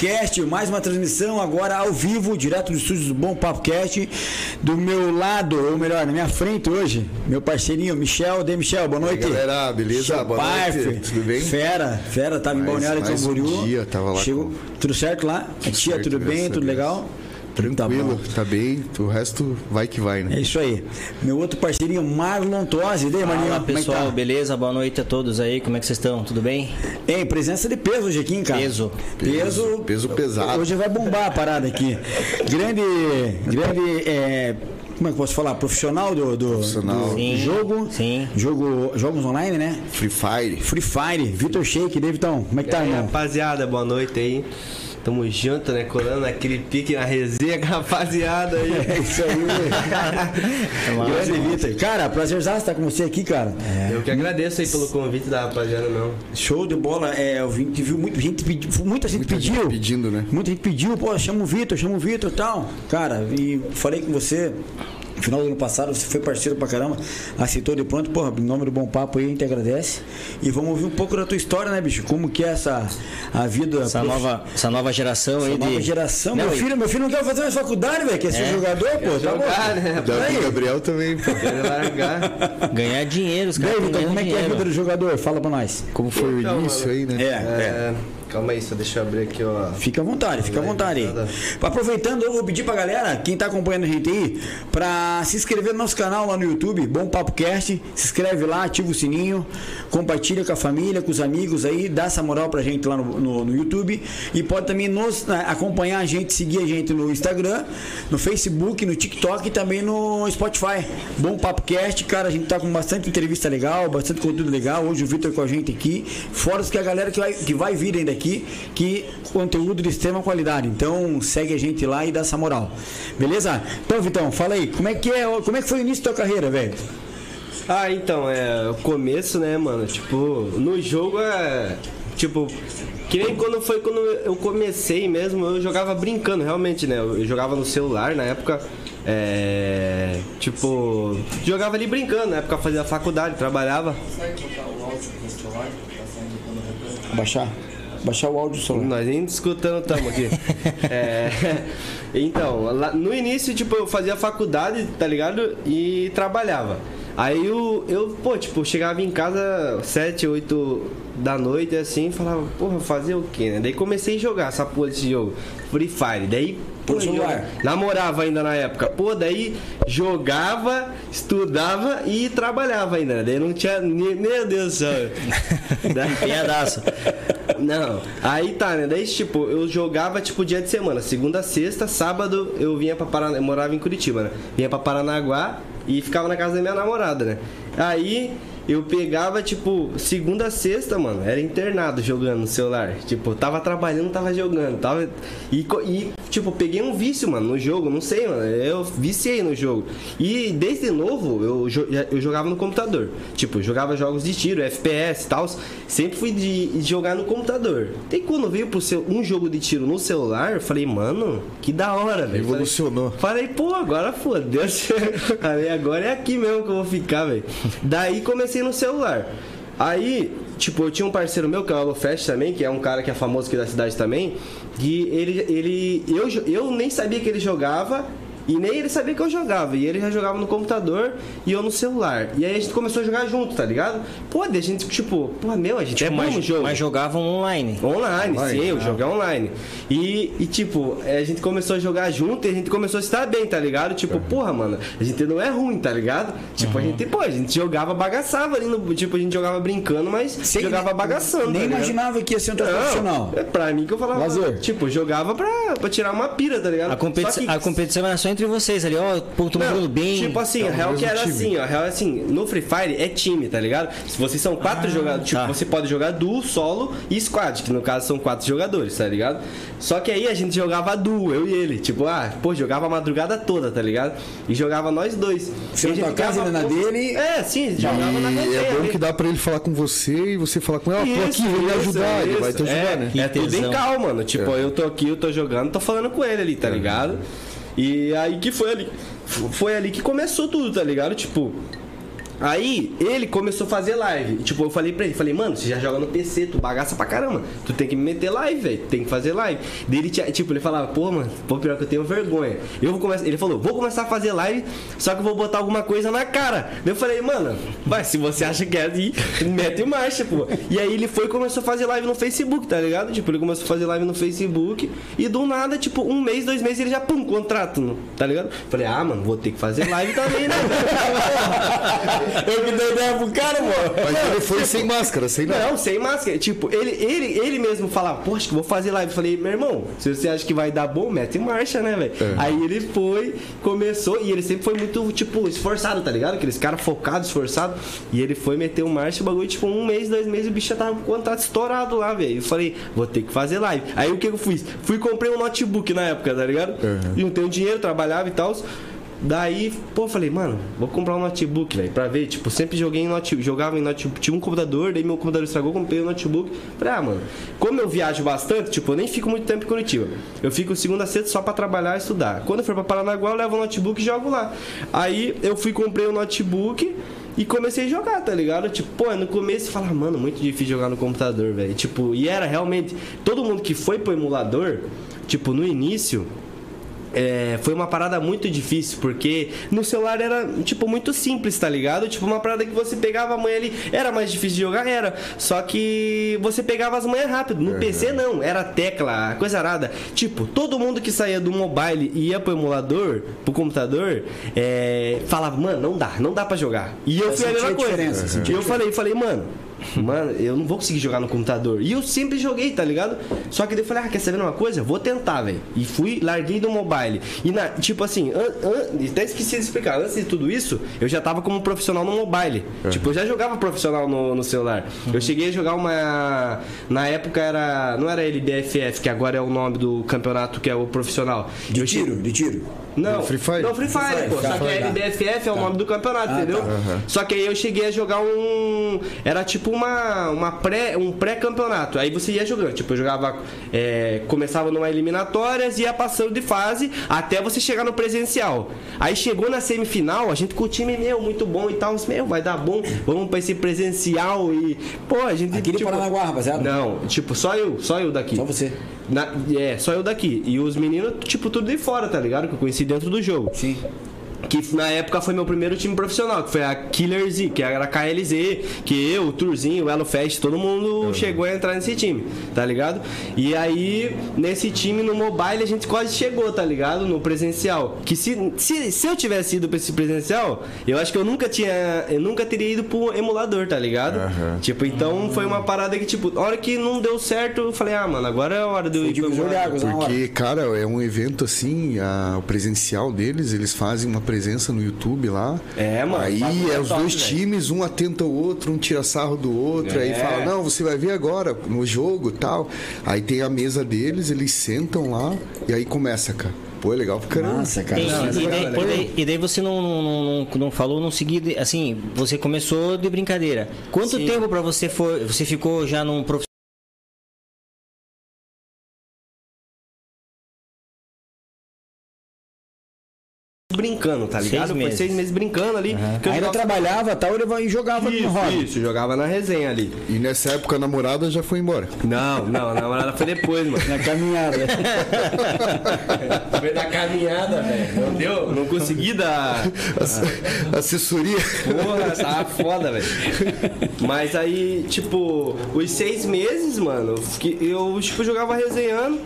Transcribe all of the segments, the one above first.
Cast, mais uma transmissão agora ao vivo, direto dos estúdios do Bom Papo Cast. Do meu lado, ou melhor, na minha frente hoje, meu parceirinho Michel. De Michel, boa noite. E aí, galera, beleza? Michel boa noite. Tudo bem? Fera, fera, tava em Mais- Balneário mais Camboriú. um dia, tava lá Chegou, com- tudo certo lá? A tia, certo, tudo bem? Tudo legal? Tranquilo, Tá tá, bem. O resto vai que vai, É né? isso aí. Meu outro parceirinho Marlon Tosi. E daí, é que pessoal, tá? beleza? Boa noite a todos aí, como é que vocês estão? Tudo bem? Hein, presença de peso hoje aqui, hein, cara? Peso. Peso. Peso pesado. Hoje vai bombar a parada aqui. Grande. Grande. é, como é que eu posso falar? Profissional do, do, Profissional. do Sim, jogo. sim. Jogo, jogos online, né? Free Fire. Free Fire, Vitor Shake, Davidão, como é que E tá, aí, irmão? rapaziada, boa noite aí. Tamo junto, né? Colando aquele pique na resenha com a rapaziada É aí. isso aí. Grande Vitor. Cara, prazerzaço estar com você aqui, cara. Eu que agradeço aí pelo convite da rapaziada, não. Show de bola. É, eu vi, te viu muito, gente pedi- muita gente Muita pediu. gente pedindo, né? Muita gente pediu, pô, chama o Vitor, chama o Vitor e tal. Cara, e falei com você. No final do ano passado, você foi parceiro pra caramba, aceitou de pronto, porra, em nome do Bom Papo aí, a gente agradece. E vamos ouvir um pouco da tua história, né, bicho? Como que é essa a vida Essa prof- nova, essa nova geração aí essa nova de. geração. Não, meu filho, meu filho não quer fazer mais faculdade, velho, quer ser É. jogador, pô, tá jogar, bom. né? Davi Gabriel também, pô. Ganhar dinheiro, os caras então, como é que é a vida do jogador? Fala pra nós. Como foi o Então, início mano. aí, né? É, é. Calma aí, só deixa eu abrir aqui, ó. Fica à vontade, fica à vontade. Nada. Aproveitando, eu vou pedir pra galera, quem tá acompanhando a gente aí, pra se inscrever no nosso canal lá no YouTube, Bom Papo Cast. Se inscreve lá, ativa o sininho, compartilha com a família, com os amigos aí, dá essa moral pra gente lá no, no- no YouTube. E pode também nos né, acompanhar a gente, seguir a gente no Instagram, no Facebook, no TikTok e também no Spotify. Bom Papo Cast, cara, a gente tá com bastante entrevista legal, bastante conteúdo legal. Hoje o Vitor com a gente aqui. Fora os que a galera que vai, que vai vir ainda aqui, que conteúdo de extrema qualidade. Então segue a gente lá e dá essa moral. Beleza? Então, Vitão, fala aí, como é que é, como é que foi o início da tua carreira, velho? Ah, então, é. O começo, né, mano? Tipo, no jogo é. Tipo. Que nem quando foi quando eu comecei mesmo, eu jogava brincando, realmente, né? Eu jogava no celular na época. É. Tipo. Jogava ali brincando, na época eu fazia faculdade, trabalhava. Baixar. Baixar o áudio do celular. Nós nem escutando tamo aqui. É, então, lá- no início, tipo, eu fazia faculdade, tá ligado? E trabalhava. Aí eu, eu, pô, tipo, chegava em casa 7, 8 da noite, assim, falava, porra, fazer o quê, né? Daí comecei a jogar essa porra desse jogo, Free Fire. Daí, pô, Por celular. namorava ainda na época. Pô, daí jogava, estudava e trabalhava ainda. né? Daí não tinha. Meu Deus do céu. Daí- Piadaço. não, aí tá, né? Daí, tipo, eu jogava, tipo, dia de semana. Segunda, sexta, sábado eu vinha pra Paraná. Eu morava em Curitiba, né? Vinha pra Paranaguá e ficava na casa da minha namorada, né? Aí eu pegava, tipo, segunda, sexta, mano, era internado jogando no celular. Tipo, tava trabalhando, tava jogando. Tava... E, e, tipo, peguei um vício, mano, no jogo. Não sei, mano. Eu viciei no jogo. E desde novo eu, eu jogava no computador. Tipo, jogava jogos de tiro, FPS e tal. Sempre fui de, de jogar no computador. E quando veio pro seu, um jogo de tiro no celular, eu falei, mano, que da hora, velho. Revolucionou. Falei, pô, agora foda-se. Agora é aqui mesmo que eu vou ficar, velho. Daí comecei no celular. Aí, tipo, eu tinha um parceiro meu, que é o Alofest também, que é um cara que é famoso aqui da cidade também. Que ele. ele eu, eu nem sabia que ele jogava. E nem ele sabia que eu jogava. E ele já jogava no computador e eu no celular. E aí a gente começou a jogar junto, tá ligado? Pô, a gente, tipo, pô, meu, a gente é bom no mas, jogo. mas jogavam online. Online, Online, sim, eu ah. joguei online. E, e, tipo, é, a gente começou a jogar junto e a gente começou a estar bem, tá ligado? Tipo, porra, mano, a gente não é ruim, tá ligado? Tipo, a gente, pô, a gente jogava, bagaçava ali no. Tipo, a gente jogava brincando, mas Sem- jogava bagaçando. Nem tá imaginava que ia ser um profissional. É pra mim que eu falava. Lazer. Tipo, jogava pra, pra tirar uma pira, tá ligado? A, competi Só que- a competição era só entre vocês ali, ó, pô, tô jogando bem. Tipo assim, Tá a no real que era time. assim, ó. A real é assim, no Free Fire é time, tá ligado? Se vocês são quatro Ah, jogadores, tipo, tá. você pode jogar duo, solo e squad, que no caso são quatro jogadores, tá ligado? Só que aí a gente jogava duo, eu e ele. Tipo, ah, pô, jogava a madrugada toda, tá ligado? E jogava nós dois. Você a na tua casa, na dele? É, sim, jogava na E resenha é bom que dá pra ele falar com você e você falar com ele, ó, tô aqui, me isso, ajudar. Ele vai te ajudar, é, né? É tudo em tesão. calma, mano. Tipo, eu tô aqui, eu tô jogando, tô falando com ele ali, tá ligado? E aí que foi ali. Foi ali que começou tudo, tá ligado? Tipo. Aí ele começou a fazer live. Tipo, eu falei pra ele, falei, mano, você já joga no PC, tu bagaça pra caramba. Tu tem que me meter live, velho. Tem que fazer live. Ele tipo, ele falava, pô, mano, pô, pior que eu tenho vergonha. Eu vou começar. Ele falou, vou começar a fazer live, só que eu vou botar alguma coisa na cara. Daí eu falei, mano, vai, se você acha que é assim, mete marcha, pô. E aí ele foi e começou a fazer live no Facebook, tá ligado? Tipo, ele começou a fazer live no Facebook e do nada, tipo, um mês, dois meses, ele já, pum, contrato, tá ligado? Falei, ah, mano, vou ter que fazer live também, né? Eu que dei ideia pro cara, mano. Mas ele foi sem máscara, sem nada. Não, sem máscara. Tipo, ele, ele, ele mesmo falava, poxa, que vou fazer live. Eu falei, meu irmão, se você acha que vai dar bom, mete marcha, né, velho? Aí ele foi, começou, e ele sempre foi muito, tipo, esforçado, tá ligado? Aqueles caras focados, esforçados. E ele foi, meteu marcha, o bagulho, tipo, um mês, dois meses, o bicho já tava com o contrato estourado lá, velho. Eu falei, vou ter que fazer live. Aí o que eu fiz? Fui comprei um notebook na época, tá ligado? E não tenho dinheiro, trabalhava e tal. Daí, pô, falei, mano, vou comprar um notebook, velho, pra ver. Tipo, sempre joguei em notebook, jogava em notebook. Tinha um computador, daí meu computador estragou, comprei um notebook. Falei, ah, mano, como eu viajo bastante, tipo, eu nem fico muito tempo em Curitiba. Eu fico segunda a sexta só pra trabalhar e estudar. Quando eu for pra Paranaguá, eu levo o notebook e jogo lá. Aí eu fui comprei um notebook. E comecei a jogar, tá ligado? Tipo, pô, no começo você fala, mano, muito difícil jogar no computador, velho. Tipo, e era realmente. Todo mundo que foi pro emulador, tipo, no início, é, foi uma parada muito difícil, porque no celular era, tipo, muito simples, tá ligado? Tipo, uma parada que você pegava a manha ali, era mais difícil de jogar, era. Só que você pegava as manhas rápido. No PC não, era tecla, coisa arada. Tipo, todo mundo que saía do mobile e ia pro emulador, pro computador, é, falava, mano, não dá, não dá pra jogar. E eu Eu fui a mesma coisa. E a eu falei, falei, mano. Mano, eu não vou conseguir jogar no computador. E eu sempre joguei, tá ligado? Só que daí eu falei, ah, quer saber uma coisa? Vou tentar, velho. E fui, larguei do mobile. E na, tipo assim, an, an- até esqueci de explicar. Antes de tudo isso, eu já tava como profissional no mobile. Tipo, eu já jogava profissional no, no celular. Eu cheguei a jogar uma. Na época era. Não era LBFF, que agora é o nome do campeonato que é o profissional. De Eu che- tiro, de tiro. não, Free Fire? Não, Free Fire, Free Fire, pô. Free Só que a tá. LBFF é o nome do campeonato, Ah, entendeu? tá. Só que aí eu cheguei a jogar um. Era tipo uma, uma pré, um pré-campeonato. Aí você ia jogando. Tipo, eu jogava. é, começava numa eliminatórias ia passando de fase até você chegar no presencial. Aí chegou na semifinal, a gente com o time, meu, muito bom e tal. Meu, vai dar bom. Vamos pra esse presencial e. Pô, a gente. Aqui de Paranaguá, rapaziada. Não, tipo, só eu, só eu daqui. Só você. Na- é, só eu daqui. E os meninos, tipo, tudo de fora, tá ligado? Que eu conheci dentro do jogo. Sim. Que na época foi meu primeiro time profissional, que foi a Killer Z, que era a KLZ, que eu, o Turzinho, o Elo Fest, todo mundo chegou a entrar nesse time, tá ligado? E aí, nesse time, no mobile, a gente quase chegou, tá ligado? No presencial. Que se, se, se eu tivesse ido pra esse presencial, eu acho que eu nunca tinha. Eu nunca teria ido pro emulador, tá ligado? Tipo, então foi uma parada que, tipo, a hora que não deu certo, eu falei, ah, mano, agora é a hora de eu ir pro emulador. Porque, cara, é um evento assim, a- o presencial deles, eles fazem uma presença no YouTube lá. É, mano, Aí é é os top, dois velho. times, um atenta o outro, um tira sarro do outro, aí É. fala, não, você vai ver agora no jogo e tal. Aí tem a mesa deles, eles sentam lá e aí começa, cara. Pô, é legal pra caramba. Nossa, cara. E, Não, e daí, daí- e daí você não, não, não, não falou, não seguiu, assim, você começou de brincadeira. Quanto Sim. tempo pra você foi, você ficou já num profissional? Brincando, tá Seis ligado? Foi meses. seis meses brincando ali. que eu Ainda jogava- trabalhava tal, ele vai- e jogava no Isso, hobby. isso, jogava na resenha ali. E nessa época a namorada já foi embora. Não, não, a namorada foi depois, mano. Na caminhada. Foi da caminhada, velho. Não deu? Não consegui dar. Assessoria. Porra, tava foda, velho. Mas aí, tipo, os seis meses, mano, que eu, tipo, jogava resenhando.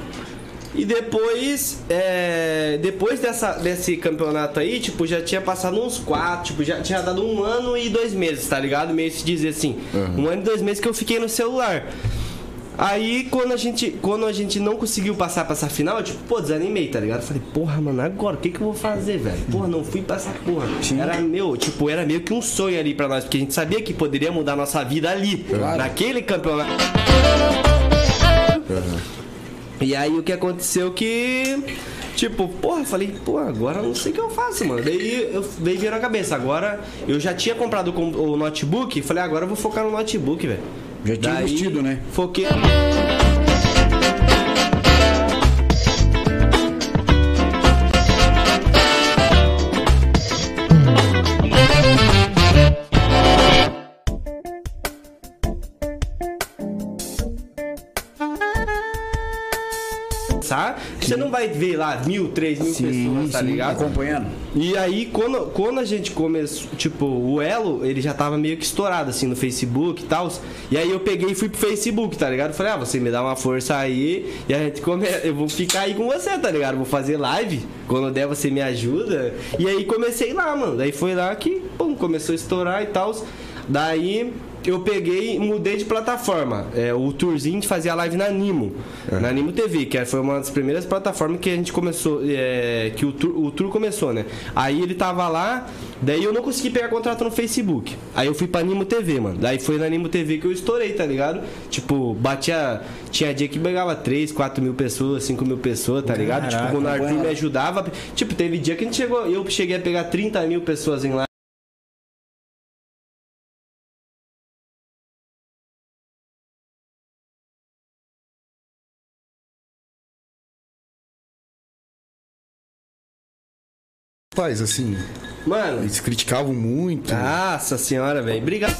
E depois, é, depois dessa, desse campeonato aí, tipo, já tinha passado uns quatro, tipo, já tinha dado um ano e dois meses, tá ligado? Meio se dizer assim. Um ano e dois meses que eu fiquei no celular. Aí, quando a gente, quando a gente não conseguiu passar pra essa final, tipo, pô, desanimei, tá ligado? Falei, porra, mano, agora, o que que eu vou fazer, velho? Porra, não fui pra essa porra. Era meu, tipo, era meio que um sonho ali pra nós, porque a gente sabia que poderia mudar a nossa vida ali, naquele campeonato. E aí, o que aconteceu que... Tipo, porra, falei, pô, agora não sei o que eu faço, mano. Daí eu veio vir na cabeça. Agora eu já tinha comprado o com- o notebook, falei, agora eu vou focar no notebook, velho. Já tinha Daí, investido, né? Foquei. Você não vai ver lá mil, três mil pessoas, tá ligado? Acompanhando. E aí, quando, quando a gente começou, tipo, o Elo, ele já tava meio que estourado, assim, no Facebook e tal. E aí eu peguei e fui pro Facebook, tá ligado? Falei, ah, você me dá uma força aí e a gente come... eu vou ficar aí com você, tá ligado? Vou fazer live. Quando der, você me ajuda. E aí comecei lá, mano. Daí foi lá que, pum, começou a estourar e tal. Daí eu peguei e mudei de plataforma. É, o Tourzinho fazia live na Nimo, na Nimo TV, que foi uma das primeiras plataformas que a gente começou, é, que o tour, o tour começou, né? Aí ele tava lá, daí eu não consegui pegar contrato no Facebook. Aí eu fui pra Nimo TV, mano. Daí foi na Nimo TV que eu estourei, tá ligado? Tipo, batia. Tinha dia que pegava 3, 4 mil pessoas, 5 mil pessoas, tá ligado? Caraca, tipo, quando o Arthur me ajudava. Tipo, teve dia que a gente chegou. Eu cheguei a pegar 30 mil pessoas em live. Pais, assim, Mano, eles criticavam muito. nossa senhora, velho. Obrigado.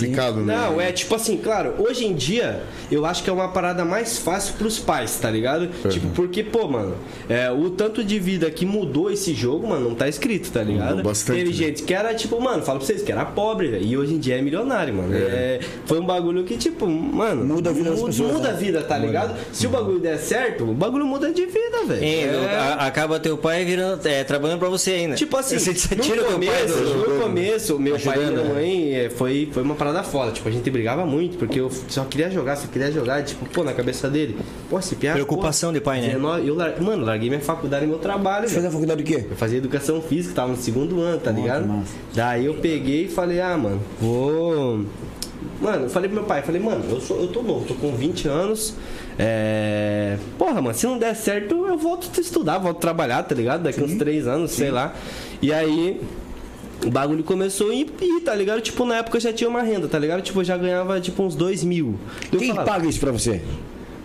Complicado, né? Não, é tipo assim, claro, hoje em dia eu acho que é uma parada mais fácil pros pais, tá ligado? Tipo, porque, pô, mano, é, o tanto de vida que mudou esse jogo, mano, não tá escrito, tá ligado? Mudou bastante, Teve né? gente que era, tipo, mano, falo pra vocês que era pobre, velho, e hoje em dia é milionário, mano. É, foi um bagulho que, tipo, mano. Muda a vida muda, pessoas, Muda né? a vida, tá ligado? Se o bagulho der certo, o bagulho muda de vida, velho. É. a- acaba teu pai virando, é, trabalhando pra você ainda. Tipo assim, você no tira o teu pai começo, do- no começo, meu pai e Ajudando, minha né? mãe é, foi, foi uma parada foda. Tipo, a gente brigava muito, porque eu só queria jogar, só queria jogar. Tipo, pô, na cabeça dele, pô, esse piada. Preocupação de pai, né? Eu, lar... Mano, larguei minha faculdade e meu trabalho, Você velho. fez a faculdade do quê? Eu fazia educação física, tava no segundo ano, tá ligado? massa. Daí eu peguei e falei, ah, mano, vou. Mano, eu falei pro meu pai, falei, mano, eu, sou, eu tô novo, tô com 20 anos. É. Porra, mano, se não der certo, eu volto a estudar, volto a trabalhar, tá ligado? Daqui uns 3 anos, sei lá. E aí. O bagulho começou a ir, tá ligado? Tipo, na época eu já tinha uma renda, tá ligado? Tipo, eu já ganhava, tipo, uns 2 mil. Eu Quem falava, paga isso pra você?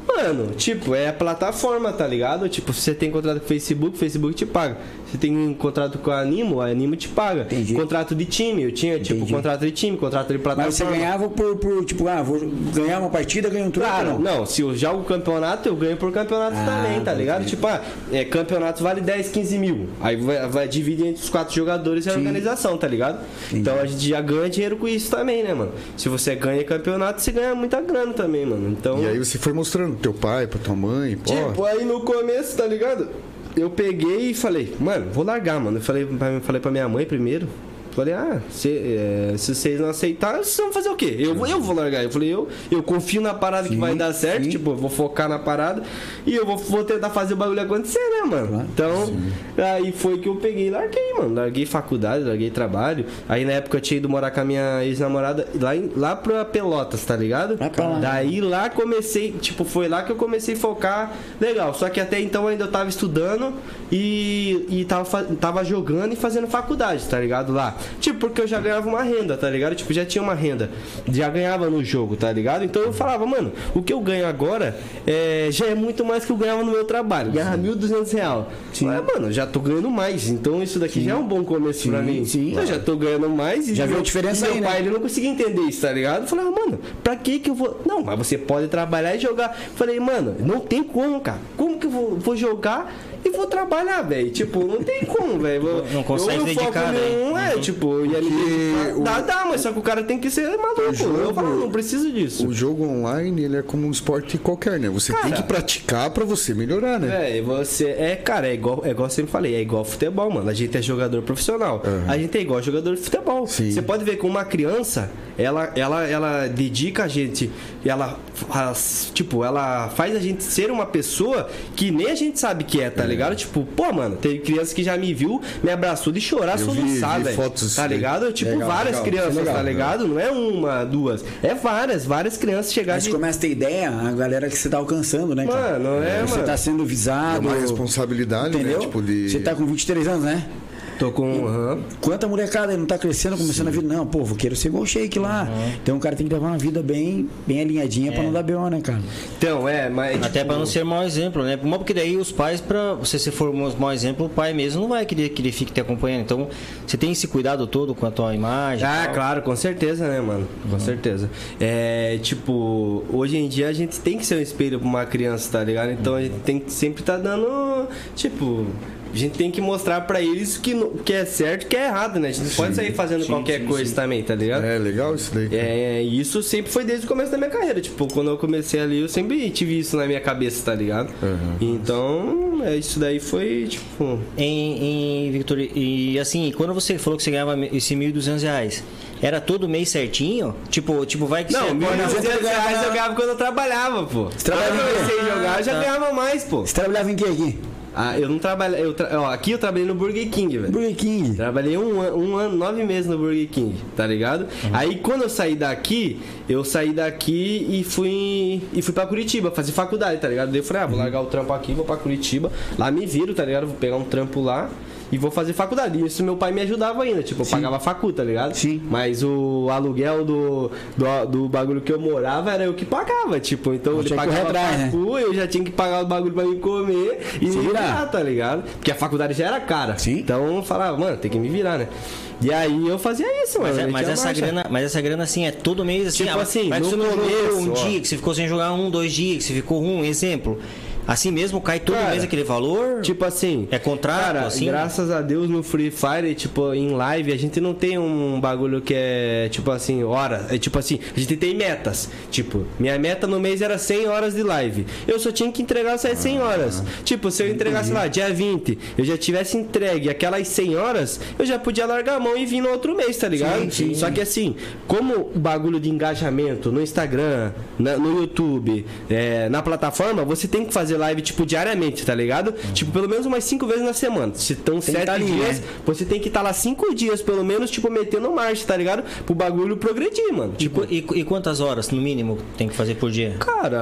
Mano, tipo, é a plataforma, tá ligado? Tipo, se você tem contrato com o Facebook, o Facebook te paga. Se tem um contrato com a Animo, a Animo te paga. Entendi. Contrato de time, eu tinha, tipo, Entendi. contrato de time, contrato de plataforma. Mas você ganhava por, por, tipo, ah, vou ganhar uma partida, ganhar um troco, Claro, não? não, se eu jogo campeonato, eu ganho por campeonato Ah, também, tá ligado? crer. Tipo, ah, é, campeonato vale 10, 15 mil. Aí vai, vai dividir entre os quatro jogadores e a organização, tá ligado? Então a gente já ganha dinheiro com isso também, né, mano? Se você ganha campeonato, você ganha muita grana também, mano. Então. E aí você foi mostrando pro teu pai, pra tua mãe, pô. Tipo, aí no começo, tá ligado? Eu peguei e falei, mano, vou largar, mano. Eu falei, falei pra minha mãe primeiro. Falei, ah, se, é, se vocês não aceitarem, vocês vão fazer o quê? Eu, vou- eu vou largar. Eu falei, eu, eu confio na parada que vai dar certo, sim. tipo, eu vou focar na parada e eu vou, vou tentar fazer o bagulho acontecer, né, mano? Claro, então, aí foi que eu peguei e larguei, mano. Larguei faculdade, larguei trabalho. Aí na época eu tinha ido morar com a minha ex-namorada lá, em- lá pra Pelotas, tá ligado? Daí lá comecei, tipo, foi lá que eu comecei a focar legal. Só que até então ainda eu tava estudando e, e tava, tava jogando e fazendo faculdade, tá ligado? Lá. Tipo, porque eu já ganhava uma renda, tá ligado? Tipo, já tinha uma renda. Já ganhava no jogo, tá ligado? Então eu falava, mano, o que eu ganho agora é, já é muito mais que eu ganhava no meu trabalho. Ganhava 1.200 real. Mas, mano, já tô ganhando mais. Então isso daqui já é um bom começo pra Sim, mim. sim. eu já tô ganhando mais e Já viu meu- a diferença e aí, meu né? pai, ele não conseguia entender isso, tá ligado? Eu falei, ah, mano, pra que que eu vou. Não, mas você pode trabalhar e jogar. Eu falei, mano, não tem como, cara. Como que eu vou, vou jogar e vou trabalhar, velho? Tipo, não tem como, velho. Vou- Não consegue eu, dedicar, nenhum, né? é, tipo, eu ia me dedicar. o- Dá, dá, mas só que o cara tem que ser maluco. jogo- Eu falo, não preciso disso. O jogo online, ele é como um esporte qualquer, né? Você tem Cara. que praticar pra você melhorar, né? É, você. É, cara, é igual, é igual eu sempre falei, é igual futebol, mano. A gente é jogador profissional. A gente é igual jogador de futebol. Sim. Você pode ver que uma criança, ela, ela, ela dedica a gente, ela faz, tipo, ela faz a gente ser uma pessoa que nem a gente sabe que é, tá ligado? Tipo, pô, mano, tem criança que já me viu, me abraçou de chorar, soluçar, velho. Tá ligado? Tipo, Legal, várias legal, crianças, é legal, tá ligado? Não é uma, duas. É várias, várias crianças chegaram Mas de. começa a ter ideia, a galera que você tá alcançando, né, cara? Mano, é, Você mano. tá sendo É visado. uma responsabilidade, Entendeu? né? Tipo, de. Você tá com 23 anos, né? Tô com. aham. Quanta molecada aí não tá crescendo, começando a vida? Não, pô, vou quero ser igual o Shake lá. Então o cara tem que levar uma vida bem, bem alinhadinha pra não dar B.O., né, cara? Então, é, mas. Até tipo, pra não ser mau exemplo, né? Porque daí os pais, pra você se for um mau exemplo, o pai mesmo não vai querer que ele fique te acompanhando. Então, você tem esse cuidado todo com a tua imagem. Ah, tal. claro, com certeza, né, mano? Com certeza. É, tipo, hoje em dia a gente tem que ser um espelho pra uma criança, tá ligado? Então a gente tem que sempre tá dando, tipo, a gente tem que mostrar pra eles que, que é certo e que é errado, né? A gente não pode sair fazendo qualquer coisa também, tá ligado? É legal isso daí. É, isso sempre foi desde o começo da minha carreira. Tipo, quando eu comecei ali, eu sempre tive isso na minha cabeça, tá ligado? Então, é, isso daí foi, tipo. Em, em Victor, e assim, quando você falou que você ganhava esse 1.200 reais, era todo mês certinho? Tipo, tipo vai que Não, você e duzentos reais eu ganhava quando eu trabalhava, pô. trabalhava Quando eu comecei a jogar, eu já tá. ganhava mais, pô. Você trabalhava em que aqui? Ah, eu não trabalhei. Eu tra... ó, aqui eu trabalhei no Burger King, velho. Burger King. Trabalhei um, an- um ano, nove meses no Burger King, tá ligado? Aí quando eu saí daqui, eu saí daqui e fui e fui pra Curitiba fazer faculdade, tá ligado? Daí eu falei, ah, vou largar o trampo aqui, vou pra Curitiba. Lá me viro, tá ligado? Vou pegar um trampo lá e vou fazer faculdade. E isso meu pai me ajudava ainda, tipo, eu pagava facu, tá ligado? Sim. Mas o aluguel do, do, do bagulho que eu morava era eu que pagava, tipo, então ele tinha que correr pagava atrás, né? facu, eu já tinha que pagar o bagulho pra me comer e me virar. tá ligado? Porque a faculdade já era cara. Sim. Então eu falava, mano, tem que me virar, né? E aí eu fazia isso, mano. Mas, é- eu mas essa marcha. grana, mas essa grana assim é todo mês assim. Tipo ah, assim, mas no você não jogou começo, um ó. dia que você ficou sem jogar um, dois dias, que você ficou um, exemplo. Assim mesmo cai todo Cara, mês aquele valor? Tipo assim. É contrato, Cara, assim? graças a Deus no Free Fire, tipo, em live, a gente não tem um bagulho que é, tipo assim, hora. É tipo assim, a gente tem metas. Tipo, minha meta no mês era 100 horas de live. Eu só tinha que entregar essas 100 horas. Tipo, se eu entregasse lá, dia 20, eu já tivesse entregue aquelas 100 horas, eu já podia largar a mão e vir no outro mês, tá ligado? Sim, sim. Só que assim, como o bagulho de engajamento no Instagram, na- no YouTube, é, na plataforma, você tem que fazer live, tipo, diariamente, tá ligado? Tipo, pelo menos umas cinco vezes na semana. Se estão que sete tá ali, dias, né? você tem que estar lá cinco dias, pelo menos, tipo, metendo marcha, tá ligado? Pro bagulho progredir, mano. E, Tipo, qu- e, e quantas horas, no mínimo, tem que fazer por dia? Cara,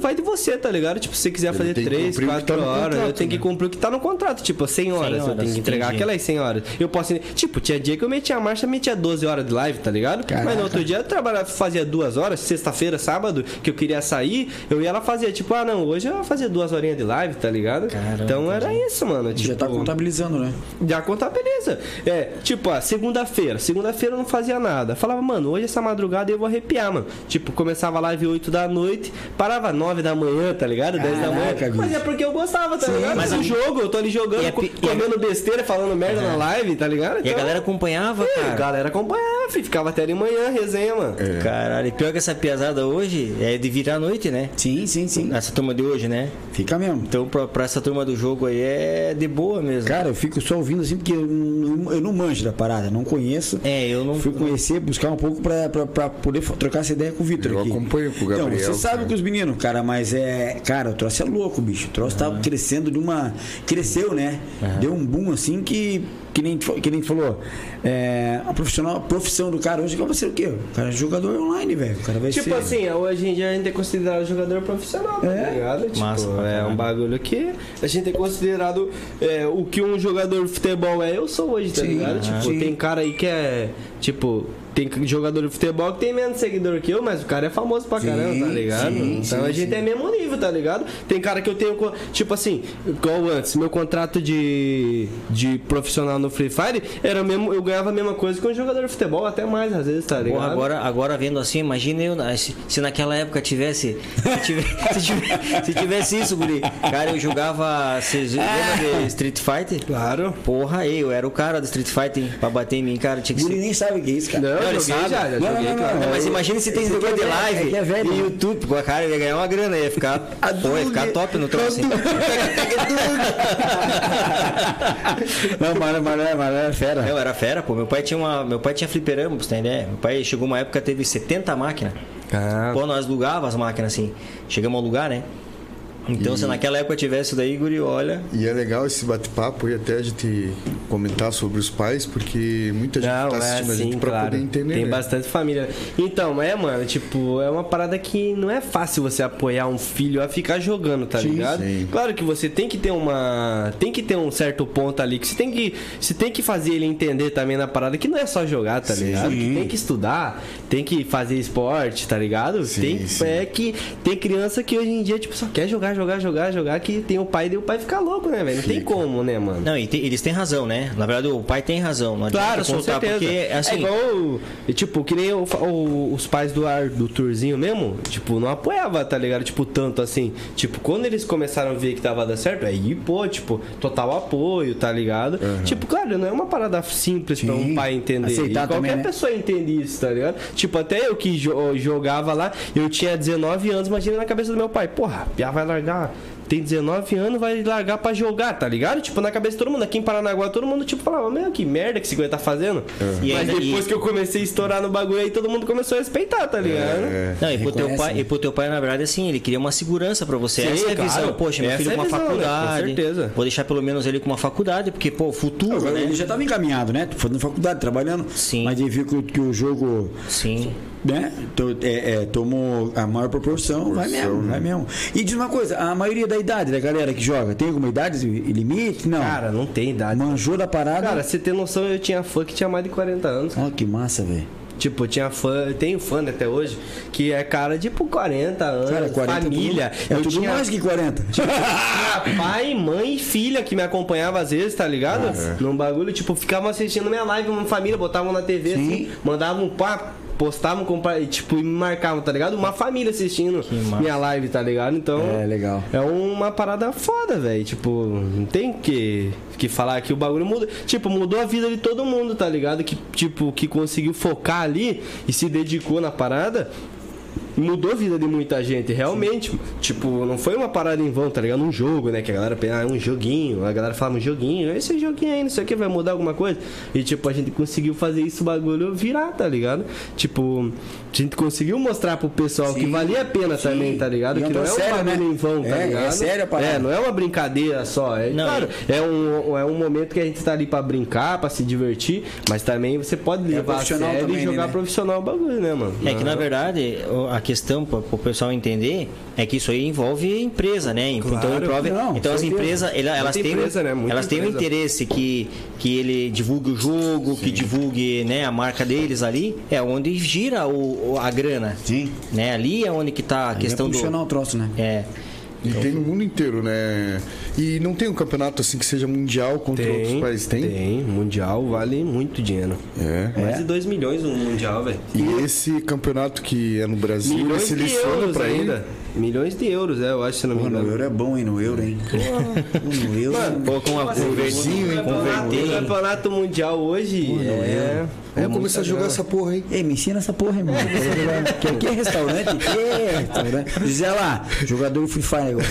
vai de você, tá ligado? Tipo, se você quiser fazer tem que 3, cumprir o que 4 tá horas, eu contrato, tenho que né? cumprir o que tá no contrato. Tipo, 100 horas, eu horas, tenho que entregar entendi. aquelas 100 horas. Eu posso. Tipo, tinha dia que eu metia a marcha, metia 12 horas de live, tá ligado? Caraca. Mas no outro dia eu trabalhava, fazia duas horas, sexta-feira, sábado, que eu queria sair, eu ia lá fazer, tipo, ah, não, hoje eu vou fazer duas horinhas de live, tá ligado? Caramba, então era isso, mano. Tipo, Já tá contabilizando, né? já contabiliza. É, tipo, ó, segunda-feira. Segunda-feira eu não fazia nada. Falava, mano, hoje essa madrugada eu vou arrepiar, mano. Tipo, começava a live 8 da noite, parava 9 da manhã, tá ligado? 10 da manhã. Caraca, Mas bicho. é porque eu gostava, tá ligado? mas o a- jogo, eu tô ali jogando, a e a- comendo besteira, falando merda na live, tá ligado? E a Então, galera acompanhava, é, a cara. galera acompanhava, ficava até de manhã, resenha, mano. Caralho, e pior que essa piazada hoje é de virar a noite, né? Sim, sim, sim. Essa turma de hoje, né? Fica mesmo. Então, pra, pra essa turma do jogo aí é de boa mesmo. Cara, eu fico só ouvindo assim porque eu não, eu não manjo da parada, não conheço. É, eu não. Fui conhecer, buscar um pouco pra, pra, pra poder trocar essa ideia com o Vitor Eu aqui. acompanho com o Gabriel, Então, você sabe cara. com os meninos, cara, mas é. Cara, o troço é louco, bicho. O troço tá crescendo de uma. Cresceu, né? Deu um boom assim que. Que nem, que nem falou. É, a, profissional, a profissão do cara hoje vai ser o quê? O cara é jogador online, velho. O cara vai Tipo ser. assim, hoje em dia a gente é considerado jogador profissional, tá É. ligado? Tipo, Massa é um bagulho que a gente é considerado é, o que um jogador de futebol é, eu sou hoje, tá Sim, ligado? Tipo, sim. tem cara aí que é, tipo, tem jogador de futebol que tem menos seguidor que eu, mas o cara é famoso pra Sim, caramba, tá ligado? sim, então sim, a gente é mesmo nível, tá ligado? Tem cara que eu tenho, tipo assim, igual antes, meu contrato de, de profissional no Free Fire era mesmo, eu ganhava a mesma coisa que um jogador de futebol, até mais às vezes, tá ligado? Porra, agora, agagora vendo assim, imagina eu, se, naquela época tivesse. Se tivesse, se tivesse, se tivesse isso, Guri. Cara, eu jogava. Vocês lembram de Street Fighter? Claro. Porra, eu era o cara do Street Fighter pra bater em mim, cara. Tinha que ser. nem sabe o que é isso, cara. Não, joguei sabe. já, já Não, joguei, não, não, claro. Mas imagina se tem é negócio de velho, live é é velho. e YouTube. Pô, cara, eu ia ganhar uma grana, ia ficar. Pô, ia ficar top no troço. hein? Não, mas, mas, mas, mas é fera. Eu era fera, pô. Meu pai tinha uma. Meu pai tinha fliperama, pra você ter ideia. Meu pai chegou uma época teve 70 máquinas. Ah, Pô, nós alugava as máquinas assim. Chegamos a alugar, né? Então, se naquela época tivesse daí, Guri, olha. E é legal esse bate-papo e até a gente comentar sobre os pais, porque muita gente Não, tá é assistindo a assim, gente pra claro. poder entender. Tem né? bastante família. Então, é, mano, tipo, é uma parada que não é fácil você apoiar um filho a ficar jogando, tá Sim, ligado? sim. Claro que você tem que ter uma. Tem que ter um certo ponto ali que você tem que. Você tem que fazer ele entender também na parada que não é só jogar, tá ligado? Que tem que estudar, tem que fazer esporte, tá ligado? Sim, tem. É que tem criança que hoje em dia, tipo, só quer jogar, jogar, jogar, jogar, que tem o pai e o pai fica louco, né, velho? Não tem como, né, mano? Não, e te- eles têm razão, né? Na verdade, o pai tem razão. Não Claro, com soltar, certeza. porque, assim... É igual, tipo, que nem o- o- os pais do ar do Turzinho mesmo, tipo, não apoiava, tá ligado? Tipo, tanto assim. Tipo, quando eles começaram a ver que tava dando certo, aí, pô, tipo, total apoio, tá ligado? Tipo, claro, não é uma parada simples pra um Sim. pai entender. Aceitar E qualquer também, né? pessoa entende isso, tá ligado? Tipo, até eu que jo- jogava lá, eu tinha 19 anos, imagina na cabeça do meu pai, porra, Pia vai largar. Tem 19 anos, vai largar pra jogar, tá ligado? Tipo, na cabeça de todo mundo. Aqui em Paranaguá, todo mundo, tipo, falava, meu, que merda que esse coisa tá fazendo. E Mas depois e- que eu comecei a estourar no bagulho aí, todo mundo começou a respeitar, tá ligado? É. Não, e pro, teu pai, né? e pro teu pai, na verdade, assim, ele queria uma segurança pra você. Sim, Essa é a claro. visão. Poxa, meu filho é com uma visão, né? Com faculdade. certeza. Vou deixar pelo menos ele com uma faculdade, porque, pô, o futuro, Agora, né? Ele já estava encaminhado, né? Fazendo faculdade, trabalhando. Sim. Mas ele viu que, que o jogo Sim. Né, to- é, é, tomou a maior proporção, vai mesmo, vai mesmo. E diz uma coisa, a maioria da idade da galera que joga, tem alguma idade e limite? Não. Cara, não tem idade. Manjou da parada. Cara, você tem noção, eu tinha fã que tinha mais de 40 anos. Ó, que massa, velho. Tipo, eu tinha fã, eu tenho fã até hoje, que é cara de tipo 40 anos, Cara, 40 família. É tudo, é eu tudo tinha, mais que 40. tinha pai, mãe e filha que me acompanhava às vezes, tá ligado? Num bagulho, tipo, ficavam assistindo minha live, uma família, botavam na TV Sim. assim, mandavam um pá, postavam, e, tipo, e me marcavam, tá ligado? Uma família assistindo minha live, tá ligado? Então. É, legal. É uma parada foda, velho. Tipo, não tem que, que falar que o bagulho muda. Tipo, mudou a vida de todo mundo, tá ligado? Que, tipo, que conseguiu focar ali e se dedicou na parada. Mudou a vida de muita gente, realmente. Tipo, não foi uma parada em vão, tá ligado? Um jogo, né? Que a galera pensa, ah, é um joguinho. A galera fala, um joguinho. Esse joguinho aí, não sei o que, vai mudar alguma coisa. E, tipo, a gente conseguiu fazer isso, o bagulho virar, tá ligado? Tipo, a gente conseguiu mostrar pro pessoal que Sim, valia a pena sim. também, tá ligado? E é um que não é um sério, bagulho né? em vão, tá É, é ligado? sério a parada. É, não é uma brincadeira só. É, Não, claro, é um, é um momento que a gente tá ali pra brincar, pra se divertir, mas também você pode levar a É profissional sério também, e jogar né? profissional o bagulho, né, mano? É que na verdade a questão para o pessoal entender é que isso aí envolve empresa, né? Então, Claro. envolve- Não, então as empresas ela- elas Muita têm empresa, né? Elas têm um empresa. interesse que que ele divulgue o jogo, que divulgue né, a marca deles ali, é onde gira o, o- a grana. Sim. Né? Ali é onde que tá a questão é do o troço, né? é E tem no mundo inteiro, né? E não tem um campeonato assim que seja mundial contra outros países? Tem? Tem. Mundial vale muito dinheiro. É. Mais de 2 milhões no Mundial, velho. E esse campeonato que é no Brasil, ele Milhões de seleciona euros pra ainda. ir. Milhões de euros, é, eu acho, se não me Pô, no engano. euro é bom, hein? No euro, hein? Pô, no euro. pô, com uma Assim, conversinha, o campeonato, o campeonato mundial hoje é. Vamos é começar a jogar grana. essa porra aí. Ei, me ensina essa porra, irmão. que aqui é restaurante? É restaurante. Dizer lá, jogador Free Fire agora.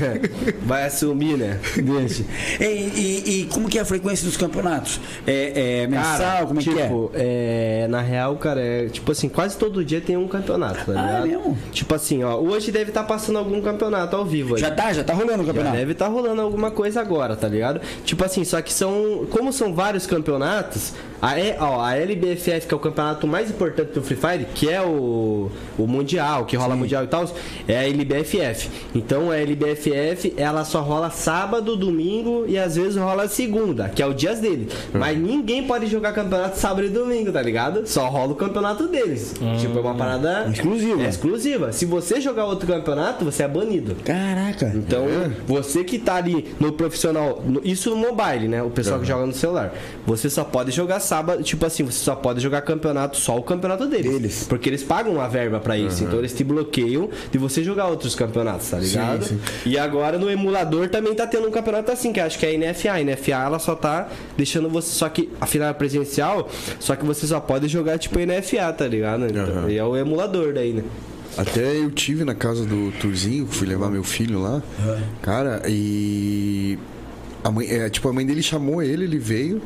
Vai assumir, né? Deixa. Ei, e, e como que é a frequência dos campeonatos? É, é mensal? como é que é? tipo, é? Na real, cara, é tipo assim, quase todo dia tem um campeonato, tá Ah, é ligado? mesmo? Tipo assim, ó, hoje deve estar passando algum campeonato ao vivo aí. Já tá, já tá rolando o Já campeonato. deve estar rolando alguma coisa agora, tá ligado? Tipo assim, só que são. Como são vários campeonatos, a, E- ó, a LBFF, que é o campeonato mais importante do Free Fire, que é o, o Mundial, que rola Mundial e tal, é a LBFF. Então a LBFF, ela só rola sábado, domingo e às vezes rola segunda, que é o dias dele. Mas ninguém pode jogar campeonato sábado e domingo, tá ligado? Só rola o campeonato deles. Tipo, é uma parada. Exclusiva. É exclusiva. Se você jogar outro campeonato, você é banido. Caraca. Então, você que tá ali no profissional, no- isso no mobile, né? O pessoal que joga no celular. Você só pode jogar sábado, tipo assim, você só pode jogar campeonato, só o campeonato deles. Deles. Porque eles pagam uma verba pra isso. Então eles te bloqueiam de você jogar outros campeonatos, tá ligado? sim. E agora no emulador também tá tendo um campeonato assim, que acho que é a NFA. A NFA ela só tá deixando você. Só que a final é presencial, só que você só pode jogar tipo NFA, tá ligado? Então, Aham. E é o emulador daí, né? Até eu tive na casa do Turzinho, fui levar meu filho lá. Cara, e. A mãe, é, tipo, a mãe dele chamou ele, ele veio.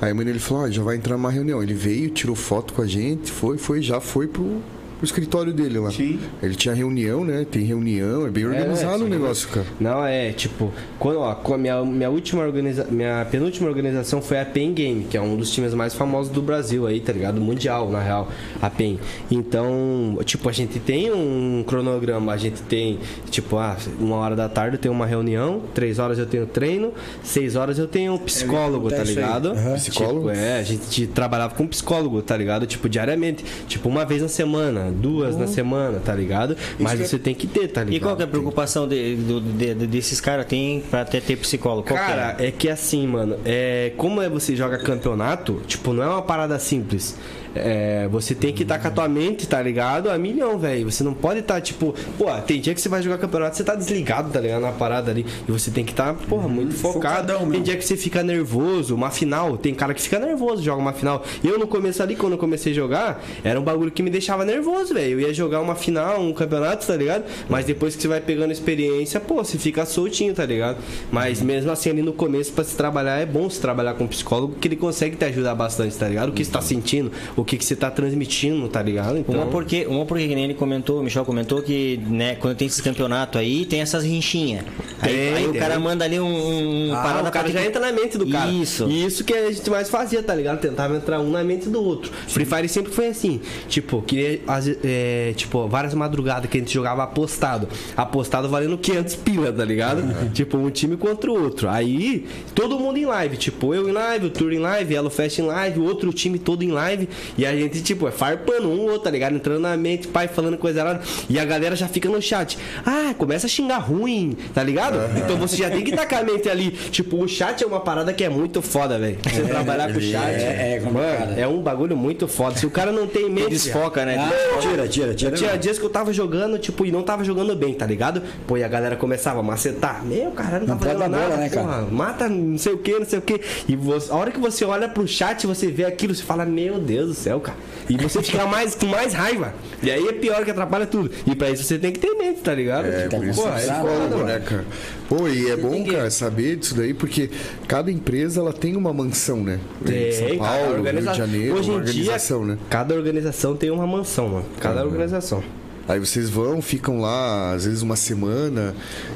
Aí a mãe dele falou, ó, já vai entrar numa reunião. Ele veio, tirou foto com a gente, foi, foi, já foi pro, pro escritório dele lá. Sim. Ele tinha reunião, né? Tem reunião, é bem organizado sim. o negócio, cara. Não, é, tipo, quando, ó, com a minha, minha última organiza, minha penúltima organização foi a PEN Game, que é um dos times mais famosos do Brasil aí, tá ligado? Mundial, na real, a PEN. Então, tipo, a gente tem um cronograma, a gente tem, tipo, ah, uma hora da tarde eu tenho uma reunião, três horas eu tenho treino, seis horas eu tenho um psicólogo, tá acontece aí. ligado? Aham. Psicólogo? Tipo, é, a gente trabalhava com psicólogo, tá ligado? Tipo, diariamente. Tipo, uma vez na semana, duas na semana, tá ligado? Mas é- você tem que ter, tá ligado? E qual que é a preocupação de- do- de- de- desses caras tem pra até ter psicólogo? Qual que é? Cara, é que assim, mano, é, como é você joga campeonato, tipo, não é uma parada simples. É, você tem que estar com a tua mente, tá ligado? A milhão, velho. Você não pode estar, tipo, pô, tem dia que você vai jogar campeonato, você tá desligado, tá ligado? Na parada ali. E você tem que estar, porra, muito focado. Focadão Tem dia que você fica nervoso, uma final, tem cara que fica nervoso, joga uma final. Eu no começo ali, quando eu comecei a jogar, era um bagulho que me deixava nervoso, velho. Eu ia jogar uma final, um campeonato, tá ligado? Mas depois que você vai pegando experiência, pô, você fica soltinho, tá ligado? Mas mesmo assim, ali no começo, pra se trabalhar, é bom se trabalhar com um psicólogo, que ele consegue te ajudar bastante, tá ligado? O que você tá sentindo, o que, que você tá transmitindo, tá ligado? Então. Uma porque, uma porque que nem ele comentou, o Michel comentou que, né, quando tem esse campeonato aí, tem essas rinchinhas. Aí, Tem, aí o cara manda ali um, um Ah, parada o cara já entra na mente do cara. Isso. E isso que a gente mais fazia, tá ligado? Tentava entrar um na mente do outro. Free Fire sempre foi assim. Tipo, que é, tipo, várias madrugadas que a gente jogava apostado. Apostado valendo 500 pila, tá ligado? Tipo, um time contra o outro. Aí, todo mundo em live. Tipo, eu em live, o Tour em live, Elo Fest em live, o outro time todo em live. E a gente, tipo, é farpando um outro, tá ligado? Entrando na mente, pai falando coisa errada. E a galera já fica no chat. Ah, começa a xingar ruim, tá ligado? Então você já tem que estar com a mente ali. Tipo, o chat é uma parada que é muito foda, velho. Você trabalhar com o chat. é- é mano, é um bagulho muito foda. Se o cara não tem mente. Desfoca, né? Ah, tira, tira, tira. Tinha mesmo. dias que eu tava jogando, tipo, e não tava jogando bem, tá ligado? Pô, e a galera começava a macetar. Meu, cara, não tá Não fazendo nada, bola, né, cara? porra. Mata não sei o que, não sei o que. E você- a hora que você olha pro chat, você vê aquilo, você fala, meu Deus do céu, cara. E você fica mais, com mais raiva. E aí é pior que atrapalha tudo. E pra isso você tem que ter mente, tá ligado? É, Tipo, por isso porra, é psicólogo, né, cara? Pô, e é bom, cara, saber disso daí, porque cada empresa ela tem uma mansão, né? em São Tem, cada Paulo, Rio organiza- de Janeiro, Hoje uma em dia, organização, né? cada organização tem uma mansão, mano. Cada organização. Aí vocês vão, ficam lá, às vezes uma semana,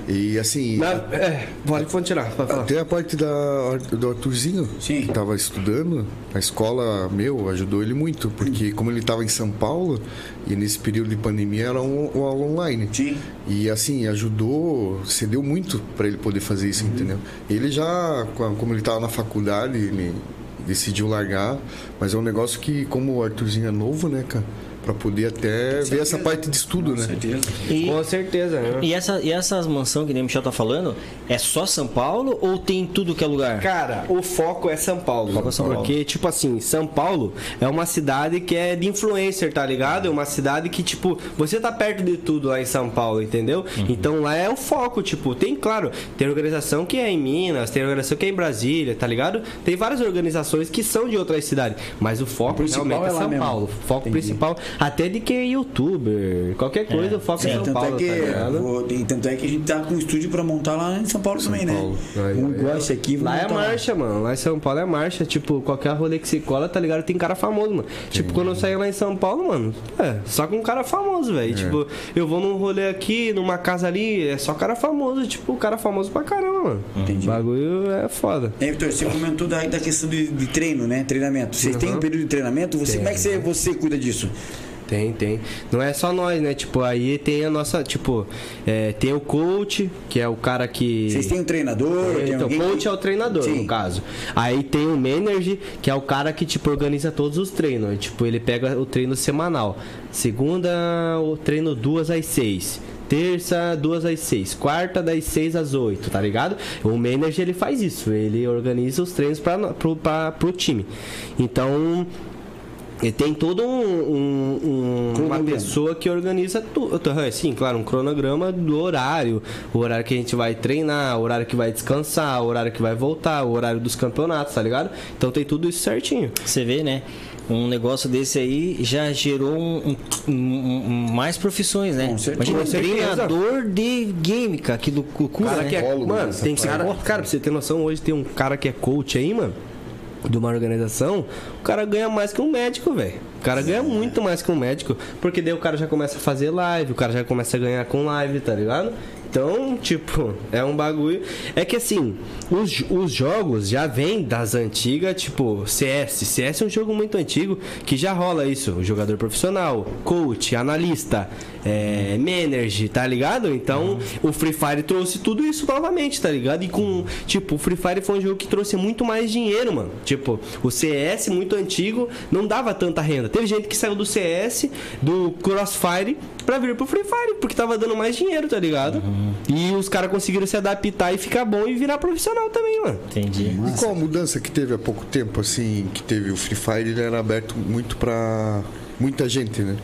e assim. Na, é, pode, tirar, pode falar. Até a parte da, do Arthurzinho, Sim. que tava estudando, a escola, meu, ajudou ele muito, porque como ele tava em São Paulo, e nesse período de pandemia era um, um aula online. Sim. E assim, ajudou, cedeu muito para ele poder fazer isso, entendeu? Ele já, como ele tava na faculdade, ele decidiu largar, mas é um negócio que, como o Arthurzinho é novo, né, cara? Pra poder até ver essa parte de estudo, né? certeza. E, Com certeza, né? e, essa, e essas mansões que nem o Michel tá falando, é só São Paulo ou tem tudo que é lugar? Cara, o foco é São Paulo. Foco é São Paulo. porque, tipo assim, São Paulo é uma cidade que é de influencer, tá ligado? É uma cidade que, tipo, você tá perto de tudo lá em São Paulo, entendeu? Uhum. Então lá é o foco, tipo, tem, claro, tem organização que é em Minas, tem organização que é em Brasília, tá ligado? Tem várias organizações que são de outras cidades, mas o foco O principal realmente é, é São mesmo. Paulo. O foco Entendi. principal, até de que é youtuber, qualquer coisa, o foco é, Sim, São tanto, Paulo, é que, tá vou- tanto é que a gente tá com um estúdio pra montar lá em São Paulo também, Paulo. né? Aí, Um esse aqui. Lá é montar lá. marcha, mano. Lá em São Paulo é marcha. Tipo, qualquer rolê que se cola, tá ligado? Tem cara famoso, mano. Tipo, quando eu saí lá em São Paulo, mano, é, só com um cara famoso, velho. Tipo, eu vou num rolê aqui, numa casa ali, é só cara famoso. Tipo, cara famoso pra caramba, mano. Entendi. O bagulho é foda. É, Vitor, você comentou da, da questão de, de treino, né? Treinamento. Vocês têm um período de treinamento? Você, Tem. como é que você, você cuida disso? Tem, tem. Não é só nós, né? Tipo, aí tem a nossa, tipo, é, tem o coach, que é o cara que. Vocês têm um treinador? tem Então, alguém coach que- é o treinador, Sim. no caso. Aí tem o manager, que é o cara que, tipo, organiza todos os treinos. Tipo, ele pega o treino semanal. Segunda, o treino duas às seis. Terça, duas às seis. Quarta, das seis às oito, tá ligado? O manager, ele faz isso. Ele organiza os treinos pra, pro, pra, pro time. Então... E tem todo um, um- um- uma pessoa que organiza tudo. Sim, claro, um cronograma do horário, o horário que a gente vai treinar, o horário que vai descansar, o horário que vai voltar, o horário dos campeonatos, tá ligado? Então tem tudo isso certinho. Você vê, né? Um negócio desse aí já gerou um, um- um- mais profissões, né? Com certeza. Imagina um treinador de game, cara, que loucura, cara né? que é, mano, tem parte. cara, cara, pra você ter noção, hoje tem um cara que é coach aí, mano. De uma organização, o cara ganha mais que um médico, velho. O cara ganha muito mais que um médico, porque daí o cara já começa a fazer live, o cara já começa a ganhar com live, tá ligado? Então, tipo, é um bagulho. É que assim, os, os jogos já vêm das antigas, tipo, CS. CS é um jogo muito antigo que já rola isso. Jogador profissional, coach, analista, é, manager, tá ligado? Então, o Free Fire trouxe tudo isso novamente, tá ligado? E com, tipo, o Free Fire foi um jogo que trouxe muito mais dinheiro, mano. Tipo, o CS muito antigo não dava tanta renda. Teve gente que saiu do CS, do Crossfire, pra vir pro Free Fire, porque tava dando mais dinheiro, tá ligado? E os caras conseguiram se adaptar e ficar bom e virar profissional também, mano. Entendi. E qual a mudança que teve há pouco tempo, assim, que teve o Free Fire, ele era aberto muito pra muita gente, né?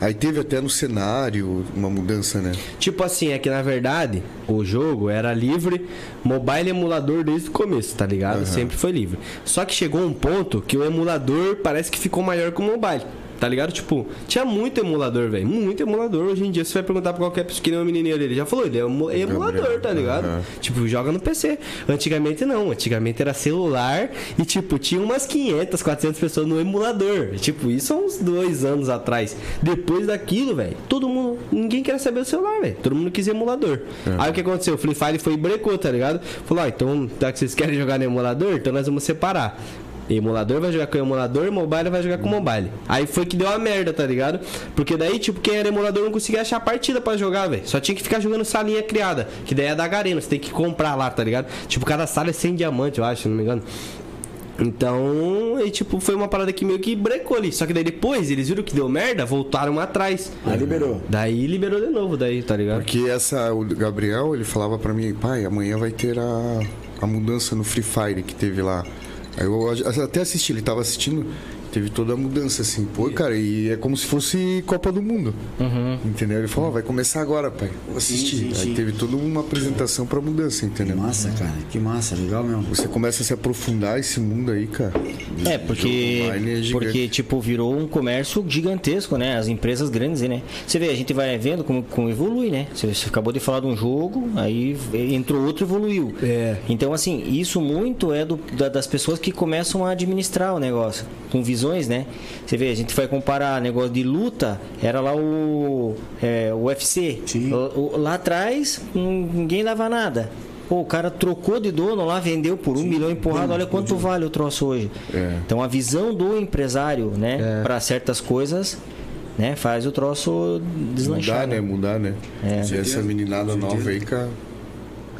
Aí teve até no cenário uma mudança, né? Tipo assim, é que na verdade o jogo era livre, mobile e emulador desde o começo, tá ligado? Sempre foi livre. Só que chegou um ponto que o emulador parece que ficou maior que o mobile. Tá ligado? Tipo, tinha muito emulador, velho. Muito emulador. Hoje em dia, você vai perguntar pra qualquer pessoa que nem o menininho ali, ele já falou, ele é emu- emulador, tá ligado? Aham. Tipo, joga no PC. Antigamente não. Antigamente era celular e, tipo, tinha umas 500, 400 pessoas no emulador. Tipo, isso há uns dois anos atrás. Depois daquilo, velho, todo mundo. Ninguém queria saber do celular, velho. Todo mundo quis emulador. Aí o que aconteceu? O Free Fire foi e brecou, tá ligado? Falou, ó, então, já que vocês querem jogar no emulador, então nós vamos separar. Emulador vai jogar com emulador, mobile vai jogar com mobile. Aí foi que deu a merda, tá ligado? Porque daí, tipo, quem era emulador não conseguia achar partida pra jogar, velho. Só tinha que ficar jogando salinha criada. Que daí é da Garena, você tem que comprar lá, tá ligado? Tipo, cada sala é 100 diamante, eu acho, se não me engano. Então, aí, tipo, foi uma parada que meio que brecou ali. Só que daí depois eles viram que deu merda, voltaram atrás. Aí liberou. Daí liberou de novo, daí, tá ligado? Porque essa, o Gabriel, ele falava pra mim, pai, amanhã vai ter a, a mudança no Free Fire que teve lá. Eu até assisti, ele tava assistindo, teve toda a mudança, assim. Pô, cara, e é como se fosse Copa do Mundo. Entendeu? Ele falou, ó, vai começar agora, pai. Vou assistir. Sim, sim, sim. Aí teve toda uma apresentação pra mudança, Que entendeu? massa, cara. Que massa, legal mesmo. Você começa a se aprofundar esse mundo aí, cara. É, porque, é porque tipo, virou um comércio gigantesco, né? As empresas grandes, né? Você vê, a gente vai vendo como, como evolui, né? Você, você acabou de falar de um jogo, aí entrou outro e evoluiu. É. Então, assim, isso muito é do, da- das pessoas que começam a administrar o negócio, com visões, né? Você vê, a gente vai comparar negócio de luta, era lá o, é, o UFC. Sim. O- o- lá atrás, ninguém dava nada. Pô, o cara trocou de dono lá, vendeu por um milhão e porrada. Olha quanto vale o troço hoje. É. Então a visão do empresário, né, É. para certas coisas, né, faz o troço deslanchar. Mudar, né? Mudar, né? É. Essa meninada nova aí, cara.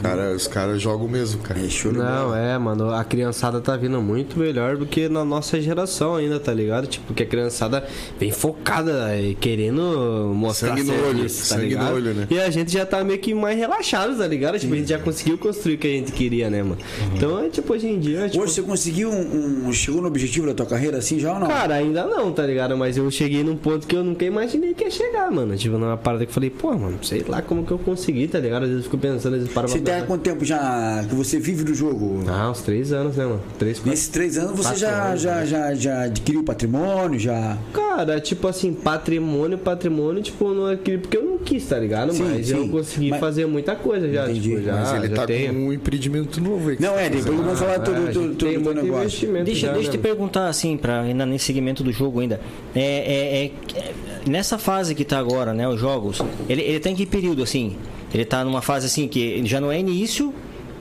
Cara, os caras jogam mesmo, cara. É show. Não, é, mano, a criançada tá vindo muito melhor do que na nossa geração ainda, tá ligado? Tipo, que a criançada vem focada e querendo mostrar Sangue no olho, tá sangue no ligado? olho, né? E a gente já tá meio que mais relaxado, tá ligado? Tipo, a gente já conseguiu construir o que a gente queria, né, mano? Então, é tipo, hoje em dia, tipo, Hoje você conseguiu um, um- Chegou no objetivo da tua carreira assim já ou não? Cara, ainda não, tá ligado? Mas eu cheguei num ponto que eu nunca imaginei que ia chegar, mano. Tipo, numa parada que eu falei, pô, mano, sei lá como que eu consegui, tá ligado? Às vezes eu fico pensando, às vezes para Você há quanto tempo já que você vive do jogo? Ah, uns três anos, né, mano? Três, quatro. Nesses três anos você já, anos, já, né? já, já adquiriu patrimônio, já. Cara, tipo assim, patrimônio, patrimônio, tipo, não é aquele porque eu não quis, tá ligado? Sim, Mas sim. eu consegui Mas- fazer muita coisa já, Entendi. tipo, já, Mas ele já tá tenho. com um empreendimento novo aí. Não, é, tá depois fazendo. vamos falar todo, a todo, tem negócio. investimento Deixa, já, deixa eu te né? perguntar assim, para ainda nesse segmento do jogo ainda. É, é- é- é- nessa fase que tá agora, né, os jogos, ele, ele tá em que período assim? Ele tá numa fase assim que já não é início,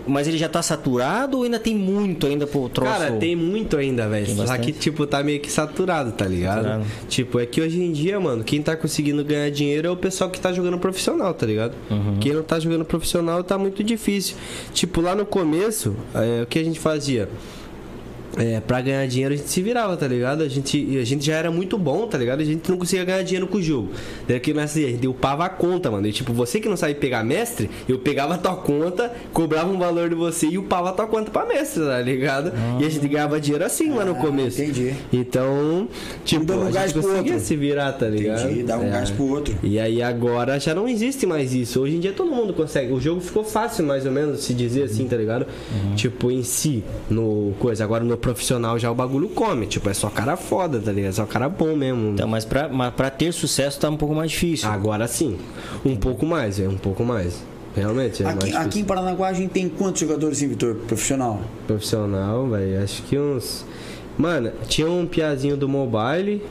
mas ele já tá saturado ou ainda tem muito ainda pro troço? Cara, tem muito ainda, velho. Que, tipo, tá meio que saturado, tá ligado? Saturado. Tipo, é que hoje em dia, mano, quem tá conseguindo ganhar dinheiro é o pessoal que tá jogando profissional, tá ligado? Uhum. Quem não tá jogando profissional tá muito difícil. Tipo, lá no começo, é, o que a gente fazia? É, pra ganhar dinheiro a gente se virava, tá ligado? A gente, a gente já era muito bom, tá ligado? A gente não conseguia ganhar dinheiro com o jogo. Daí que nós fazia, a gente upava a conta, mano. E tipo, você que não sabe pegar mestre, eu pegava a tua conta, cobrava um valor de você e upava a tua conta pra mestre, tá ligado? E a gente ganhava dinheiro assim lá no Ah, começo. entendi. Então, tipo, um a gás gente pro conseguia outro. se virar, tá ligado? Entendi, dá um É. gás pro outro. E aí agora já não existe mais isso. Hoje em dia todo mundo consegue. O jogo ficou fácil, mais ou menos, se dizer assim, tá ligado? Uhum. Tipo, em si, no coisa. Agora no profissional já o bagulho come. Tipo, é só cara foda, tá ligado? É só cara bom mesmo. Então, mas pra, mas pra ter sucesso tá um pouco mais difícil. Agora sim. Um pouco mais, é um pouco mais. Realmente, é mais Aqui, difícil. aqui em Paranaguá a gente tem quantos jogadores, assim, Vitor? Profissional? Profissional, velho, acho que uns. Mano, tinha um piazinho do mobile.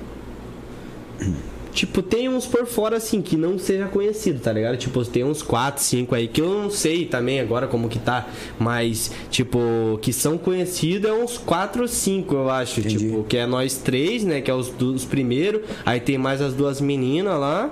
Tipo, tem uns por fora assim que não seja conhecido, tá ligado? Tipo, tem uns 4, 5 aí que eu não sei também agora como que tá, mas tipo, que são conhecidos é uns 4 ou 5, eu acho, Entendi. tipo, que é nós três, né, que é os dos primeiros, aí tem mais as duas meninas lá.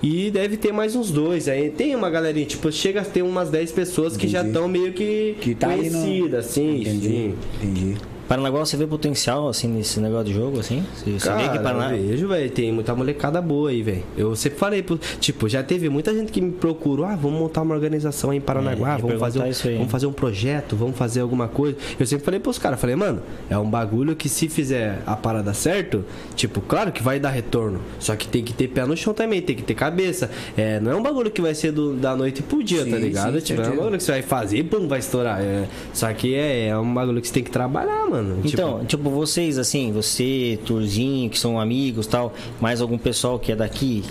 E deve ter mais uns dois. Aí tem uma galerinha, tipo, chega a ter umas 10 pessoas que já Entendi. estão meio que, Que tá ali no- conhecidas, assim, Entendi. sim. Entendi. Paranaguá, você vê potencial, assim, nesse negócio de jogo, assim? Você, você vê que Cara, Paraná... eu vejo, velho, tem muita molecada boa aí, velho. Eu sempre falei, pro- tipo, já teve muita gente que me procurou, ah, vamos montar uma organização aí em Paranaguá, É, vamos, fazer um, isso aí. vamos fazer um projeto, vamos fazer alguma coisa. Eu sempre falei pros caras, falei, mano, é um bagulho que se fizer a parada certo, tipo, claro que vai dar retorno, só que tem que ter pé no chão também, tem que ter cabeça. É, não é um bagulho que vai ser do- da noite pro dia, Sim, tá ligado? sim, tipo, é um bagulho que você vai fazer e pum, vai estourar. É, só que é, é um bagulho que você tem que trabalhar, mano. Então, tipo, vocês, assim, você, Turzinho, que são amigos tal, mais algum pessoal que é daqui,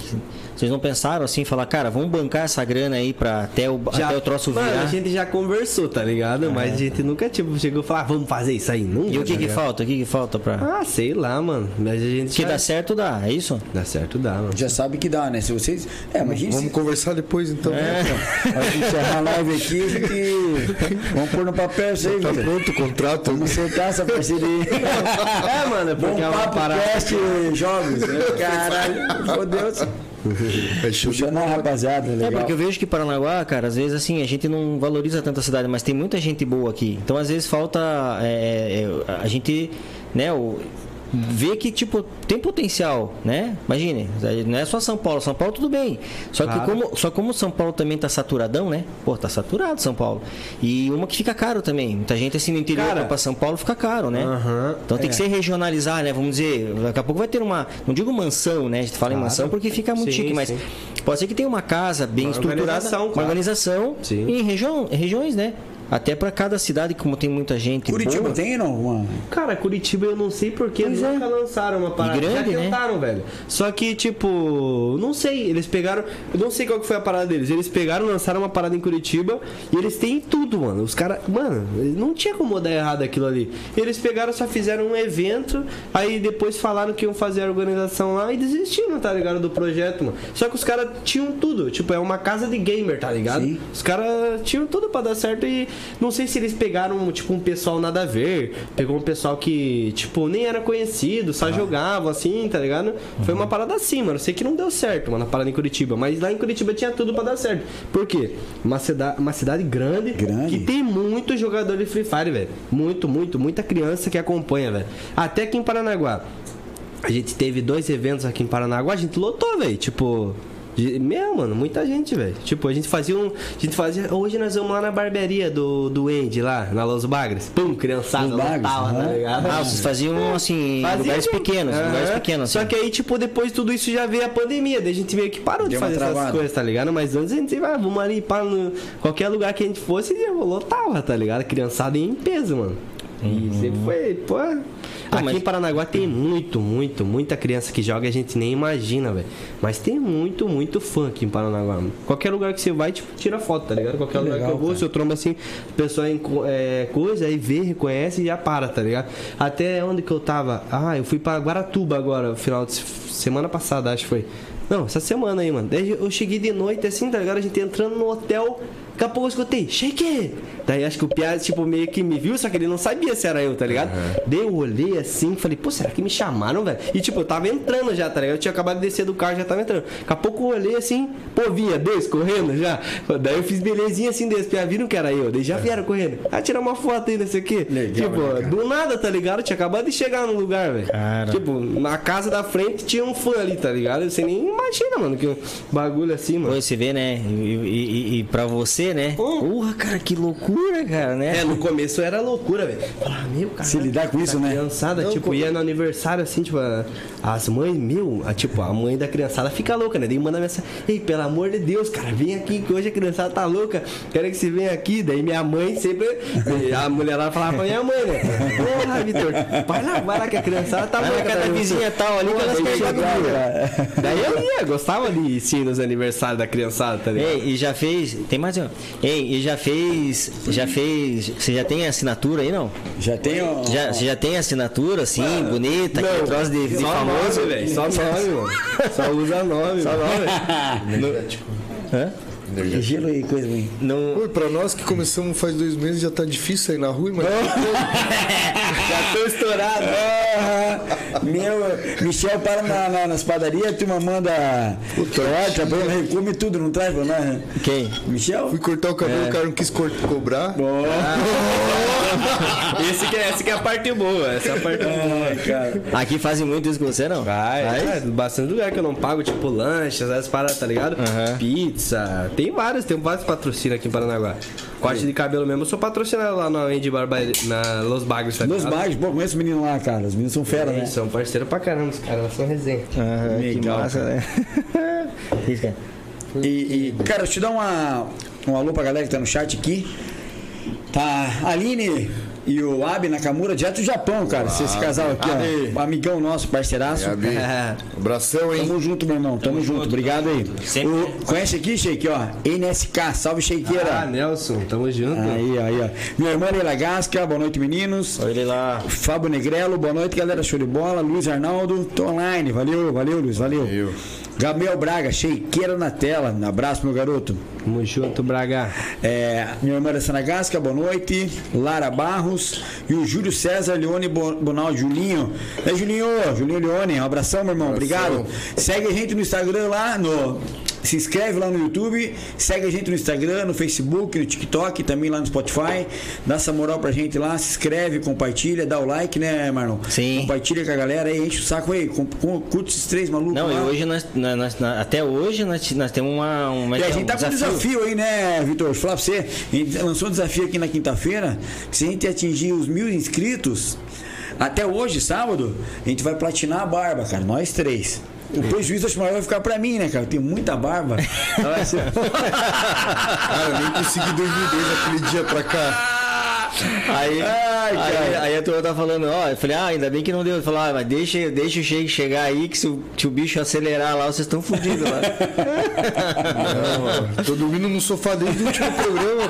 vocês não pensaram assim, falar, cara, vamos bancar essa grana aí pra até o, até o troço Mano, virar? a gente já conversou, tá ligado? Mas a gente nunca, tipo, chegou e falou, ah, vamos fazer isso aí. Nunca, E o que tá que falta? O que que falta pra... Ah, sei lá, mano. Mas a gente Que já... dá certo, dá, é isso? Dá certo, dá, mano. Já sabe que dá, né? Se vocês. É, imagina Vamos se. conversar depois então. né? A gente encerrar a live aqui, a gente. Vamos pôr no papel isso aí, Tá pronto o contrato? Vamos acertar essa parceria. É, mano, Bom porque é uma papo, parada... cast, né? Caralho, meu Deus. É show de Puxando a rapaziada, É legal. porque eu vejo que Paranaguá, cara, às vezes assim, a gente não valoriza tanto a cidade, mas tem muita gente boa aqui. Então, às vezes, falta é, é, a gente, né, o, ver que, tipo, tem potencial, né? Imagine, não é só São Paulo. São Paulo, tudo bem. Só que Claro. como, só como São Paulo também tá saturadão, né? Pô, tá saturado São Paulo. E uma que fica caro também. Muita gente assim no interior Cara, pra São Paulo fica caro, né? Então tem que é. ser regionalizar, né? Vamos dizer, daqui a pouco vai ter uma, não digo mansão, né? A gente fala em Claro. mansão porque fica muito Sim, chique, mas sim. pode ser que tenha uma casa bem Uma estruturada, organização, uma claro. organização Sim. em região, regiões, né? Até pra cada cidade, como tem muita gente Curitiba boa, tem, não? Uma... Cara, Curitiba eu não sei porque Pois eles é. nunca lançaram uma parada. grande, Já né? tentaram, velho. Só que, tipo, não sei, eles pegaram. Eu não sei qual que foi a parada deles. Eles pegaram, lançaram uma parada em Curitiba e eles têm tudo, mano. Os caras. Mano, não tinha como dar errado aquilo ali. Eles pegaram, só fizeram um evento, aí depois falaram que iam fazer a organização lá e desistiram, tá ligado? Do projeto, mano. Só que os caras tinham tudo. Tipo, é uma casa de gamer, tá ligado? Sim. Os caras tinham tudo pra dar certo e não sei se eles pegaram, tipo, um pessoal nada a ver. Pegou um pessoal que, tipo, nem era conhecido, só jogavam assim, tá ligado? Foi uma parada assim, mano. Sei que não deu certo, mano, a parada em Curitiba. Mas lá em Curitiba tinha tudo pra dar certo. Por quê? Uma, cida uma cidade grande, Grande. que tem muito jogador de Free Fire, velho. Muito, muito, muita criança que acompanha, velho. Até aqui em Paranaguá. A gente teve dois eventos aqui em Paranaguá, a gente lotou, velho. Tipo. Meu, mano, muita gente, velho. Tipo, a gente fazia um. A gente fazia. Hoje nós vamos lá na barbearia do, do Andy, lá, na Los Bagres. Pum, criançada, lotava, tá aham. ligado? Ah, vocês faziam assim, em Fazia, lugares pequenos, aham. lugares pequenos. Só assim. que aí, tipo, depois de tudo isso já veio a pandemia. Daí a gente meio que parou Deu de fazer essas coisas, tá ligado? Mas antes a gente sempre, ah, vamos ali para no qualquer lugar que a gente fosse e lotava, tá ligado? Criançada ia em peso, mano. E sempre foi, pô. Aqui mas- em Paranaguá tem muito, muito, muita criança que joga e a gente nem imagina, velho. Mas tem muito, muito fã aqui em Paranaguá. mano. Qualquer lugar que você vai, tipo, tira foto, tá ligado? Qualquer lugar legal, que eu vou, cara. se eu trombo assim, a pessoa em é, coisa, aí vê, reconhece e já para, tá ligado? Até onde que eu tava? Ah, eu fui pra Guaratuba agora, final de se- semana passada, acho que foi. Não, essa semana aí, mano. Daí eu cheguei de noite assim, tá ligado? A gente entrando no hotel. Daqui a pouco eu escutei, shake! Daí acho que o Piaz, tipo, meio que me viu, só que ele não sabia se era eu, tá ligado? Daí eu olhei assim, falei, pô, será que me chamaram, velho? E tipo, eu tava entrando já, tá ligado? Eu tinha acabado de descer do carro, já tava entrando. Daqui a pouco eu olhei assim, pô, vinha dois correndo já. Daí eu fiz belezinha assim desse, Piaz viram que era eu. Daí já vieram correndo. Ah, tirar uma foto aí, não sei o quê. Legal, tipo, cara? do nada, tá ligado? Eu tinha acabado de chegar no lugar, velho. Cara. Tipo, na casa da frente tinha um fã ali, tá ligado? Você nem imagina, mano, que um bagulho assim, mano. Pô, você vê, né? E, e, e- e pra você, né? Porra, cara, que loucura, cara, né? É, no começo era loucura, velho. Falar, meu, cara. Se lidar com isso, né? Criançada, Não, tipo, como- ia no aniversário, assim, tipo, as mães, meu, a, tipo, a mãe da criançada fica louca, né? Daí manda mensagem, ei, pelo amor de Deus, cara, vem aqui, que hoje a criançada tá louca, quero que você venha aqui. Daí minha mãe sempre, a mulher lá falava pra minha mãe, né? Porra, Vitor, vai lá, vai lá que a criançada tá Vai louca. casa da daí. vizinha tal ali que elas cara. Daí eu ia, gostava de ir sim nos aniversários da criançada, tá ligado? Ei, e já fez. Tem mais. um. Ei, e já fez. Já fez. Você já tem assinatura aí, não? Já tem, ó. Já, você já tem assinatura assim, bonita, que troço de, de Só famoso? velho. Só nome, mano. Só usa nome. Só nome. Energético. Hã? Energético. Gelo e coisa ruim. Não. Oi, pra nós que começamos faz dois meses já tá difícil aí na rua, mas Já tô estourado. Ah, Meu, Michel para na, na, nas padarias, a turma manda torta, banho, recume tudo, não traz pra nós, né? Quem? Michel? fui cortar o cabelo, o cara não quis cobrar. Esse que, é, essa que é a parte boa. Essa é a parte boa. Ai, cara. Aqui fazem muito isso com você, não? Vai, é, bastante lugar que eu não pago, tipo lanches, essas paradas, tá ligado? Aham. Pizza. Tem vários, tem vários patrocínios aqui em Paranaguá. Corte de cabelo mesmo, eu sou patrocinado lá na Andy Barba, na Los Bagres, tá ligado? bares, pô, conheço os meninos lá, cara. Os meninos são fera, né? Eles São parceiros pra caramba, os caras, elas são resenha. Aham, que Legal, massa, né? Isso, cara. E, e, cara, deixa eu te dar uma, um alô pra galera que tá no chat aqui. Tá, Aline e o Abi Nakamura, direto do Japão, cara. Esse casal aqui, ó. Amigão nosso, parceiraço. Gabi, abração, hein? Tamo junto, meu irmão. Tamo, junto. Obrigado aí. Sempre. O- conhece aqui, Sheik, ó? NSK. Salve, Sheikeira. Ah, Nelson, tamo junto. Aí, aí, ó. Minha irmã Leila Gasca, boa noite, meninos. Ele lá. Fábio Negrelo, boa noite, galera. Show de bola. Luiz Arnaldo, tô online. Valeu, valeu, Luiz, valeu. Valeu. Gabriel Braga, Sheikeira na tela. Um abraço, meu garoto. Tamo junto, Braga. É, minha irmã Alessandra Gasca, boa noite. Lara Barros e o Júlio César Leone Bo- Bonal, Julinho. É Julinho, Julinho Leone, um abração, meu irmão, obrigado. Segue a gente no Instagram lá, no. Se inscreve lá no YouTube, segue a gente no Instagram, no Facebook, no TikTok, também lá no Spotify. Dá essa moral pra gente lá, se inscreve, compartilha, dá o like, né, Marlon? Sim. Compartilha com a galera aí, enche o saco aí, com, com, curte esses três malucos Não, lá. e hoje nós, nós- nós- até hoje nós, nós temos uma, uma E a gente tá com um desafio aí, né, Vitor? Falar pra você. A gente lançou um desafio aqui na quinta-feira. Se a gente atingir os mil inscritos, até hoje, sábado, a gente vai platinar a barba, cara. Nós três. O prejuízo acho maior vai ficar pra mim, né, cara? Eu tenho muita barba. Cara, eu nem consegui dormir desde aquele dia pra cá. Aí, Ai, aí, aí a turma tá falando, ó, eu falei, ah, ainda bem que não deu. Eu falei, ah, mas deixa, deixa o shake chegar aí, que se o, se o bicho acelerar lá, vocês estão fodidos lá. Não, tô dormindo no sofá desde o último programa.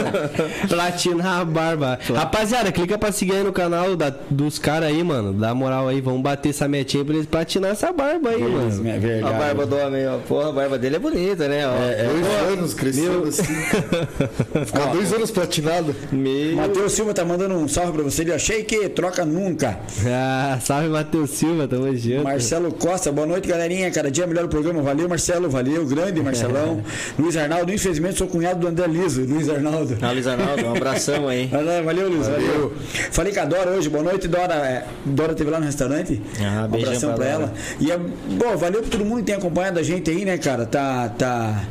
Platinar a barba. Rapaziada, clica pra seguir aí no canal da- dos caras aí, mano. Dá moral aí, vamos bater essa metinha pra eles platinar essa barba aí, mano. É a barba do homem, ó. Porra, a barba dele é bonita, né? Ó. dois anos crescendo assim. Ficar dois anos platinado. Meu... Matheus Silva tá mandando um salve pra você. Ele achei que troca nunca. Ah, salve Matheus Silva, tamo junto. Marcelo Costa, boa noite, galerinha. Cada dia melhor o programa. Valeu, Marcelo. Valeu, grande Marcelão. Luiz Arnaldo, infelizmente sou cunhado do André Liso. Luiz Arnaldo. Ah, Luiz Arnaldo, um abração aí. Valeu, valeu, Luiz. Valeu. Falei com a Dora hoje. Boa noite, Dora. É, Dora teve lá no restaurante. Ah, um beijão abração pra pra ela. E, é, bom, valeu pra todo mundo que tem acompanhado a gente aí, né, cara? Tá. tá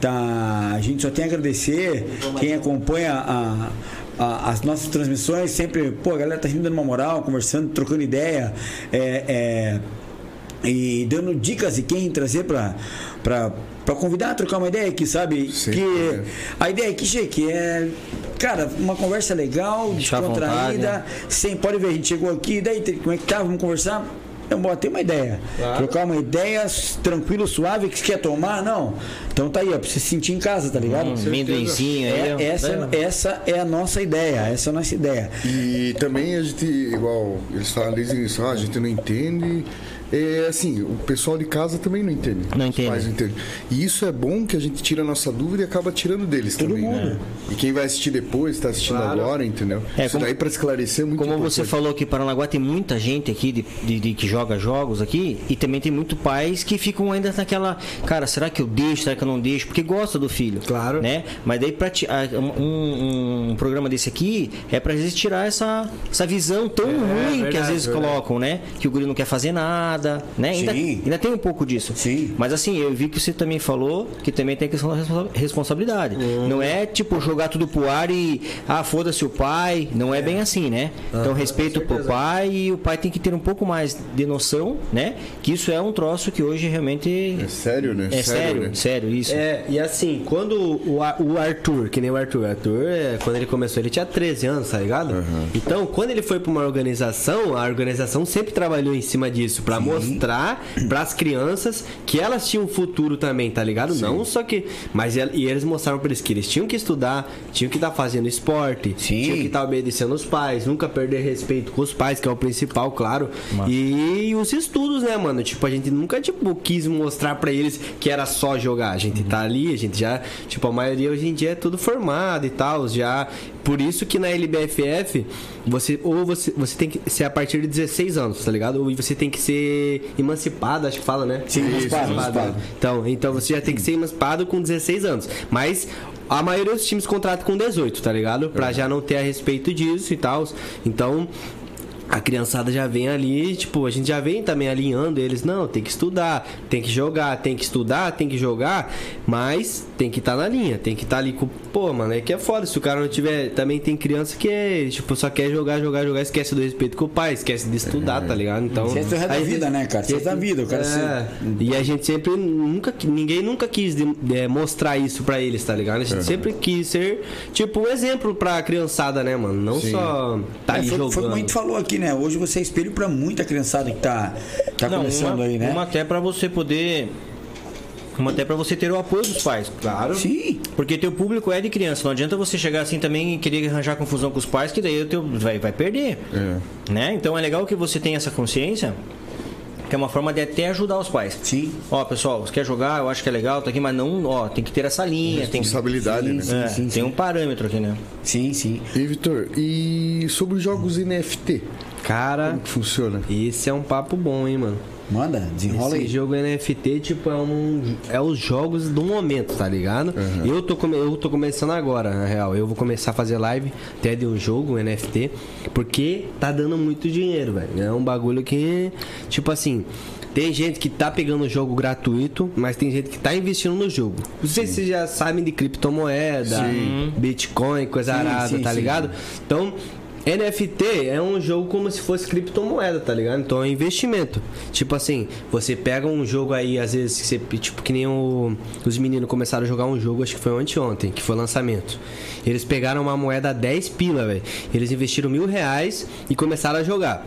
Tá, a gente só tem a agradecer quem acompanha a, a- as nossas transmissões, sempre, pô, a galera tá sempre dando uma moral, conversando, trocando ideia, é, é, e dando dicas de quem trazer pra, pra, pra convidar a trocar uma ideia aqui, sabe? Sim, que é. a ideia aqui, Sheik, é, cara, uma conversa legal, descontraída, vontade, né? sem, pode ver, a gente chegou aqui, daí, como é que tá, vamos conversar? Eu botei uma ideia. Trocar uma ideia tranquilo, suave, que você quer tomar? Não. Então tá aí, ó, pra você se sentir em casa, tá ligado? Um amendoinzinho aí. É, essa, essa é a nossa ideia, essa é a nossa ideia. E também a gente, igual eles falam, dizem isso, ah, a gente não entende. É assim, o pessoal de casa também não entende. Não entende. pais não entendem. E isso é bom que a gente tira a nossa dúvida e acaba tirando deles Todo também. mundo. Né? E quem vai assistir depois, está assistindo Claro. agora, entendeu? É, isso como- daí para esclarecer é muito Como importante. você falou que em Paranaguá tem muita gente aqui de, de- de- que joga jogos aqui e também tem muito pais que ficam ainda naquela, cara, será que eu deixo, será que eu não deixo? Porque gosta do filho. Claro. Né? Mas daí ah, um, um- programa desse aqui é pra gente tirar essa, essa visão tão ruim que verdade, às vezes verdade. colocam, né? Que o guri não quer fazer nada, né? Ainda, Sim. ainda tem um pouco disso. Sim. Mas assim, eu vi que você também falou que também tem a questão da responsa- responsabilidade. Uhum. Não é tipo jogar tudo pro ar e ah, foda-se o pai. Não é, bem assim, né? Então respeito pro pai e o pai tem que ter um pouco mais de noção, né? Que isso é um troço que hoje realmente É sério, né? é sério, né? sério, isso. É, e assim, quando o, Ar- o Arthur, que nem o Arthur, o Arthur, é, quando ele começou, ele tinha 13 anos, tá ligado? Então, quando ele foi pra uma organização, a organização sempre trabalhou em cima disso, pra mostrar pras crianças que elas tinham um futuro também, tá ligado? Não só que. Mas e eles mostraram pra eles que eles tinham que estudar, tinham que estar fazendo esporte, Sim. tinham que estar obedecendo os pais, nunca perder respeito com os pais, que é o principal, claro. E os estudos, né, mano? Tipo, a gente nunca, tipo, quis mostrar pra eles que era só jogar. A gente tá ali, a gente já, tipo, a maioria hoje em dia é tudo formado e tal, já. Por isso que na LBFF, você ou você, você tem que ser a partir de 16 anos, tá ligado? Ou você tem que ser emancipado, acho que fala, né? Sim, emancipado, emancipado. Então, então você já tem que ser emancipado com 16 anos. Mas a maioria dos times contratam com 18, tá ligado? Pra já não ter a respeito disso e tal. Então. A criançada já vem ali, tipo, a gente já vem também alinhando eles, não, tem que estudar, tem que jogar, tem que estudar, tem que jogar, mas tem que estar na linha, tem que estar ali com, pô, mano, é que é foda, se o cara não tiver, também tem criança que é, tipo, só quer jogar, jogar, jogar, esquece do respeito com o pai, esquece de estudar, tá ligado? Então, Isso é o resto da vida, né, cara? É resto da vida, o cara é, E a gente sempre nunca ninguém nunca quis de- de mostrar isso pra eles, tá ligado? A gente sempre quis ser tipo um exemplo pra criançada, né, mano? Não só tá É, ali foi, jogando. foi como a gente falou aqui, né? Hoje você é espelho pra muita criançada que tá, tá Não, começando uma, aí, né? uma até pra você poder. Uma até pra você ter o apoio dos pais. Claro. Sim. Porque teu público é de criança. Não adianta você chegar assim também e querer arranjar confusão com os pais, que daí o teu vai, vai perder. É. Né? Então é legal que você tenha essa consciência. Que é uma forma de até ajudar os pais. Sim. Ó, pessoal, você quer jogar? Eu acho que é legal, tá aqui, mas não, ó, tem que ter essa linha. Tem, que- Responsabilidade, né? é, sim, tem sim. um parâmetro aqui, né? Sim, sim. E Vitor, e sobre os jogos NFT? Cara, Como que funciona? esse é um papo bom, hein, mano. Manda, desenrola Esse aí. jogo NFT, tipo, é um. É os jogos do momento, tá ligado? Eu, tô eu tô começando agora, na real. Eu vou começar a fazer live até de um jogo, um NFT, porque tá dando muito dinheiro, velho. É um bagulho que, tipo assim. Tem gente que tá pegando o jogo gratuito, mas tem gente que tá investindo no jogo. Não sei se vocês já sabem de criptomoeda, Bitcoin, coisa Sim, arada, sim, tá sim. ligado? Então, NFT é um jogo como se fosse criptomoeda, tá ligado? Então é um investimento. Tipo assim, você pega um jogo aí, às vezes, que você, tipo, que nem o- os meninos começaram a jogar um jogo, acho que foi anteontem, que foi lançamento. Eles pegaram uma moeda 10 pila, velho. Eles investiram mil reais e começaram a jogar.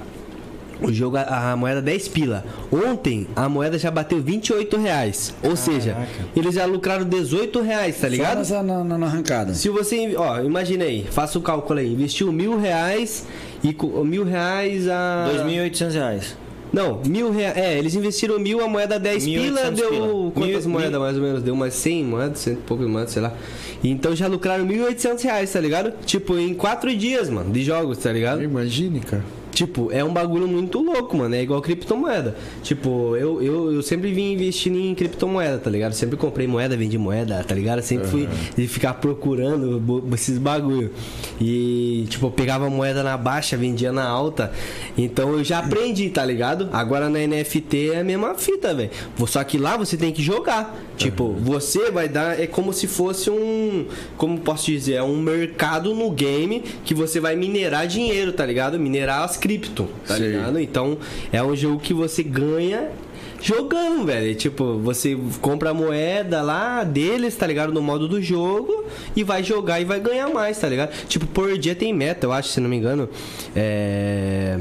O jogo, a, a moeda 10 pila. Ontem, a moeda já bateu 28 reais. Ou seja, eles já lucraram 18 reais, tá ligado? Só na, na, na arrancada. Se você, ó, imagina aí, faça o cálculo aí, investiu mil reais e mil reais a. 2.800 reais. Não, mil reais. É, eles investiram mil, a moeda 10 pila 1.800 deu. pila. Quantas Mil- moedas mil- mais ou menos? Deu umas 100 moedas, 100 e poucas moedas, sei lá. Então já lucraram 1.800 reais, tá ligado? Tipo, em 4 dias, mano, de jogos, tá ligado? Imagine, cara. Tipo, é um bagulho muito louco, mano. É igual criptomoeda. Tipo, eu, eu, eu sempre vim investindo em criptomoeda, tá ligado? Sempre comprei moeda, vendi moeda, tá ligado? Sempre fui de ficar procurando esses bagulho. E, tipo, eu pegava moeda na baixa, vendia na alta. Então eu já aprendi, tá ligado? Agora na NFT é a mesma fita, velho. Só que lá você tem que jogar. Tipo, você vai dar. É como se fosse um. Como posso dizer? É um mercado no game que você vai minerar dinheiro, tá ligado? Minerar as cripto, tá Sei. ligado? Então é um jogo que você ganha jogando, velho. Tipo, você compra a moeda lá deles, tá ligado? No modo do jogo e vai jogar e vai ganhar mais, tá ligado? Tipo, por dia tem meta, eu acho, se não me engano. É.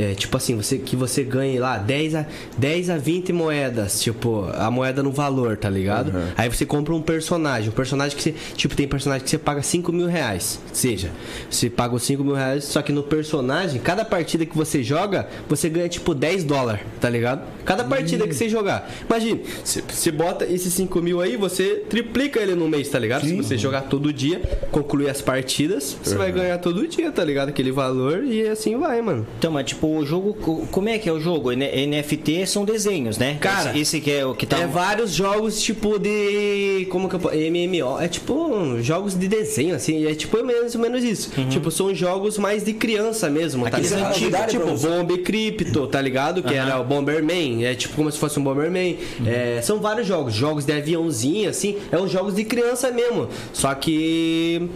É, tipo assim, você que você ganhe lá 10 a, 10 a 20 moedas, tipo, a moeda no valor, tá ligado? Aí você compra um personagem, um personagem que você, tipo, tem personagem que você paga 5 mil reais. Seja, você paga os 5 mil reais, só que no personagem, cada partida que você joga, você ganha tipo 10 dólares, tá ligado? Cada partida que você jogar. Imagine, você, você bota esses 5 mil aí, você triplica ele no mês, tá ligado? Se você jogar todo dia, concluir as partidas, você vai ganhar todo dia, tá ligado? Aquele valor e assim vai, mano. Então, mas tipo, o jogo. co- Como é que é o jogo? NFT são desenhos, né? Cara, esse, esse que é o que tá. É vários jogos tipo de. Como que eu posso. MMO. É tipo jogos de desenho, assim. É tipo mais ou menos isso. Tipo, são jogos mais de criança mesmo. Tá Aqueles ligado? antigos, Tipo. Bomb Crypto, tá ligado? Que era o Bomberman. É tipo como se fosse um Bomberman. É, são vários jogos. Jogos de aviãozinho, assim. É uns jogos de criança mesmo. Só que.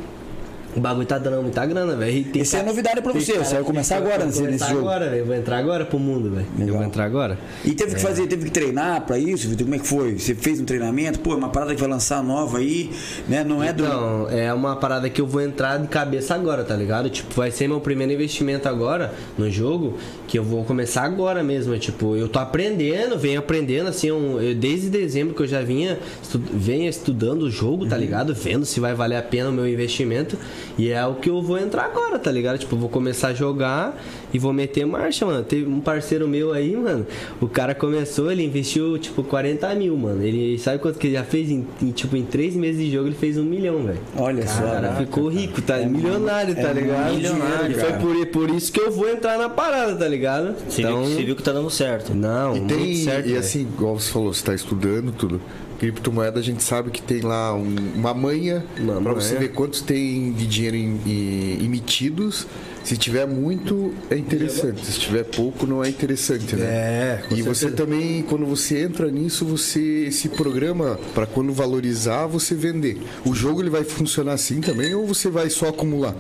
O bagulho tá dando muita grana, velho. Isso é ca- novidade pra você, cara você vai começar agora vou nesse- jogo. agora, velho. Eu vou entrar agora pro mundo, velho. Eu vou entrar agora. E teve que fazer, teve que treinar pra isso, Vitor? Como é que foi? Você fez um treinamento? Pô, é uma parada que vai lançar nova aí, né? Não é do. Então, é uma parada que eu vou entrar de cabeça agora, tá ligado? Tipo, vai ser meu primeiro investimento agora no jogo, que eu vou começar agora mesmo. Tipo, eu tô aprendendo, venho aprendendo, assim, um- eu, desde dezembro que eu já vinha, estu, estudando o jogo, tá ligado? Vendo se vai valer a pena o meu investimento. E é o que eu vou entrar agora, tá ligado? Tipo, eu vou começar a jogar e vou meter marcha, mano. Teve um parceiro meu aí, mano. O cara começou, ele investiu, tipo, 40 mil, mano. Ele sabe quanto que ele já fez? Em, em, tipo, em três meses de jogo, ele fez um milhão, velho. Olha só. Cara, ficou rico, tá? É milionário, tá é ligado? muito dinheiro, e foi por, por isso que eu vou entrar na parada, tá ligado? Você, viu, que- você viu que tá dando certo. Não, E muito tem, certo. e velho. assim, igual você falou, você está estudando tudo. Criptomoeda a gente sabe que tem lá um- uma manha para você ver quantos tem de dinheiro em- em- emitidos. Se tiver muito, é interessante. Se tiver pouco, não é interessante, né? É, E você certeza. também, quando você entra nisso, você se programa para quando valorizar, você vender. O jogo ele vai funcionar assim também ou você vai só acumular?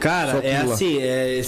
Cara, é assim, é,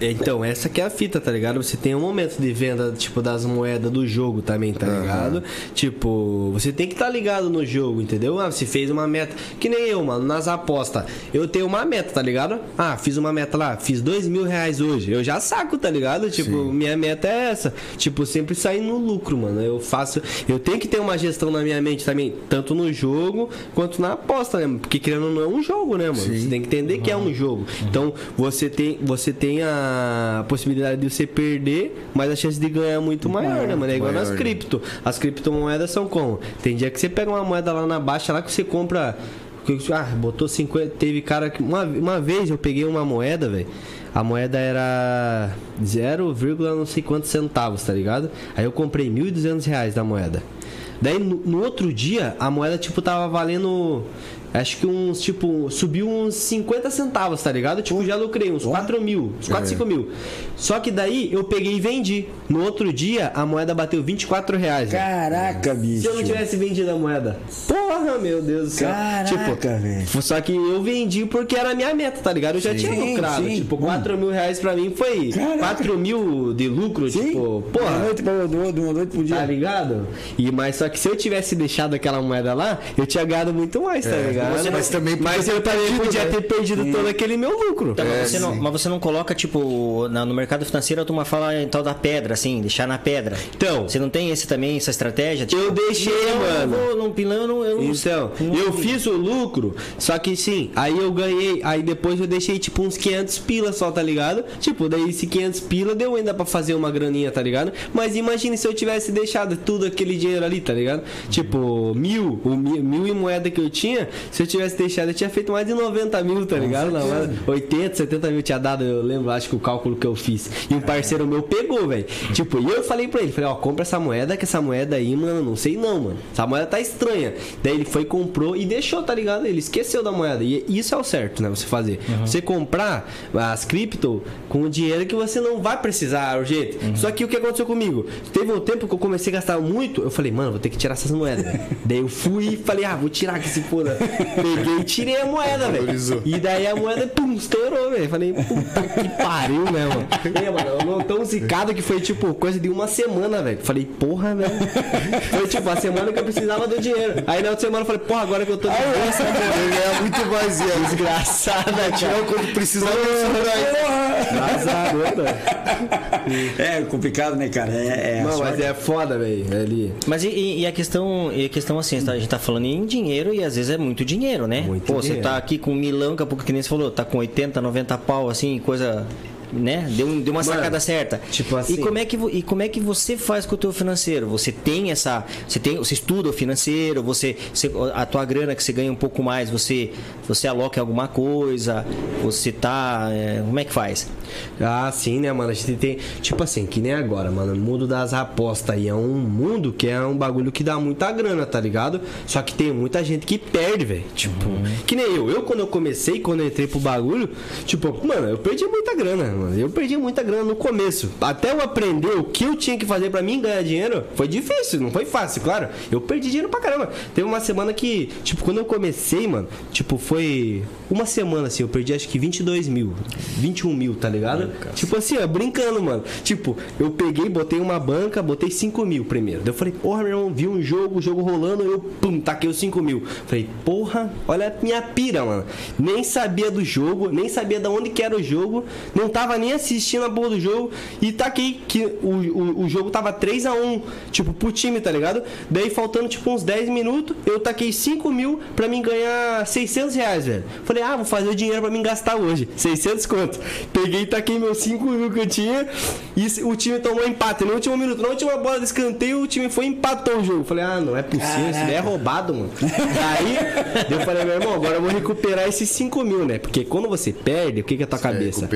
é- então, essa que é a fita, tá ligado? Você tem um momento de venda, tipo, das moedas do jogo também, tá ligado? Tipo, você tem que estar ligado no jogo, entendeu? Ah, você fez uma meta, que nem eu, mano, nas apostas. Eu tenho uma meta, tá ligado? Ah, fiz uma meta lá, fiz dois mil reais hoje. Eu já saco, tá ligado? Tipo, minha meta é essa. Tipo, sempre sair no lucro, mano. Eu faço. Eu tenho que ter uma gestão na minha mente também, tanto no jogo quanto na aposta, né? Porque querendo não é um jogo, né, mano? Você tem que entender que é um jogo. Então, você tem, você tem a possibilidade de você perder, mas a chance de ganhar é muito maior, né, mano? É igual maior, nas né? cripto. As criptomoedas são como? Tem dia que você pega uma moeda lá na baixa lá que você compra. Ah, botou 50. Teve cara que. Uma, uma vez eu peguei uma moeda, velho. A moeda era 0, não sei quantos centavos, tá ligado? Aí eu comprei 1.200 reais da moeda. Daí no, no outro dia a moeda tipo tava valendo. Acho que uns, tipo, subiu uns 50 centavos, tá ligado? Tipo, já lucrei uns 4 mil, uns 4, 5 mil. Só que daí eu peguei e vendi. No outro dia a moeda bateu 24 reais. Caraca, bicho. Se eu não tivesse vendido a moeda. Porra, meu Deus do céu. Caraca, tipo, velho. Só que eu vendi porque era a minha meta, tá ligado? Eu já tinha Sim, lucrado. sim. Tipo, Hum. 4 mil reais pra mim foi Caraca. 4 mil de lucro, Sim. tipo, De uma porra. noite pra uma noite pro dia. Tá ligado? E, mas só que se eu tivesse deixado aquela moeda lá, eu tinha ganhado muito mais, tá ligado? Você- mas também mas podia eu ter também perdido, podia né? ter perdido todo aquele meu lucro. Então, mas, É, você não, mas você não coloca, tipo, na- no mercado financeiro a turma fala em tal da pedra, assim, deixar na pedra. Então. Você não tem esse também, essa estratégia? Tipo, Eu deixei, não, mano. Eu num pilão, eu não. Eu não- Então, não- eu fiz o lucro, só que sim, aí eu ganhei, aí depois eu deixei tipo uns 500 pila só, tá ligado? Tipo, daí esse 500 pila deu ainda pra fazer uma graninha, tá ligado? Mas imagine se eu tivesse deixado tudo aquele dinheiro ali, tá ligado? Tipo, mil, o mil, mil em moeda que eu tinha, se eu tivesse deixado, eu tinha feito mais de 90 mil, tá ligado? Não, mas 80, 70 mil tinha dado, eu lembro, acho que o cálculo que eu fiz. E um parceiro meu pegou, velho. Tipo, e eu falei pra ele, falei, ó, compra essa moeda, que essa moeda aí, mano, não sei não, mano. Essa moeda tá estranha. Daí ele foi, comprou e deixou, tá ligado? Ele esqueceu da moeda. E isso é o certo, né? Você fazer. Você comprar as cripto com o dinheiro que você não vai precisar, urgente. Só que o que aconteceu comigo? Teve um tempo que eu comecei a gastar muito, eu falei, mano, vou ter que tirar essas moedas. daí eu fui e falei, ah, vou tirar que se foda. Peguei e tirei a moeda, velho. E daí a moeda, pum, estourou, velho. Falei, puta que pariu, né, mano? É, mano, eu não tão zicado que foi, tipo, coisa de uma semana, velho. Falei, porra, velho. Foi, tipo, a semana que eu precisava do dinheiro. Aí na outra semana eu falei, porra, agora que eu tô de bolsa, Eu ganhar muito e aí, desgraçada, tio. quando Azar, mano. É complicado, né, cara? É, é Não, mas é foda, velho. Ali. Mas e, e- e a questão, e a questão assim, a gente tá falando em dinheiro e às vezes é muito dinheiro, né? Muito Pô, você dinheiro. tá aqui com milão, daqui a pouco que nem você falou, tá com 80, 90 pau, assim, coisa. Né? Deu, deu uma Mano, sacada certa. tipo assim- E como, é que, e como é que você faz com o teu financeiro? Você tem essa. Você, tem, você estuda o financeiro, você, você- a tua grana que você ganha um pouco mais, você, você aloca em alguma coisa, você tá. é, como é que faz? Ah, sim, né, mano? A gente tem. Tipo assim, que nem agora, mano. O mundo das apostas aí é um mundo que é um bagulho que dá muita grana, tá ligado? Só que tem muita gente que perde, velho. Tipo, que nem eu. Eu, quando eu comecei, quando eu entrei pro bagulho, tipo, mano, eu perdi muita grana. Mano. Eu perdi muita grana no começo. Até eu aprender o que eu tinha que fazer pra mim ganhar dinheiro, foi difícil, não foi fácil, claro. Eu perdi dinheiro pra caramba. Teve uma semana que, tipo, quando eu comecei, mano, tipo, foi uma semana assim, eu perdi acho que 22 mil, 21 mil, tá ligado? tipo assim, ó, brincando, mano. Tipo, eu peguei, botei uma banca, botei 5 mil primeiro. Daí eu falei, porra, meu irmão, vi um jogo, o jogo rolando, eu, pum, taquei os 5 mil. Falei, porra, olha a minha pira, mano. Nem sabia do jogo, nem sabia de onde que era o jogo, não tava nem assistindo a porra do jogo e taquei que o, o, o jogo tava 3 a 1 tipo, pro time, tá ligado? Daí faltando, tipo, uns 10 minutos, eu taquei 5 mil pra mim ganhar 600 reais, velho. Falei, ah, vou fazer o dinheiro pra mim gastar hoje. 600 conto. Peguei e taquei meus 5 mil que eu tinha e o time tomou empate. No último minuto, na última bola de escanteio, o time foi e empatou o jogo. Falei, ah, não é possível, isso daí é roubado, mano. Aí, eu falei, meu irmão, agora eu vou recuperar esses 5 mil, né? Porque quando você perde, o que que é a tua vai cabeça? A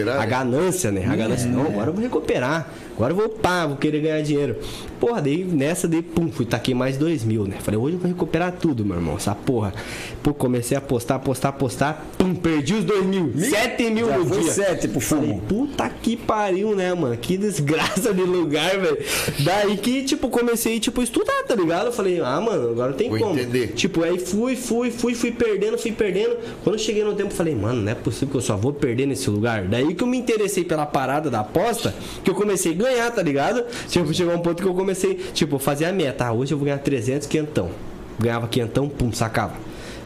né? Ganância, né? A ganância, não, agora eu vou recuperar. Agora eu vou, pá, vou querer ganhar dinheiro. Porra, daí nessa, daí, pum, fui taquei mais 2 mil, né? Falei, hoje eu vou recuperar tudo, meu irmão, essa porra. Pô, comecei a apostar, apostar, apostar, pum, perdi os 2 mil. 7 mil Já no foi dia. sete pro Falei, fumo. puta que pariu, né, mano? Que desgraça de lugar, velho. Daí que, tipo, comecei, tipo, estudar, tá ligado? Eu falei, ah, mano, agora tem Vou como. entender. Tipo, aí fui, fui, fui, fui perdendo, fui perdendo. Quando eu cheguei no tempo, falei, mano, não é possível que eu só vou perder nesse lugar. Daí que eu me interessei pela parada da aposta, que eu comecei a ganhar, tá ligado? Tipo, chegou um ponto que eu comecei, tipo, fazer a meta. Ah, hoje eu vou ganhar 300, quentão. Ganhava quentão, pum, sacava.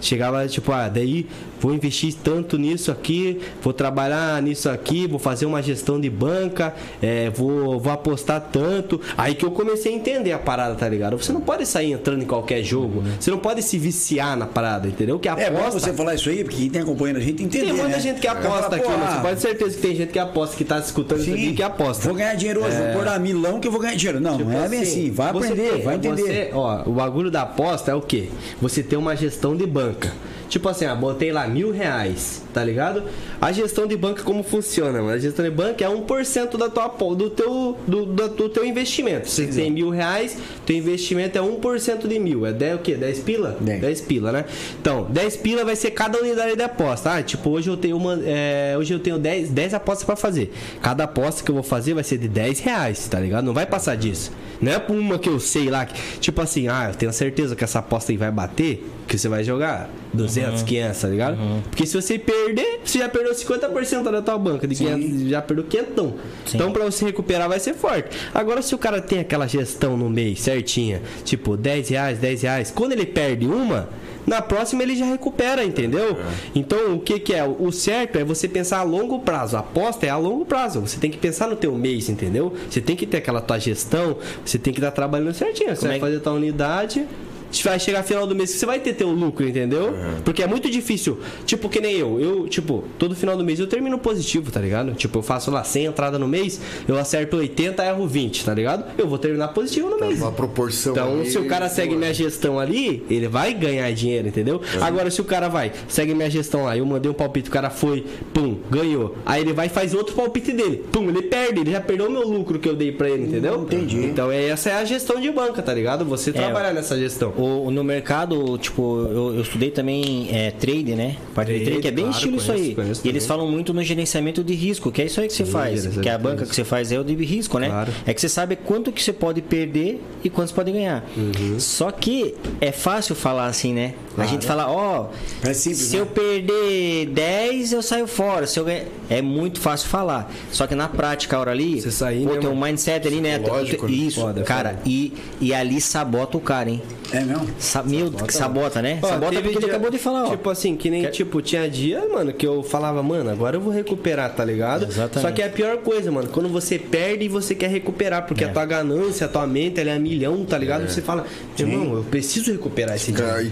Chegava, tipo, ah, daí vou investir tanto nisso aqui, vou trabalhar nisso aqui, vou fazer uma gestão de banca, é, vou, vou apostar tanto. Aí que eu comecei a entender a parada, tá ligado? Você não pode sair entrando em qualquer jogo, você não pode se viciar na parada, entendeu? Que a É bom aposta. você falar isso aí, porque quem tem acompanhando a gente entender. Tem muita né? gente que Vai aposta aqui, mas você pode ter certeza que tem gente que aposta, que tá escutando isso aqui, que aposta. Vou ganhar dinheiro hoje, vou pôr na milão que eu vou ganhar dinheiro. Não, não é bem assim. Vai você aprender, tem- vai entender. você- ó, o bagulho da aposta é o quê? Você tem uma gestão de banca. Tipo assim, ah, botei lá mil reais, tá ligado? A gestão de banca como funciona, mano? A gestão de banca é 1% da tua, do, teu, do, da- do teu investimento. Você tem mil reais, teu investimento é 1% de mil. É 10 o quê? 10 pila? Dez. 10 pila, né? Então, 10 pila vai ser cada unidade de aposta. Ah, tipo, hoje eu tenho uma. é, hoje eu tenho 10, 10 apostas pra fazer. Cada aposta que eu vou fazer vai ser de 10 reais, tá ligado? Não vai passar disso. Não é por uma que eu sei lá, que, tipo assim, ah, eu tenho certeza que essa aposta aí vai bater, que você vai jogar 200, 500, tá ligado? Porque se você perder, você já perdeu 50% da tua banca, de 500, já perdeu 500. Então, pra você recuperar, vai ser forte. Agora, se o cara tem aquela gestão no mês certinha, tipo 10 reais, 10 reais, quando ele perde uma, na próxima ele já recupera, entendeu? Então, o que que é? O certo é você pensar a longo prazo. A aposta é a longo prazo. Você tem que pensar no teu mês, entendeu? Você tem que ter aquela tua gestão, você tem que estar trabalhando certinho. Você Como vai é fazer tua unidade... Vai chegar final do mês que você vai ter teu lucro, entendeu? Porque é muito difícil. Tipo, que nem eu. Eu, tipo, todo final do mês eu termino positivo, tá ligado? Tipo, eu faço lá 100 entrada no mês, eu acerto 80, erro 20, tá ligado? Eu vou terminar positivo no mês. Uma proporção. Então, ali, se o cara segue minha gestão ali, ele vai ganhar dinheiro, entendeu? Agora, se o cara vai, segue minha gestão lá, eu mandei um palpite, o cara foi, pum, ganhou. Aí ele vai e faz outro palpite dele, pum, ele perde, ele já perdeu o meu lucro que eu dei pra ele, entendeu? entendi. Então, é- essa é a gestão de banca, tá ligado? Você trabalhar nessa gestão. O, no mercado, tipo, eu, eu estudei também é, trade, né? Parte de Trade, que é bem claro, estilo isso conheço, aí. conheço e eles falam muito no gerenciamento de risco, que é isso aí que você Sim, faz. gerenciamento Que é a banca que você faz é o de risco, né? Claro. É que você sabe quanto que você pode perder e quanto você pode ganhar. Uhum. Só que é fácil falar assim, né? A gente fala, ó, É simples, se né? eu perder 10, eu saio fora. Se eu ganhar... É muito fácil falar. Só que na prática, a hora ali, Você sair, pô, né, tem um mindset ali, né? Né? Isso, Foda, cara. foda. E, e ali sabota o cara, hein? É mesmo? Sa meu, sabota, né? Ó, sabota porque ele dia- acabou de falar, ó. Tipo assim, que nem, Quer- tipo, tinha dia, mano, que eu falava, mano, agora eu vou recuperar, tá ligado? Exatamente. Só que é a pior coisa, mano, quando você perde e você quer recuperar, porque É. a tua ganância, a tua mente, ela é a milhão, tá ligado? Você fala, irmão, eu preciso recuperar esse Fica dinheiro.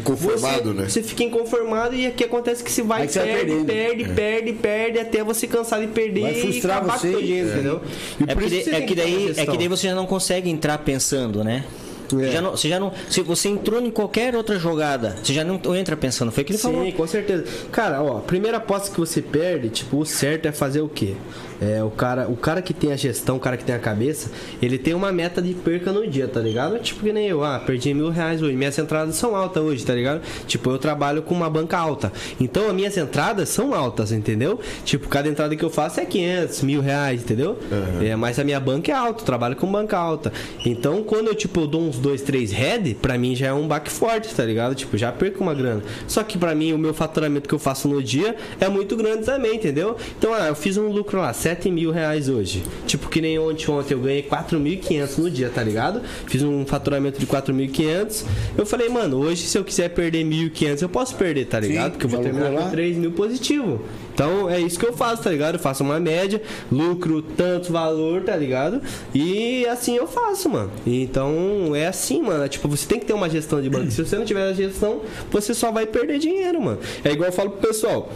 Você, né? Você fica inconformado e aqui acontece que você vai, Aí que você vai perde, perdendo. perde, perde, perde, até você cansar de perder Vai frustrar e acabar você. dinheiro, É. entendeu? E É que, você é que daí é que daí você já não consegue entrar pensando, né? Você já não, você já não, se você entrou em qualquer outra jogada, você já não entra pensando, foi o que ele Sim, falou. com certeza. Cara, ó, primeira aposta que você perde, tipo, o certo é fazer o quê? É, o cara, o cara que tem a gestão, o cara que tem a cabeça, ele tem uma meta de perca no dia, tá ligado? Tipo que nem eu, ah, perdi mil reais hoje. Minhas entradas são altas hoje, tá ligado? Tipo, eu trabalho com uma banca alta. Então, as minhas entradas são altas, entendeu? Tipo, cada entrada que eu faço é 500, mil reais, entendeu? É, mas a minha banca é alta, eu trabalho com banca alta. Então, quando eu, tipo, eu dou uns dois, três head, pra mim já é um baque forte, tá ligado? Tipo, já perco uma grana. Só que pra mim, o meu faturamento que eu faço no dia é muito grande também, entendeu? Então, ah, eu fiz um lucro lá, 7 mil reais hoje. Tipo, que nem ontem, ontem eu ganhei 4.500 no dia, tá ligado? Fiz um faturamento de 4.500. Eu falei, mano, hoje se eu quiser perder 1.500, eu posso perder, tá ligado? Sim, Porque eu vou terminar com lá. 3 mil positivo. Então é isso que eu faço, tá ligado? Eu faço uma média, lucro tanto valor, tá ligado? E assim eu faço, mano. Então é assim, mano. É, Tipo, você tem que ter uma gestão de banco. Se você não tiver a gestão, você só vai perder dinheiro, mano. É igual eu falo pro pessoal.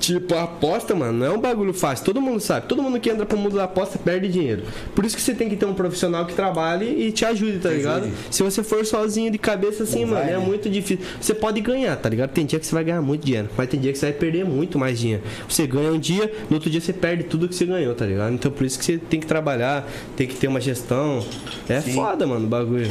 Tipo, a aposta, mano, não é um bagulho fácil. Todo mundo sabe. Todo mundo que entra pro mundo da aposta perde dinheiro. Por isso que você tem que ter um profissional que trabalhe e te ajude, tá ligado? Se você for sozinho de cabeça assim, Não mano, vai, é né? muito difícil. Você pode ganhar, tá ligado? Tem dia que você vai ganhar muito dinheiro, mas tem dia que você vai perder muito mais dinheiro. Você ganha um dia, no outro dia você perde tudo que você ganhou, tá ligado? Então por isso que você tem que trabalhar, tem que ter uma gestão. É Sim. foda, mano, o bagulho.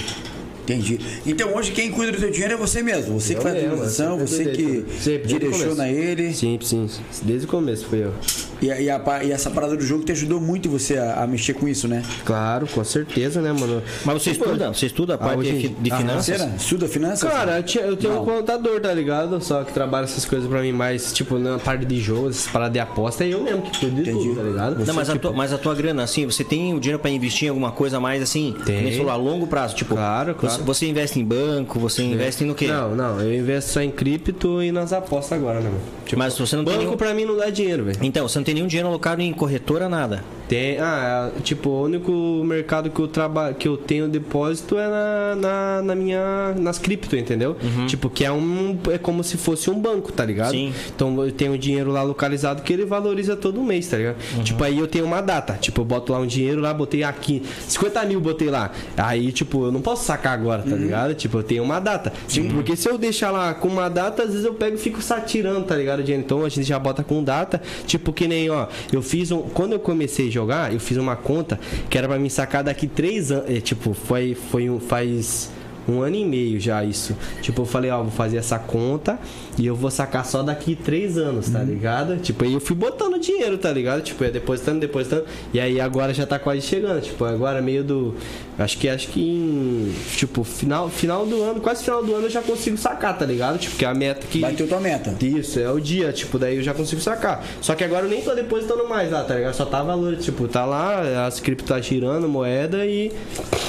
Entendi. Então hoje quem cuida do teu dinheiro é você mesmo. Você que Eu faz a eu você que sempre, direciona ele. Sim, sim. Desde o começo fui eu. E, a- e a e essa parada do jogo te ajudou muito você a, a mexer com isso, né? Claro, com certeza, né, mano? Mas você Tipo, estuda? Você estuda a parte hoje em de, de Ah, finanças? financeira? Estuda finanças? Cara, eu, tinha- eu tenho Não. um contador, tá ligado? Só que trabalha essas coisas pra mim mais, tipo, na parte de jogos, essas paradas de aposta, é eu mesmo que cuido de Entendi. tudo, tá ligado? Não, mas, a tipo, tua, mas a tua grana, assim, você tem o dinheiro pra investir em alguma coisa a mais assim? Tem. você falou, a longo prazo, tipo. Claro, claro. Você, você investe em banco, você investe no quê? Não, não, eu investo só em cripto e nas apostas agora, né, mano? Tipo, Mas você não tem banco nenhum... pra mim não dá dinheiro, velho. Então, você não tem nenhum dinheiro alocado em corretora, nada. Tem, ah, é, tipo, o único mercado que eu trabalho, que eu tenho depósito é na, na, na minha, nas cripto, entendeu? Tipo, que é um, é como se fosse um banco, tá ligado? Sim. Então eu tenho dinheiro lá localizado que ele valoriza todo mês, tá ligado? Tipo, aí eu tenho uma data, tipo, eu boto lá um dinheiro lá, botei aqui, 50 mil botei lá. Aí, tipo, eu não posso sacar agora, tá ligado? Tipo, eu tenho uma data. Tipo, porque se eu deixar lá com uma data, às vezes eu pego e fico satirando, tá ligado? Então a gente já bota com data, tipo, que nem, ó, eu fiz um. Quando eu comecei jogar, eu fiz uma conta que era pra me sacar daqui três anos. é, Tipo, foi, foi um. Faz um ano e meio já isso. Tipo, eu falei, ó, vou fazer essa conta e eu vou sacar só daqui três anos, tá ligado? Tipo, aí eu fui botando dinheiro, tá ligado? Tipo, ia depositando, depositando. E aí agora já tá quase chegando. Tipo, agora meio do. Acho que acho que em. Tipo, final, final do ano, quase final do ano eu já consigo sacar, tá ligado? Tipo, que é a meta que. Bateu tua meta. Isso, é o dia, tipo, daí eu já consigo sacar. Só que agora eu nem tô depositando mais lá, tá ligado? Só tá valor, tipo, tá lá, as cripto tá girando, moeda e.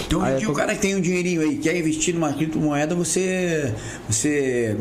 Então, Aí dia, o cara que tem um dinheirinho aí, quer investir numa criptomoeda, você. Você.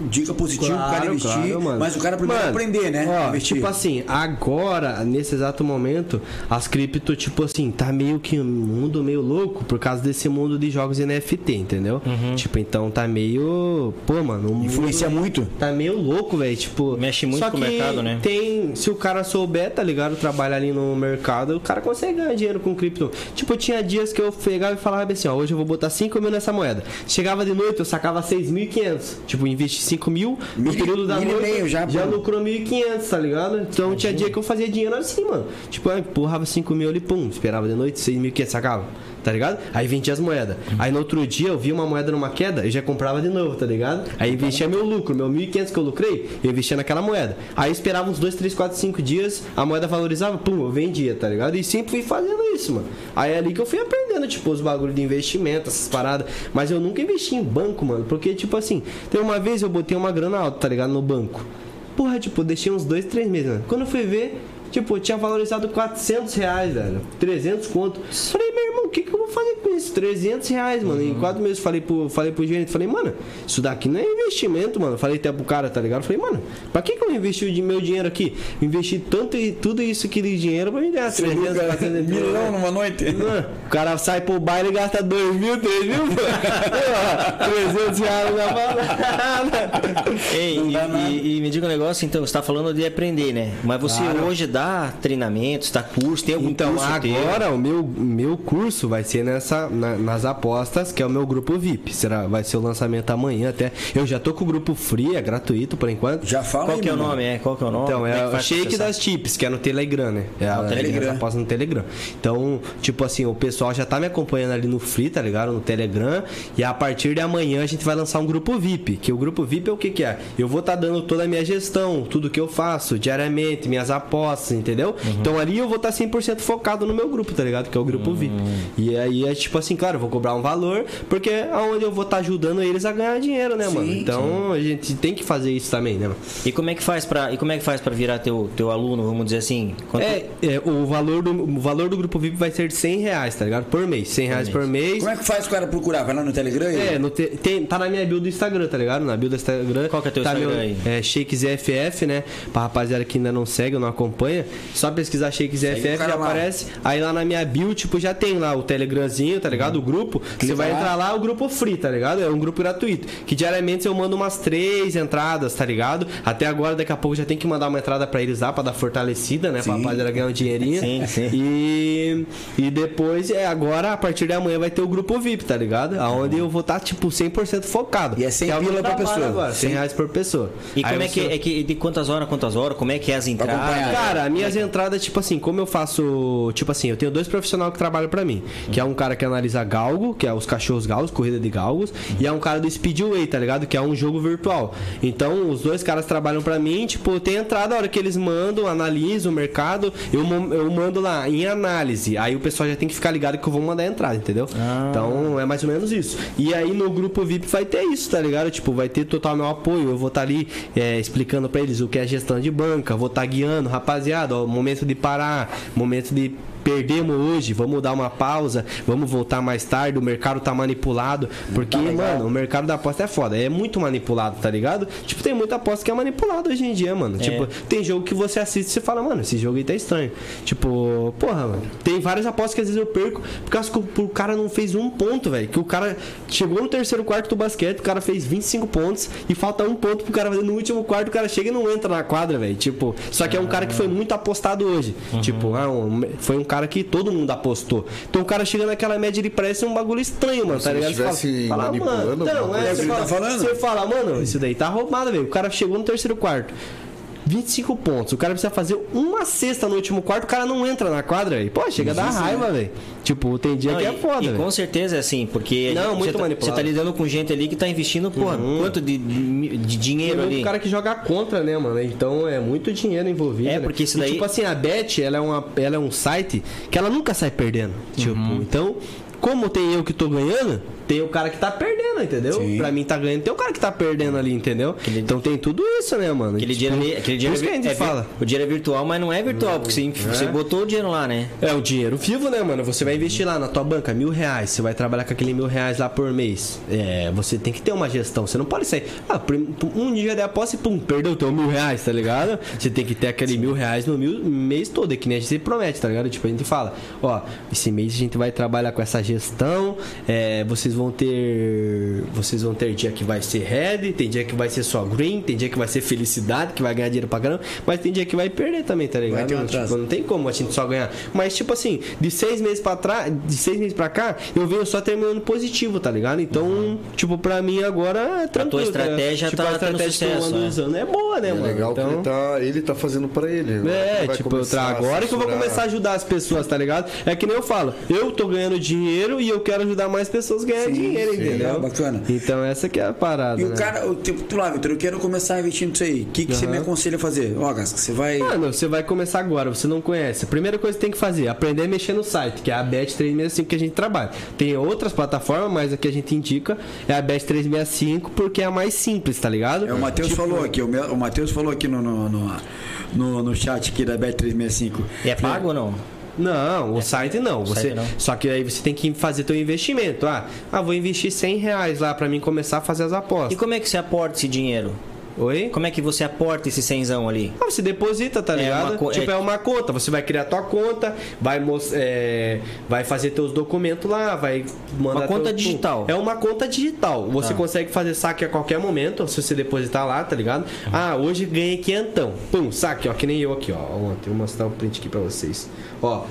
Dica positiva pro cara investir. claro, mano. Mas o cara primeiro Mano, aprender, né? Ó, investir. tipo assim, agora, nesse exato momento, as cripto, tipo assim, tá meio que um mundo meio louco por causa desse mundo de jogos NFT, entendeu? Tipo, então tá meio. Pô, mano, Influencia muito. Tá meio louco, velho. Tipo. Mexe muito só com o mercado, né? Tem. Se o cara souber, tá ligado? Trabalhar ali no mercado, o cara consegue ganhar dinheiro com cripto. Tipo, tinha dias que eu pegava e falava assim, ó, hoje eu vou botar 5 mil nessa moeda. Chegava de noite, eu sacava 6.500. Tipo, investi 5 mil, no período da mil e noite. meio já, já pô. lucrou 1.500, tá ligado? Então tinha dia que eu fazia dinheiro assim, mano. Tipo, eu empurrava 5 mil ali, pum, esperava de noite, 6.500, sacava. Tá ligado? Aí vendia as moedas. Aí no outro dia eu via uma moeda numa queda, eu já comprava de novo, tá ligado? Aí investia meu lucro, meu 1.500 que eu lucrei, eu investia naquela moeda. Aí esperava uns 2, 3, 4, 5 dias, a moeda valorizava, pum, eu vendia, tá ligado? E sempre fui fazendo isso, mano. Aí é ali que eu fui aprendendo, tipo, os bagulhos de investimento, essas paradas. Mas eu nunca investi em banco, mano. Porque, tipo assim, tem uma vez eu botei uma grana alta, tá ligado? No banco. Porra, tipo, deixei uns 2, 3 meses, mano. Quando eu fui ver, tipo, eu tinha valorizado 400 reais, velho. 300 conto. Falei, meu irmão, o que, que eu vou fazer com isso? 300 reais, mano. Em 4 meses falei pro, falei pro gerente, falei, mano, isso daqui não é investimento, mano. Falei até pro cara, tá ligado? Falei, mano, pra que, que eu investi o meu dinheiro aqui? Investi tanto e tudo isso aqui de dinheiro pra me ganhar 300, 400 Milão numa noite. Mano, O cara sai pro baile e gasta 2 mil, 3 mil, pô. 300 reais na balada. Ei, e, e- e me diga um negócio, então, você tá falando de aprender, né? Mas você Claro. hoje dá treinamentos, dá curso, tem algum Então, curso teu? agora o meu, meu curso vai ser nessa, na- nas apostas, que é o meu grupo VIP. Será, vai ser o lançamento amanhã até. Eu já tô com o grupo free, é gratuito por enquanto. Já fala Qual aí, que é o nome? É, qual que é o nome? Então, que é o Shake das Chips, que é no Telegram, né? É a, Telegram. as apostas no Telegram. Então, tipo assim, o pessoal já tá me acompanhando ali no Free, tá ligado? No Telegram. E a partir de amanhã a gente vai lançar um grupo VIP. Que o grupo VIP é o que que é? Eu vou tá dando toda a minha gestão, tudo que eu faço diariamente, minhas apostas, entendeu? Então ali eu vou estar tá 100% focado no meu grupo, tá ligado? Que é o grupo VIP. E aí é tipo assim, claro, eu vou cobrar um valor, porque é onde eu vou estar ajudando eles a ganhar dinheiro, né, mano? Então a gente tem que fazer isso também, né, mano? E como é que faz para e como é que faz para virar teu, teu aluno, vamos dizer assim? Quanto- É, é, o, valor do, o valor do grupo VIP vai ser de 100 reais, tá ligado? Por mês. 100 reais por mês. Como é que faz o cara procurar? Vai lá no Telegram? e- É, no te- tem, tá na minha build do Instagram, tá ligado? Na build do Instagram. Qual que é teu tá Instagram meu, aí? É ShakesFF, né? Pra rapaziada que ainda não segue ou não acompanha, só pesquisar o ShakesFF cara já lá. aparece. Aí lá na minha build, tipo, já tem lá o Telegramzinho, tá ligado? O grupo. Você vai lá. entrar lá, o grupo free, tá ligado? É um grupo gratuito. Que diariamente eu mando umas três entradas, tá ligado? Até agora, daqui a pouco já tem que mandar uma entrada pra eles lá, pra dar fortalecida, né? Pra Sim. rapaziada ganhar um dinheirinho. Sim, sim. E, e depois, é, agora, a partir de amanhã, vai ter o grupo VIP, tá ligado? Aonde eu vou estar, tipo, 100% focado. E é 100 Que o pila pra trabalho pessoa. Agora, 100 reais por pessoa. E como Aí é que você- é que de quantas horas, quantas horas? Como é que é as entradas? acompanhar. Minhas entradas, tipo assim, como eu faço. Tipo assim, eu tenho dois profissionais que trabalham pra mim. Que é um cara que analisa galgo, que é os cachorros galgos, corrida de galgos. E é um cara do Speedway, tá ligado? Que é um jogo virtual. Então, os dois caras trabalham pra mim, tipo, tem entrada, a hora que eles mandam, analiso o mercado, eu, eu mando lá em análise. Aí o pessoal já tem que ficar ligado que eu vou mandar a entrada, entendeu? Então, é mais ou menos isso. E aí no grupo VIP vai ter isso, tá ligado? Tipo, vai ter total meu apoio. Eu vou estar ali é, explicando pra eles o que é gestão de banca, vou estar guiando, rapaziada, ó, momento de parar, momento de perdemos hoje, vamos dar uma pausa, vamos voltar mais tarde, o mercado tá manipulado, porque, mano, o mercado da aposta é foda, é muito manipulado, tá ligado? Tipo, tem muita aposta que é manipulada hoje em dia, mano. Tipo, tem jogo que você assiste e você fala, mano, esse jogo aí tá estranho. Tipo, porra, mano, tem várias apostas que às vezes eu perco, por causa que o, cara não fez um ponto, velho, que o cara chegou no terceiro quarto do basquete, o cara fez 25 pontos e falta um ponto pro cara fazer no último quarto, o cara chega e não entra na quadra, velho. Tipo, só que é um cara que foi muito apostado hoje. Tipo, ah, um- foi um cara que todo mundo apostou. Então o cara chega naquela média ele parece um bagulho estranho, mano, tá ligado? Você manipulando mano, não, é, você É fala, tá falando? você fala, mano, isso daí tá roubado, velho. O cara chegou no terceiro quarto. 25 pontos. O cara precisa fazer uma cesta no último quarto, o cara não entra na quadra, velho. Pô, chega a dar raiva, velho. Tipo, tem dia Não, que é e, foda, e velho. com certeza é assim, porque Não, gente- muito você, tá, você tá lidando com gente ali que tá investindo, porra, quanto de, de, dinheiro Tem ali? muito cara que joga contra, né, mano? Então é muito dinheiro envolvido. É, né? porque isso E, daí- tipo assim, a Bet, ela é, uma, ela é um site que ela nunca sai perdendo. Tipo, Uhum. então, como tem eu que tô ganhando, tem o cara que tá perdendo, entendeu? Sim. Pra mim tá ganhando, tem o cara que tá perdendo ali, entendeu? Então tem tudo isso, né, mano? Aquele Tipo, dinheiro aquele dinheiro gente é vi- fala. O dinheiro é virtual, mas não é virtual, porque você, você botou o dinheiro lá, né? É o dinheiro vivo, né, mano? Você vai investir lá na tua banca mil reais, você vai trabalhar com aquele mil reais lá por mês. É, você tem que ter uma gestão. Você não pode sair. Ah, um dia de aposta e pum, perdeu teu mil reais, tá ligado? Você tem que ter aquele mil reais no mil, mês todo, é que nem a gente promete, tá ligado? Tipo, a gente fala, ó, esse mês a gente vai trabalhar com essa gestão, é, vocês vão ter. Vocês vão ter dia que vai ser red, tem dia que vai ser só green, tem dia que vai ser felicidade, que vai ganhar dinheiro pra caramba, mas tem dia que vai perder também, tá ligado? ter um Tipo, não tem como a gente só ganhar. Mas, tipo assim, de seis meses pra trás, de seis meses pra cá, eu venho só terminando positivo, tá ligado? Então, tipo, pra mim agora é tranquilo. tua estratégia tipo, tá a estratégia tendo que eu sucesso, ando né? usando é boa, né, É mano? legal que então... ele tá, ele tá fazendo pra ele. Agora É, tipo, eu tra... começar a agora que eu vou começar a ajudar as pessoas, tá ligado? É que nem eu falo, eu tô ganhando dinheiro e eu quero ajudar mais pessoas a ganhar Sim, dinheiro, sim, entendeu? é bacana. Então essa que é a parada, E né? o cara, o tipo, tu lá, Vitor, eu quero começar a investir nisso aí. O que, que você me aconselha a fazer? Ó, Gasca, você vai. Mano, você vai começar agora, você não conhece. A primeira coisa que tem que fazer é aprender a mexer no site, que é a Bet365 que a gente trabalha. Tem outras plataformas, mas a que a gente indica é a Bet365 porque é a mais simples, tá ligado? É, o Matheus Tipo, falou aqui, o, Matheus falou aqui no, no, no, no, no chat aqui da Bet365. E é pago ou não? Não, o site não. Você, site não. Só que aí você tem que fazer teu investimento. Ah, ah, vou investir 100 reais lá pra mim começar a fazer as E apostas. como é que você aporta esse dinheiro? Oi? Como é que você aporta esse cenzão ali? Ah, você deposita, tá É ligado? uma tipo, é- é... uma conta. Você vai criar tua conta, vai, é, vai fazer teus documentos lá, vai mandar. Uma conta teu- digital. É uma conta digital. Você Tá. consegue fazer saque a qualquer momento, se você depositar lá, tá ligado? Ah, hoje ganhei quinhentão. Pum, saque, ó, que nem eu aqui, ó. Ontem, vou mostrar o print aqui pra vocês. Ó.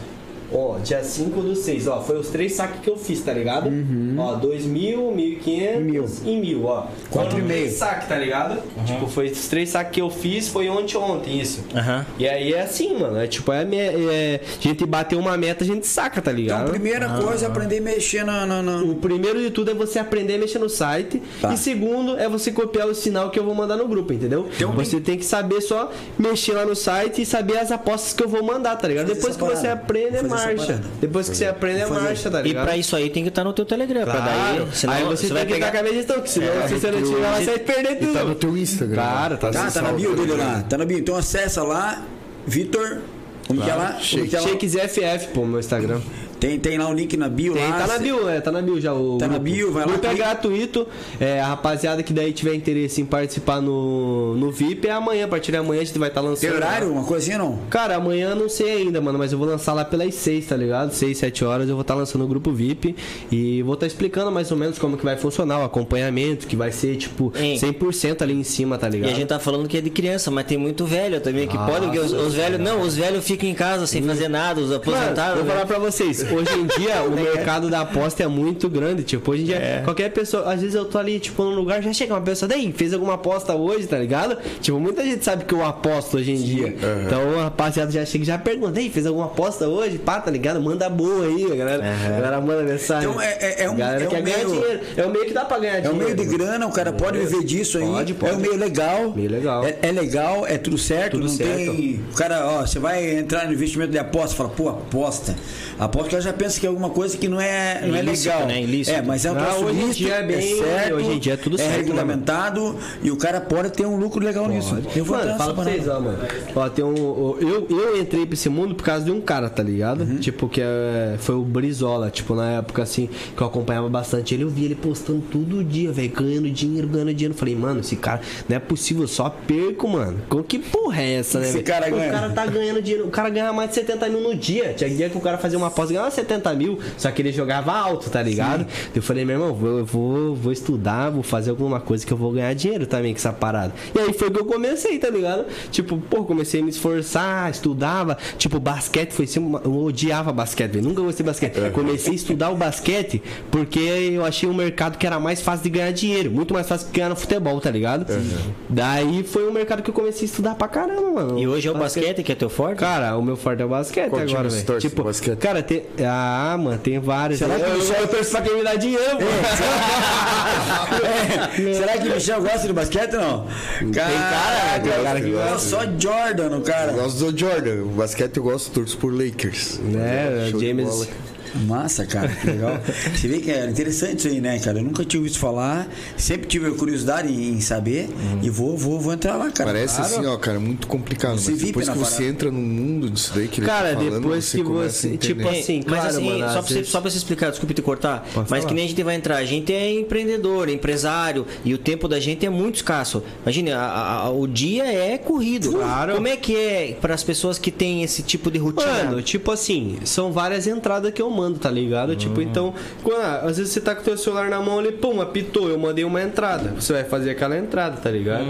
Ó, dia 5 do 6, ó. Foi os três saques que eu fiz, tá ligado? Ó, 2 mil, 1.500 Mil. e mil, ó. Quatro e meio. saques, tá ligado? Tipo, foi os três saques que eu fiz, foi ontem, ontem, isso. Aham. E aí é assim, mano. É tipo, é, é- a gente bateu uma meta, a gente saca, tá Então, ligado? primeira coisa é aprender a mexer na. na, na- O primeiro de tudo é você aprender a mexer no site. Tá. E segundo é você copiar o sinal que eu vou mandar no grupo, entendeu? Então, você tem que saber só mexer lá no site e saber as apostas que eu vou mandar, tá ligado? Depois que você aprende, é essa marcha. Depois que você aprende, é fazer. marcha, tá E ligado? pra isso aí tem que estar no teu Telegram. Pra Claro. daí, senão aí você, vai tem que pegar. estar com a minha gestão, senão se você não tiver você vai perder E tudo. tá no teu Instagram. Claro, tá Tá, tá na bio dele lá. Tá na bio. Então acessa lá, Vitor. Como que é lá? Como que é lá? Shakes FF, pô, meu Instagram. Tem, tem lá o link na bio Tem, lá. tá na bio, é, tá na bio já o. Tá na grupo. bio, vai lá, O grupo é clica. gratuito. É, a rapaziada que daí tiver interesse em participar no, no VIP é amanhã, a partir de amanhã a gente vai estar lançando. Tem horário? lá. Uma coisinha não? Cara, amanhã não sei ainda, mano, mas eu vou lançar lá pelas 6, tá ligado? 6, 7 horas eu vou estar lançando o grupo VIP e vou estar explicando mais ou menos como que vai funcionar o acompanhamento, que vai ser tipo Hein. 100% ali em cima, tá E ligado? a gente tá falando que é de criança, mas tem muito velho também que Ah, pode, porque os, os velhos. Não, os velhos ficam em casa sem fazer nada, os Mano, aposentados. vou né? falar pra vocês, hoje em dia o mercado da aposta é muito grande, tipo, hoje em dia É. qualquer pessoa, às vezes eu tô ali, tipo, num lugar, já chega uma pessoa, daí, fez alguma aposta hoje, tá ligado? Tipo, muita gente sabe que eu aposto hoje em dia. Então a rapaziada já chega e já pergunta, daí, fez alguma aposta hoje? Pá, tá ligado? Manda boa aí, a galera, a galera manda mensagem. Então, é- é- é um- galera é um quer ganhar meio- dinheiro. É o meio que dá pra ganhar É um dinheiro. meio de grana, o cara pode viver disso aí. Pode, pode. É um meio legal. Meio legal. É, é legal, é tudo certo. Tudo não certo. tem. O cara, ó, você vai entrar no investimento de aposta, fala, pô, aposta. Aposta ela já pensa que é alguma coisa que não é, não é Ilícito, legal. né? Ilícito. É, mas é um troço hoje lícito, dia é bem- certo, hoje em dia é tudo é certo, né, regulamentado e o cara pode ter um lucro legal nisso. Eu vou mano, fala pra vocês, ó, mano. Ó, tem um. Eu, eu entrei pra esse mundo por causa de um cara, tá ligado? Uhum. Tipo, que é, foi o Brizola, tipo, na época assim, que eu acompanhava bastante ele, eu via ele postando todo dia, velho, ganhando dinheiro, ganhando dinheiro. Eu Falei, mano, esse cara não é possível, eu só perco, mano. Com que porra é essa, né? Esse cara ganha. O cara tá ganhando dinheiro, o cara ganha mais de 70 mil no dia. Tinha dia que o cara fazia uma aposta e ganhava 70 mil, só que ele jogava alto, tá ligado? Eu falei, meu irmão, vou, eu vou, vou estudar, vou fazer alguma coisa que eu vou ganhar dinheiro também com essa parada. E aí foi que eu comecei, tá ligado? Tipo, pô, comecei a me esforçar, estudava. Tipo, basquete foi uma- eu odiava basquete, velho. Nunca gostei de basquete. Comecei a estudar o basquete porque eu achei um mercado que era mais fácil de ganhar dinheiro. Muito mais fácil que ganhar no futebol, tá ligado? Daí foi um mercado que eu comecei a estudar pra caramba, mano. E hoje é o basquete que é teu forte? Cara, o meu forte é o basquete Qual agora, velho. Tipo, basquete? cara, tem. Ah, mano, tem vários. Será que eu, o Michel- eu torço pra quem me dá dinheiro, mano. É, Será que o Michel gosta de basquete ou não? cara, tem cara que gosta. Só Jordan, o cara. Eu gosto do Jordan. O basquete eu gosto, torço por Lakers. Né, James. Massa, cara, que legal. Você vê que é interessante isso aí, né, cara? Eu nunca tinha ouvido falar, sempre tive curiosidade em saber e vou, vou, vou entrar lá, cara. Parece Claro. assim, ó, cara, muito complicado. Você Mas depois que você parada. entra no mundo disso daí que ele Cara, tá falando, depois você que você, tipo assim, mas claro, assim, mano, só, pra você, vezes- só pra você explicar, desculpe te cortar, Pode mas falar. que nem a gente vai entrar, a gente é empreendedor, empresário, e o tempo da gente é muito escasso. Imagine, a- a- a- o dia é corrido. Claro. Como é que é para as pessoas que têm esse tipo de rotina? Mano, tipo assim, são várias entradas que eu mando, tá ligado? Tipo, então, quando, ah, às vezes você tá com o teu celular na mão ali, pum, apitou, eu mandei uma entrada. Você vai fazer aquela entrada, tá ligado?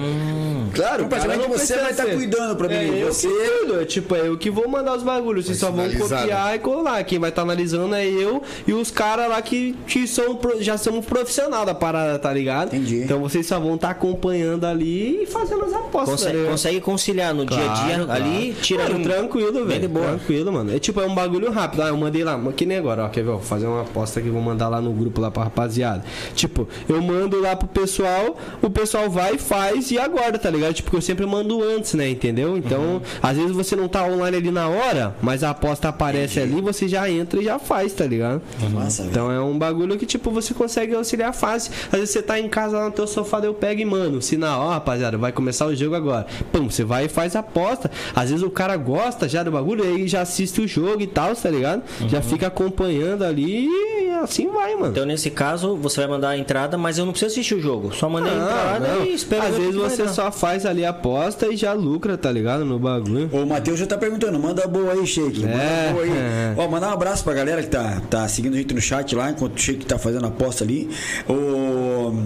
Claro, O cara praticamente não você vai estar ser. cuidando pra mim. É, eu você que cuido, é, tipo, é eu que vou mandar os bagulhos. Vocês só vão copiar e colar. Quem vai estar analisando é eu e os caras lá que, que são, pro- já somos profissional da parada, tá ligado? Entendi. Então vocês só vão estar acompanhando ali e fazendo as apostas. tá Consegue, ligado? consegue conciliar no dia a dia Claro, ali, claro. tira Mano, um- tranquilo, velho. Tranquilo, mano. É tipo, é um bagulho rápido. Ah, eu mandei lá, que nem agora, ó. Quer ver? Vou fazer uma aposta que vou mandar lá no grupo lá pra rapaziada. Tipo, eu mando lá pro pessoal, o pessoal vai e faz e aguarda, tá ligado? Tipo, eu sempre mando antes, né? Entendeu? Então, Uhum. às vezes você não tá online ali na hora, mas a aposta aparece ali, você já entra e já faz, tá ligado? Massa, velho. Então é um bagulho que, tipo, você consegue auxiliar fácil. Às vezes você tá em casa lá no teu sofá, eu pego e mano, sinal, ó, rapaziada, vai começar o jogo agora. Pum, você vai e faz a aposta. Às vezes o cara gosta já do bagulho, aí já assiste o jogo e tal, tá ligado? Já fica acompanhando ali e assim vai, mano. Então, nesse caso, você vai mandar a entrada, mas eu não preciso assistir o jogo. Só mandei a entrada não. e espero Às vezes você só faz ali a aposta e já lucra, tá ligado? No bagulho. O Matheus já tá perguntando, manda boa aí, Shake. Manda É, boa aí. é. Ó, mandar um abraço pra galera que tá, tá seguindo a gente no chat lá, enquanto o Shake tá fazendo a aposta ali. O.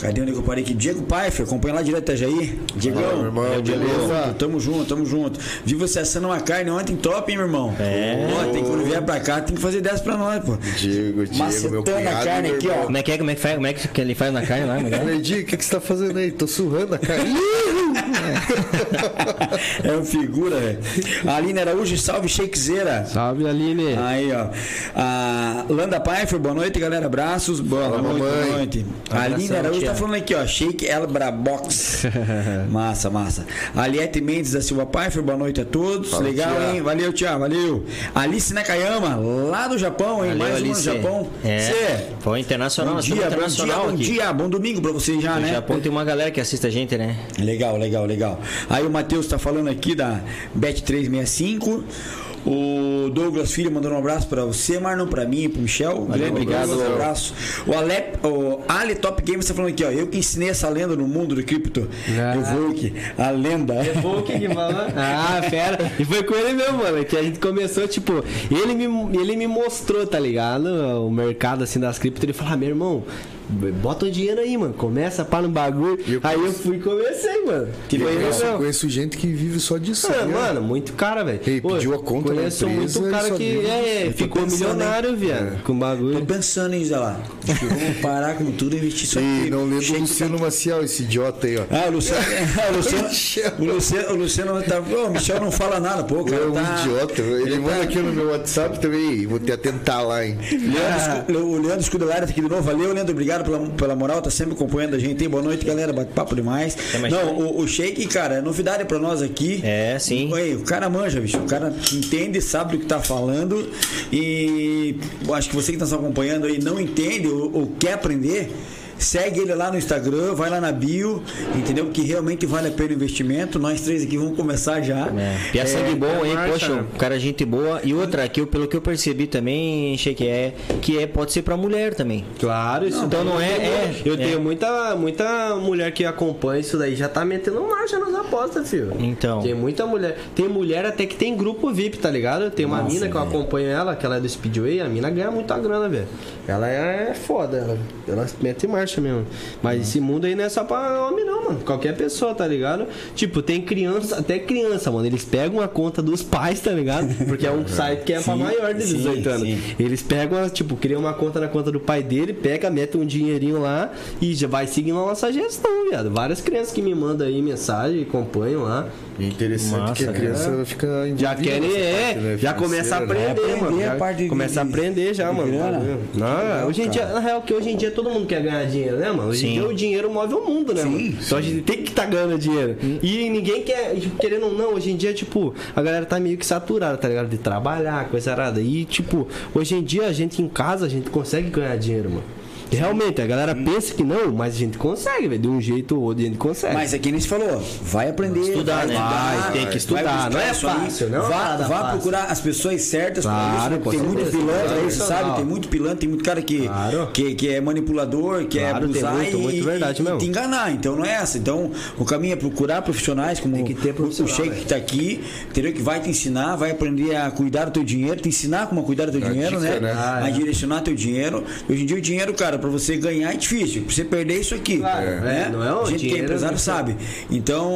Cadê onde que eu parei aqui? Diego Paifer, acompanha lá direto Itajaí. Diegão, Fala, meu irmão, tamo beleza? junto, tamo junto, tamo junto. Vi você assando uma carne ontem top, hein, meu irmão? É. Ó, tem que quando vier pra cá, tem que fazer dessa pra nós, pô. Diego, Diego, meu Macetando a cunhado. carne meu aqui, irmão. ó. Como é que é? Como é que, faz, como é que ele faz na carne lá? É é? Falei, Diego, o que, que você tá fazendo aí? Tô surrando a carne. É um figura, velho. Aline Araújo, salve shakezeira. Salve, Aline. Aí, ó. A Landa Pfeiffer, boa noite, galera. Abraços. Boa Fala, noite, boa noite. A Aline Araújo tá falando aqui, ó. Shake Elbra Box. massa, massa. Aliette Mendes da Silva Pfeiffer, boa noite a todos. Fala, Legal, tia. hein? Valeu, tia, valeu. Alice Nakayama, lá do Japão, hein? Valeu, Mais no Alice. Japão. É. Cê, Foi internacional, Bom dia, estamos bom dia, internacional bom aqui. dia, bom domingo pra vocês já, No né? Japão tem uma galera que assiste a gente, né? Legal, legal, legal. Aí o Matheus tá falando aqui da Bet365. O Douglas Filho mandando um abraço pra você, Marlon, pra mim e pro Michel. Grande obrigado. Um abraço. O, Ale, o Ali Top Games tá falando aqui, ó. Eu que ensinei essa lenda no mundo do cripto. Ah. Eu vou aqui. A lenda. Pô, que que fala? Ah, fera. E foi com ele mesmo, mano. Que a gente começou, tipo, ele me, ele me mostrou, tá ligado? O mercado assim das cripto. Ele falou, ah, meu irmão, bota o dinheiro aí, mano. Começa para no bagulho. Eu aí eu fui e comecei, mano. Que ele Conheço, mesmo. conheço gente que vive só disso. Ah, né? mano, muito cara, velho. Ele pediu a conta Conheço empresa muito cara que é, Eu tô ficou pensando, milionário, viado. Com Tô bagulho. pensando em, Zé lá. Vamos parar com tudo e investir só aqui. não lembro do Luciano Maciel, esse idiota aí, ó. Ah, o Luciano. o Luciano. o Luciano, o Luciano tá. Ô, o Michel não fala nada, pô. O cara É um tá. idiota. Ele, manda tá- aqui no meu WhatsApp também. Vou te atentar lá, hein? Leandro, Escu- o Leandro Escudelário tá aqui de novo. Valeu, Leandro. Obrigado pela, pela moral. Tá sempre acompanhando a gente. Boa noite, galera. Bate papo demais. mais Não, o, o Shake, cara, é novidade pra nós aqui. É, sim. O cara manja, bicho. O cara entende, sabe do que tá falando. E acho que você que tá nos acompanhando aí não entende ou, ou quer aprender. Segue ele lá no Instagram, vai lá na bio, entendeu? Que realmente vale a pena o investimento. Nós três aqui vamos começar já. É. E a sangue bom, hein? marcha, Poxa, cara é gente boa. E outra, que eu, pelo que eu percebi também, achei que é, que é, pode ser pra mulher também. Claro, isso Então não é- é- Eu é. tenho muita, muita mulher que acompanha isso daí, já tá metendo marcha nas apostas, filho. Então. Tem muita mulher. Tem mulher até que tem grupo VIP, tá ligado? Tem uma Nossa, mina que eu acompanho ela, que ela é do Speedway, a mina ganha muita grana, velho. Ela é foda, ela, ela mete marcha mesmo. Mas esse mundo aí não é só pra homem, não, mano. Qualquer pessoa, tá ligado? Tipo, tem criança, até criança, mano. Eles pegam a conta dos pais, tá ligado? Porque é um site que é pra Sim, maior de sim, 18 anos. sim. Eles pegam, tipo, criam uma conta na conta do pai dele, pega, mete um dinheirinho lá e já vai seguindo a nossa gestão, viado. Várias crianças que me mandam aí mensagem, acompanham lá. E interessante Massa, que a criança fica envolvida Já querem, é, parte, né, já começa a né? aprender, mano. a Já parte de- começa a de- aprender já, de mano. grana. Não, Legal, hoje em dia, na real, que hoje em dia todo mundo quer ganhar dinheiro, né, mano? Hoje em Sim. dia o dinheiro move o mundo, né, mano? Então a gente tem que estar ganhando dinheiro. E ninguém quer, tipo, querendo ou não, hoje em dia, tipo, a galera tá meio que saturada, tá ligado? De trabalhar, coisa arada. E, tipo, hoje em dia a gente em casa, a gente consegue ganhar dinheiro, mano. Realmente, a galera pensa que não, mas a gente consegue, velho. De um jeito ou outro a gente consegue. Mas é que nem se falou, vai aprender, Estudar, né? Vai, tem que estudar, não é fácil, não é Vá, vá fácil. procurar as pessoas certas Claro, isso. Tem muito certeza. pilantra aí, você sabe? Tem muito pilantra, tem muito cara que, Claro. que, que é manipulador, que Claro, é tem abusar muito, e, muito verdade e mesmo. te enganar. Então não é essa. Então o caminho é procurar profissionais como Tem que ter o- Sheik que tá aqui, entendeu? Que vai te ensinar, vai aprender a cuidar do teu dinheiro, te ensinar como cuidar do teu A dinheiro, dica, né? né? Ah, a é. direcionar teu dinheiro. Hoje em dia o dinheiro, cara, pra você ganhar é difícil. Pra você perder isso aqui. Claro, né? é, não é o a gente que é dinheiro, empresário não- sabe. Então,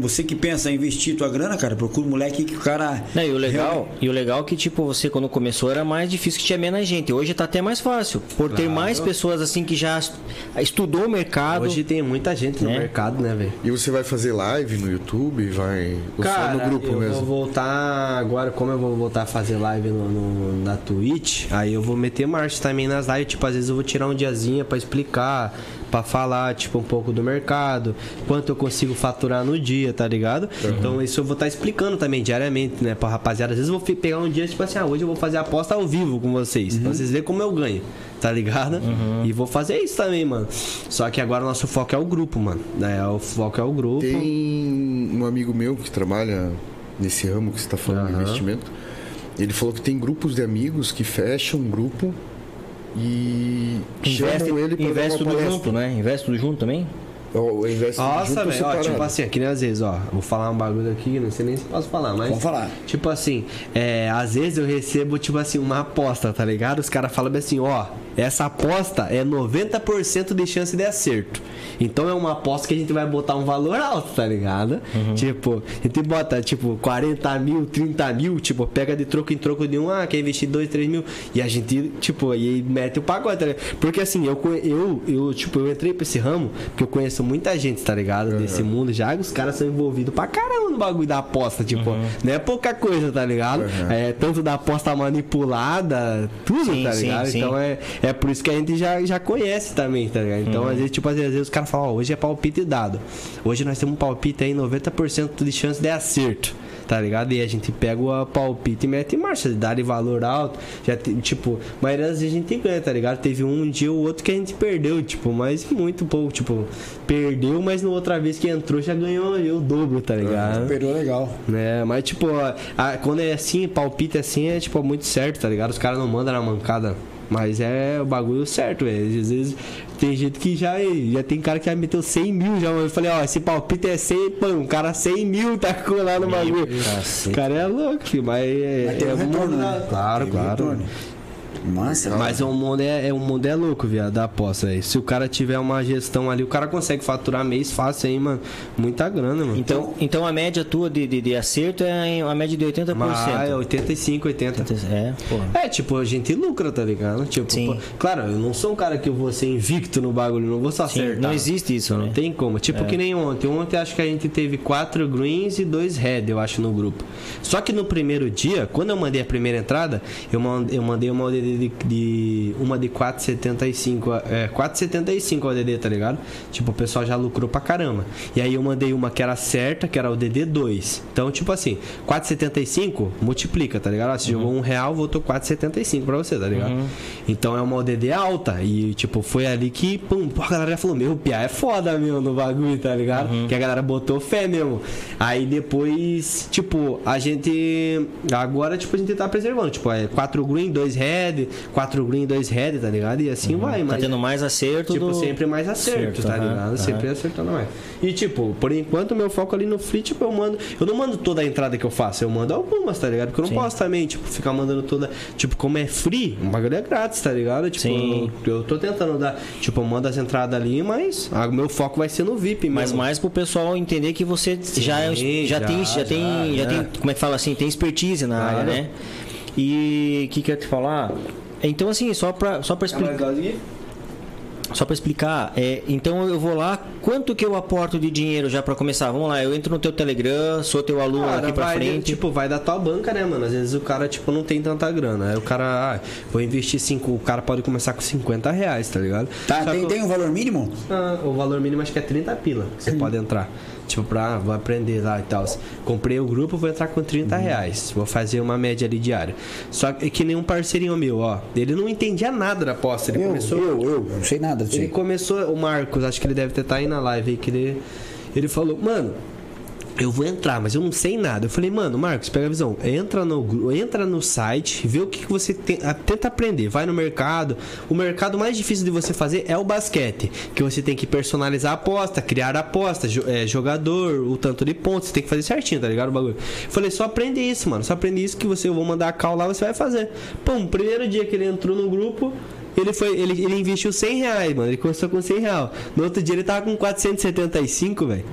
você que pensa em investir tua grana, cara, procura um moleque que o cara. Não, e o legal, e o legal é que, tipo, você quando começou era mais difícil que tinha menos gente. Hoje tá até mais fácil. Por ter mais pessoas assim que já est- estudou o mercado. Hoje tem muita gente no Né? mercado, né, velho? E você vai fazer live no YouTube? Vai. Ou só Cara, no grupo eu mesmo? vou voltar agora, como eu vou voltar a fazer live no, no- na Twitch, aí eu vou meter marcha também nas lives, tipo, às vezes eu vou tirar um diazinho pra explicar, pra falar, tipo, um pouco do mercado, quanto eu consigo faturar no dia, tá ligado? Então isso eu vou estar explicando também diariamente, né, pra rapaziada. Às vezes eu vou pegar um dia, tipo assim, ah, hoje eu vou fazer aposta ao vivo com vocês, pra vocês verem como eu ganho. Tá ligado? E vou fazer isso também, mano. Só que agora o nosso foco é o grupo, mano. Né? O foco é o grupo. Tem um amigo meu que trabalha nesse ramo que você está falando de investimento. Ele falou que tem grupos de amigos que fecham um grupo e investe, chamam ele para tudo palestra. junto, né? Investe tudo junto também. Investe tudo junto Nossa, velho, ó, tipo assim, aqui nem às vezes, ó, vou falar um bagulho aqui, não sei nem se posso falar, mas. Vamos falar. Tipo assim, é, às vezes eu recebo, tipo assim, uma aposta, tá ligado? Os caras falam assim, ó, essa aposta é 90% de chance de acerto. Então é uma aposta que a gente vai botar um valor alto, tá ligado? Tipo, a gente bota tipo 40 mil, 30 mil, tipo, pega de troco em troco de um, ah, quer investir 2, 3 mil. E a gente, tipo, aí mete o pacote, tá ligado? Porque assim, eu, eu, eu, tipo, eu entrei pra esse ramo porque eu conheço muita gente, tá ligado? Desse mundo já, os caras são envolvidos pra caramba no bagulho da aposta, tipo, não é pouca coisa, tá ligado? É tanto da aposta manipulada, tudo, Sim, tá sim, ligado? sim. Então é, é por isso que a gente já, já conhece também, tá ligado? Então, às vezes, tipo, às vezes os caras falam, ó, hoje é palpite dado. Hoje nós temos um palpite aí, 90% de chance de acerto. Tá ligado? E a gente pega o palpite e mete em marcha, dá de valor alto. Já tem, tipo, maioria das vezes a gente ganha, tá ligado? Teve um dia ou outro que a gente perdeu, tipo, mas muito pouco. Tipo, perdeu, mas na outra vez que entrou já ganhou o dobro, tá ligado? Superou legal. É, mas tipo, a- a- quando é assim, palpite assim, é tipo muito certo, tá ligado? Os caras não mandam na mancada. Mas é o bagulho certo, velho. Às vezes tem gente que já, já tem cara que já meteu 100 mil já. Eu falei, ó, esse palpite é 100, pô, um cara 100 mil tacou lá no bagulho. O cara é louco, filho, mas é. Mas teve é um retorno, né? Claro, Teve um claro. retorno. Massa. Mas o mundo é, é o mundo é louco, viado, da aposta aí. Se o cara tiver uma gestão ali, o cara consegue faturar mês fácil aí, mano. Muita grana, mano. Então, então a média tua de, de, de acerto é uma média de 80%. Ah, é 85, 80. É, porra. É, tipo, a gente lucra, tá ligado? Tipo, Sim. pô, claro, eu não sou um cara que eu vou ser invicto no bagulho, não vou só Sim, acertar. não existe isso, Não né? tem como. Tipo que nem ontem. Ontem acho que a gente teve quatro greens e dois red, eu acho, no grupo. Só que no primeiro dia, quando eu mandei a primeira entrada, eu mandei, eu mandei uma ODD de, de- uma de 4,75. É, 4,75 ODD, tá ligado? Tipo, o pessoal já lucrou pra caramba. E aí eu mandei uma que era certa, que era o DD 2. Então, tipo assim, 4,75 multiplica, tá ligado? Ah, Você jogou um real, voltou 4,75 pra você, tá ligado? Então é uma ODD alta. E, tipo, foi ali que, pum, a galera já falou: Meu, o Pia é foda, meu, no bagulho, tá ligado? Que a galera botou fé mesmo. Aí depois, tipo, a gente. Agora, tipo, a gente tá preservando. Tipo, é 4 green, 2 red, 4 green, 2 red, tá ligado? E assim vai, Tá mas. tendo mais acerto Tipo, do... sempre mais acerto, Certo, tá ligado? aham. Sempre acertando mais. E tipo, por enquanto, meu foco ali no free, tipo, eu mando. Eu não mando toda a entrada que eu faço, eu mando algumas, tá ligado? Porque eu não Sim. posso também, tipo, ficar mandando toda. Tipo, como é free, o bagulho é grátis, tá ligado? Tipo, Sim. eu, eu tô tentando dar. Tipo, eu mando as entradas ali, mas o meu foco vai ser no VIP Mas mesmo. mais pro pessoal entender que você já, é- já, já, tem, já, já, tem, já já. tem, como é que fala assim, tem expertise na área, né? E o que que eu ia te falar? Então assim, só pra, só pra explicar, só pra explicar, é, então eu vou lá, quanto que eu aporto de dinheiro já pra começar? Vamos lá, eu entro no teu Telegram, sou teu aluno Cara, aqui pra vai, frente. Tipo, vai da tua banca, né, mano? Às vezes o cara, tipo, não tem tanta grana. Aí o cara, ah, vou investir cinco. O cara pode começar com 50 reais, tá ligado? Tá, Só tem, que- tem um valor mínimo? Ah, o valor mínimo acho que é 30 pila que você pode entrar. Tipo, pra vou aprender lá e tal. Comprei o grupo, vou entrar com 30 reais. Vou fazer uma média ali diária. Só que que nem um parceirinho meu, ó. Ele não entendia nada da aposta. Ele Eu, começou. eu, eu, não sei nada Ele começou, o Marcos, acho que ele deve ter tá aí na live aí, que ele, ele falou, mano, eu vou entrar, mas eu não sei nada. Eu falei, mano, Marcos, pega a visão. Entra no, entra no site, vê o que, que você tem. Tenta aprender. Vai no mercado. O mercado mais difícil de você fazer é o basquete. Que você tem que personalizar a aposta, criar a aposta, é, jogador, o tanto de pontos. Você tem que fazer certinho, tá ligado? O bagulho. Eu falei, só aprende isso, mano. Só aprende isso que você eu vou mandar a call lá, você vai fazer. Pum, primeiro dia que ele entrou no grupo. Ele foi, ele, ele investiu 100 reais, mano. Ele começou com 100 reais. No outro dia ele tava com 475, velho.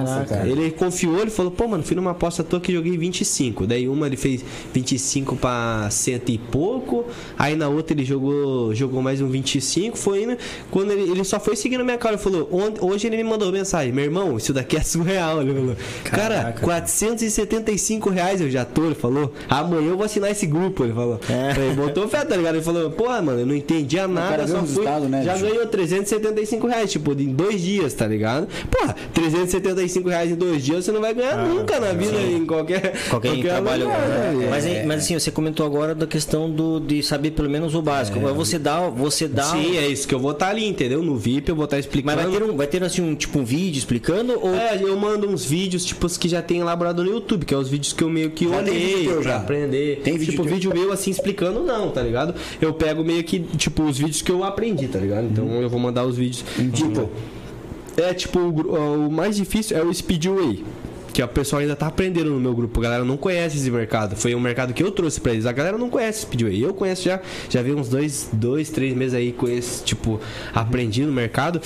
Nossa, cara. Ele confiou, ele falou, pô, mano, fui numa aposta tua que joguei 25. Daí uma ele fez 25 pra cento e pouco. Aí na outra ele jogou, jogou mais um 25. Foi indo. Quando ele, ele só foi seguindo a minha cara, ele falou, "Ont- hoje ele me mandou mensagem, meu irmão, isso daqui é surreal. Ele falou, cara, Caraca. 475 reais eu já tô, ele falou. Amanhã eu vou assinar esse grupo, ele falou. É. Ele botou fé, tá ligado? Ele falou, pô, mano, eu não entendia cara nada, só fui. resultado, né, já bicho? ganhou 375 reais, tipo, em dois dias, tá ligado? Porra, 375 reais em dois dias você não vai ganhar nunca na vida, em qualquer, Qualquer, trabalho. lugar, né? mas, aí- mas assim, você comentou agora da questão do, de saber pelo menos o básico. Mas Você dá, você dá. Sim, é isso que eu vou estar ali, entendeu? No VIP eu vou estar explicando. Mas vai ter, um, vai ter assim, um, tipo um vídeo explicando? Ou É, eu mando uns vídeos, tipo, os que já tem elaborado no YouTube, que é os vídeos que eu meio que Já olhei pra já? aprender. Tem vídeo tipo, teu? vídeo meu assim explicando, não, tá ligado? Eu pego meio que, tipo, os vídeos que eu aprendi, tá ligado? Então Uhum. eu vou mandar os vídeos. Tipo, é tipo, o, o mais difícil é o Speedway. que o pessoal ainda tá aprendendo no meu grupo. A galera não conhece esse mercado. Foi um mercado que eu trouxe pra eles. A galera não conhece Speedway. Eu conheço já, já vi uns dois, dois três meses aí com esse, tipo, aprendi no mercado.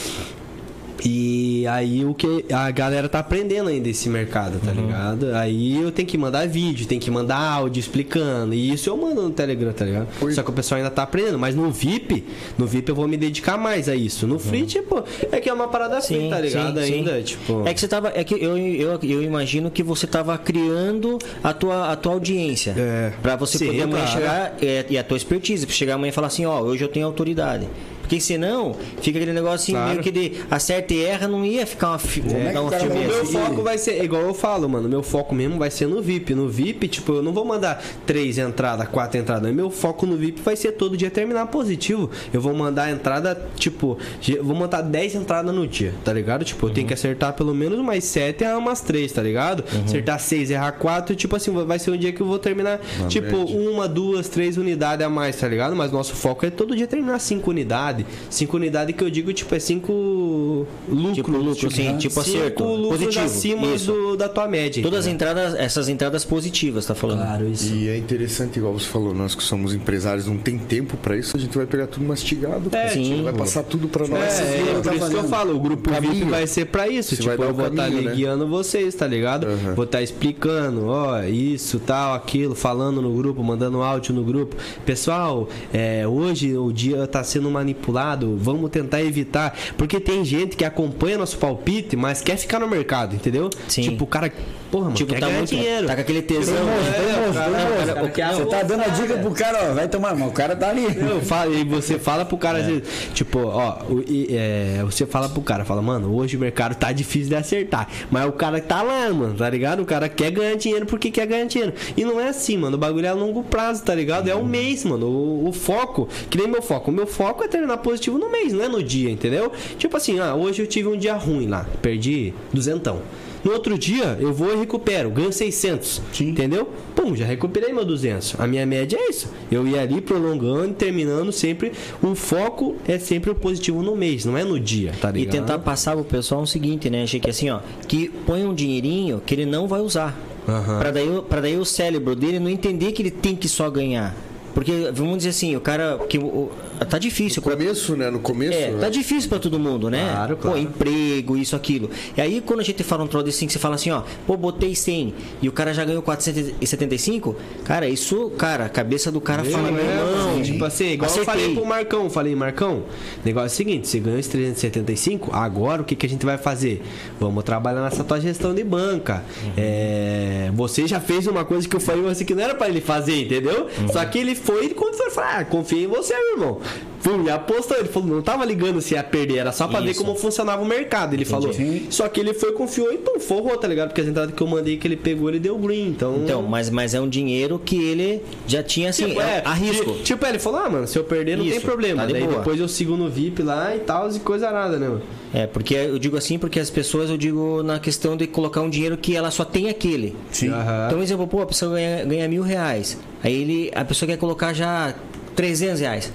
E aí o que a galera tá aprendendo ainda esse mercado, tá ligado? Aí eu tenho que mandar vídeo, tem que mandar áudio explicando. E isso eu mando no Telegram, tá ligado? Só que o pessoal ainda tá aprendendo. Mas no VIP, no VIP eu vou me dedicar mais a isso. No Free, tipo, é que é uma parada free, tá ligado? ainda, tipo. É que você tava. É que eu, eu, eu imagino que você tava criando a tua, a tua audiência. É. Pra você Sim, poder amanhã claro. chegar. é, e a tua expertise, pra chegar amanhã e falar assim, ó, hoje eu tenho autoridade. Porque senão, fica aquele negócio Claro. meio que de acerta e erra, não ia ficar uma, fi- é dar o um cara filme meu foco vai ser, igual eu falo, mano. Meu foco mesmo vai ser no VIP. No VIP, tipo, eu não vou mandar três entradas, quatro entradas. Meu foco no VIP vai ser todo dia terminar positivo. Eu vou mandar a entrada, tipo, vou mandar 10 entradas no dia, tá ligado? Tipo, eu tenho que acertar pelo menos umas 7 e errar umas 3, tá ligado? Acertar 6 errar 4, tipo assim, vai ser um dia que eu vou terminar, tipo, uma, duas, três unidades a mais, tá ligado? Mas nosso foco é todo dia terminar 5 unidades. 5 unidades que eu digo, tipo, é 5 lucros. Tipo lucro, sim, tipo cinco acerto. lucros Positivo. acima Isso. do, da tua média. Todas as entradas, essas entradas positivas, tá falando? Claro, isso. E é interessante, igual você falou, nós que somos empresários não tem tempo pra isso, a gente vai pegar tudo mastigado. É, sim. vai passar tudo pra nós. É, é, viram, por tá isso que eu falo, o grupo VIP vai ser pra isso. Você tipo, vai dar eu vou estar ali né? guiando vocês, tá ligado? Uhum. Vou estar explicando, ó, isso, tal, aquilo, falando no grupo, mandando áudio no grupo. Pessoal, é, hoje o dia tá sendo manipulado, vamos tentar evitar. Porque tem gente que acompanha nosso palpite, mas quer ficar no mercado, entendeu? Sim. Tipo, o cara, porra, mano, Tipo, quer tá ganhar muito. dinheiro. Tá com aquele tesão. É, Você tá dando a dica pro cara, ó, vai tomar, mas o cara tá ali. Eu falo, e você fala pro cara, vezes, tipo, ó, o- e, é, você fala pro cara, fala, mano, hoje o mercado tá difícil de acertar. Mas o cara tá lá, mano, tá ligado? O cara quer ganhar dinheiro porque quer ganhar dinheiro. E não é assim, mano. O bagulho é a longo prazo, tá ligado? É um mês, mano. O, o foco, que nem meu foco. O meu foco é terminar positivo no mês, não é no dia, entendeu? Tipo assim, ah, hoje eu tive um dia ruim lá, perdi duzentão. No outro dia, eu vou e recupero, ganho 600. Entendeu? Pum, já recuperei meu 200. A minha média é isso. Eu ia ali prolongando, terminando sempre. O foco é sempre o positivo no mês, não é no dia, tá E ligado? tentar passar pro pessoal o seguinte, né? Achei que assim, ó, que põe um dinheirinho que ele não vai usar. Aham. Pra daí, pra daí o cérebro dele não entender que ele tem que só ganhar. Porque, vamos dizer assim, o cara. Que, o- tá difícil. No começo, né? No começo. É, né? tá difícil pra todo mundo, né? Claro, Pô, claro. emprego, isso, aquilo. E aí, quando a gente fala um troço assim, que você fala assim, ó, pô, botei 100 e o cara já ganhou 475, cara, isso, cara, a cabeça do cara fala, meu irmão, tipo assim, igual acertei. eu falei pro Marcão, falei, Marcão, negócio é o seguinte, você ganhou esse 375, agora o que, que a gente vai fazer? Vamos trabalhar nessa tua gestão de banca. É, você já fez uma coisa que eu falei assim que não era pra ele fazer, entendeu? Só que ele foi quando foi falar, ah, confia em você, meu irmão. Pum, e apostou, ele falou, não tava ligando se ia perder, era só pra ver Isso. como funcionava o mercado, ele falou. Só que ele foi, confiou e pum, forrou, tá ligado? Porque as entradas que eu mandei que ele pegou, ele deu green, então... Então, mas, mas é um dinheiro que ele já tinha assim, Tipo, é, a risco. ti- Tipo, ele falou, ah, mano, se eu perder não tem Isso, problema. tá de Daí boa. depois eu sigo no VIP lá e tal, e coisa nada, né, mano? É, porque eu digo assim, porque as pessoas, eu digo na questão de colocar um dinheiro que ela só tem aquele. Sim. Aham. Então, por exemplo, pô, a pessoa ganha, ganha mil reais. Aí ele, a pessoa quer colocar já 300 reais.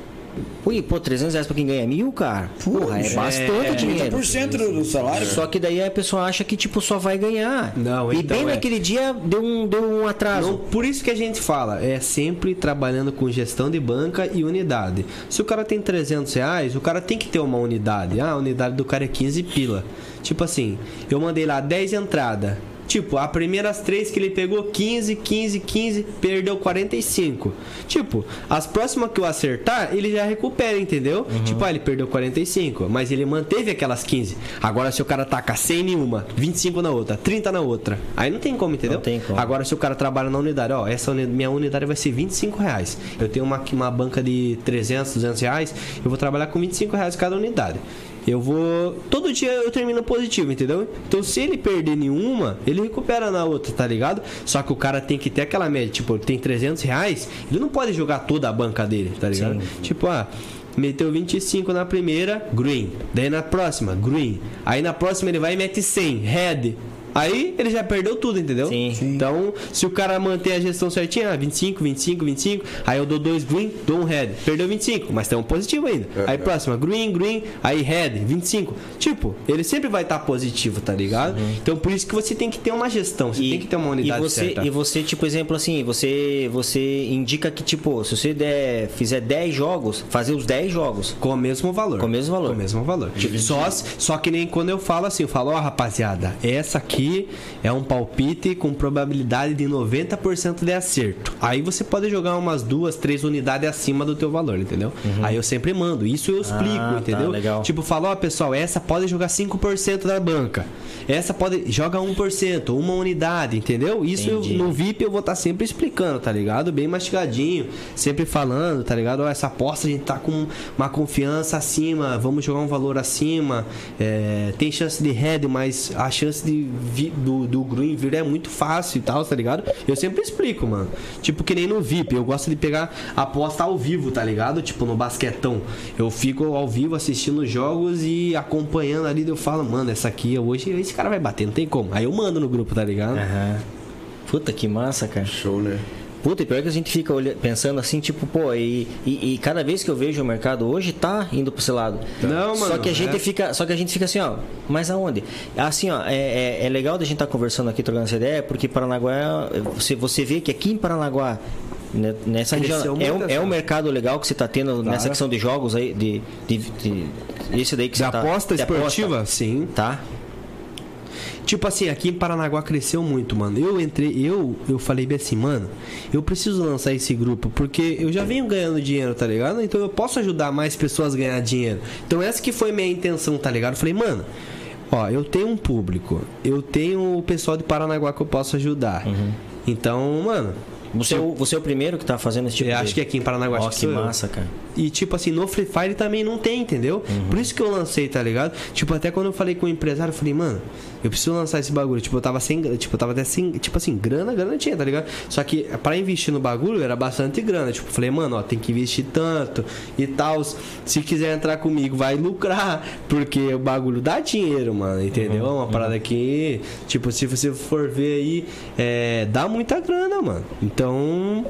Ui, pô, 300 reais pra quem ganha mil, cara? Porra, é bastante dinheiro. 30% do salário. Só que daí a pessoa acha que, tipo, só vai ganhar. Não, e então bem é. naquele dia deu um, deu um atraso. Não, por isso que a gente fala, é sempre trabalhando com gestão de banca e unidade. Se o cara tem 300 reais, o cara tem que ter uma unidade. Ah, a unidade do cara é 15 pila. Tipo assim, eu mandei lá 10 entradas. Tipo, a primeiras três que ele pegou 15, 15, 15, perdeu 45. Tipo, as próximas que eu acertar, ele já recupera, entendeu? Tipo, ah, ele perdeu 45, mas ele manteve aquelas 15. Agora, se o cara taca 100 em uma, 25 na outra, 30 na outra, aí não tem como, entendeu? Não tem como. Agora, se o cara trabalha na unidade, ó, essa uni- minha unidade vai ser 25 reais. Eu tenho uma, uma banca de 300, 200 reais, eu vou trabalhar com 25 reais cada unidade. Eu vou. Todo dia eu termino positivo, entendeu? Então, se ele perder nenhuma, ele recupera na outra, tá ligado? Só que o cara tem que ter aquela média. Tipo, ele tem 300 reais, ele não pode jogar toda a banca dele, tá ligado? Tipo, ah. Meteu 25 na primeira, green. Daí na próxima, green. Aí na próxima ele vai e mete 100, red. Aí ele já perdeu tudo, entendeu? Sim. Sim. Então, se o cara manter a gestão certinha, ah, 25, 25, 25, aí eu dou dois green, dou um red. Perdeu 25, mas tem um positivo ainda. aí próxima, green, green, aí red, 25. Tipo, ele sempre vai estar positivo, tá ligado? Então por isso que você tem que ter uma gestão, você tem que ter uma unidade e você, certa. E você, tipo, exemplo assim, você, você indica que, tipo, se você der, fizer 10 jogos, fazer os 10 jogos. Com o mesmo valor. Com o mesmo valor. Com o mesmo valor. Só, só que nem quando eu falo assim, eu falo, ó, rapaziada, essa aqui é um palpite com probabilidade de 90% de acerto. Aí você pode jogar umas duas, três unidades acima do teu valor, entendeu? Aí eu sempre mando. Isso eu explico, Uhum. tá, entendeu? legal. Tipo, falo, ó, pessoal, essa pode jogar 5% da banca. Essa pode joga 1%, uma unidade, entendeu? Isso eu- no VIP eu vou estar sempre explicando, tá ligado? Bem mastigadinho, sempre falando, tá ligado? Ó, essa aposta a gente tá com uma confiança acima, vamos jogar um valor acima. é, tem chance de head, mas a chance de vi- do, do green vir é muito fácil e tal, tá ligado? Eu sempre explico, mano. Tipo, que nem no VIP, eu gosto de pegar aposta ao vivo, tá ligado? Tipo, no basquetão. Eu fico ao vivo assistindo jogos e acompanhando ali, eu falo, mano, essa aqui hoje esse cara vai bater, não tem como. Aí eu mando no grupo, tá ligado? Aham. Puta que massa, cara. Show, né? Puta, e pior que a gente fica olha- pensando assim, tipo, pô, e, e, e cada vez que eu vejo o mercado hoje tá indo pro esse lado. Não, Só mano, que a gente é. fica, só que a gente fica assim, ó, mas aonde? Assim, ó, é, é, é legal da gente estar conversando aqui, trocando essa ideia, porque Paranaguá, você, você vê que aqui em Paranaguá, né, nessa região, é, um, é um mercado legal que você tá tendo nessa questão de jogos aí, de, de, de- esse daí que De você tá... aposta de esportiva? Sim. Tá? Tipo assim, aqui em Paranaguá cresceu muito, mano. Eu entrei, eu, eu falei bem assim, mano, eu preciso lançar esse grupo, porque eu já venho ganhando dinheiro, tá ligado? Então eu posso ajudar mais pessoas a ganhar dinheiro. Então essa que foi minha intenção, tá ligado? Eu falei, mano, ó, eu tenho um público, eu tenho o pessoal de Paranaguá que eu posso ajudar. Então, mano, Você, é o- você é o primeiro que tá fazendo esse tipo eu de... acho que aqui em Paranaguá Ó, acho que sou eu. massa, cara. E tipo assim, no Free Fire também não tem, entendeu? Por isso que eu lancei, tá ligado? Tipo, até quando eu falei com o empresário, eu falei, mano, eu preciso lançar esse bagulho. Tipo, eu tava sem, tipo, eu tava até sem, tipo assim, grana, grana tinha, tá ligado? Só que pra investir no bagulho era bastante grana. Tipo, eu falei, mano, ó, tem que investir tanto e tal. Se quiser entrar comigo, vai lucrar, porque o bagulho dá dinheiro, mano, entendeu? É uma parada que, tipo, se você for ver aí, é, dá muita grana, mano. Então,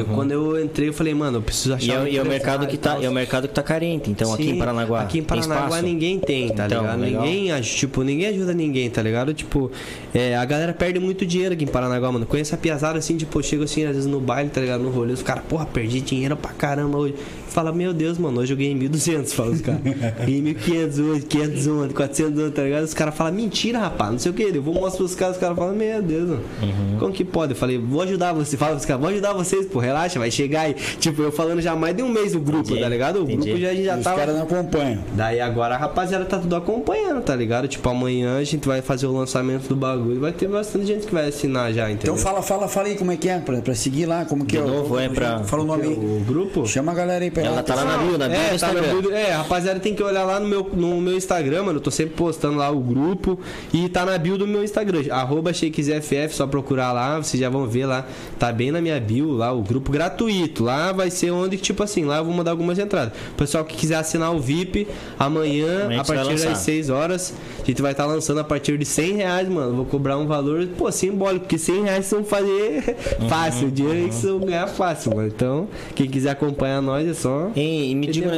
eu, quando eu entrei, eu falei, mano, eu preciso achar E é, um e é o mercado que tá, é o mercado que tá carente. Então aqui Sim, em Paranaguá. Aqui em tem Paranaguá espaço? ninguém tem, tá Então, ligado? legal. Ninguém, tipo, ninguém ajuda ninguém, tá ligado? Tipo, é, a galera perde muito dinheiro aqui em Paranaguá, mano. Conheço a piazada assim, tipo, eu chego assim, às vezes no baile, tá ligado? No rolê, os caras, porra, perdi dinheiro pra caramba hoje. Fala, meu Deus, mano, hoje eu ganhei 1.200, fala os caras. ganhei 1.500 hoje, 500 ontem, 400 ontem, tá ligado? Os caras falam, mentira, rapaz, não sei o que. Eu vou mostrar pros caras, os caras falam, meu Deus, mano. Uhum. Como que pode? Eu falei, vou ajudar você. Fala pros caras, vou ajudar vocês, pô, relaxa, vai chegar aí. Tipo, eu falando já mais de um mês o grupo, Entendi, tá ligado? O entendi. grupo já, a gente já Os tava. caras não acompanham. Daí agora a rapaziada tá tudo acompanhando, tá ligado? Tipo, amanhã a gente vai fazer o lançamento do bagulho. Vai ter bastante gente que vai assinar já, entendeu? Então fala, fala, fala aí como é que é, pra, pra seguir lá, como que De é. o- novo, é pra- Fala o nome aí. o grupo? Chama a galera aí pra Ela tá lá na bio, na bio É, tá bio- é, rapaziada tem que olhar lá no meu, no meu Instagram, mano. Eu tô sempre postando lá o grupo. E tá na bio do meu Instagram. Arroba ShakesFF, só procurar lá, vocês já vão ver lá. Tá bem na minha bio lá, o grupo gratuito. Lá vai ser onde, tipo assim, lá eu vou mandar algumas entradas. O pessoal que quiser assinar o VIP, amanhã, a partir das lançar. 6 horas, a gente vai estar lançando a partir de 100 reais, mano. Vou cobrar um valor, pô, simbólico, porque 100 reais vão fazer fácil. O dinheiro aí que vão ganhar fácil, mano. Então, quem quiser acompanhar nós é só. E, e me diga,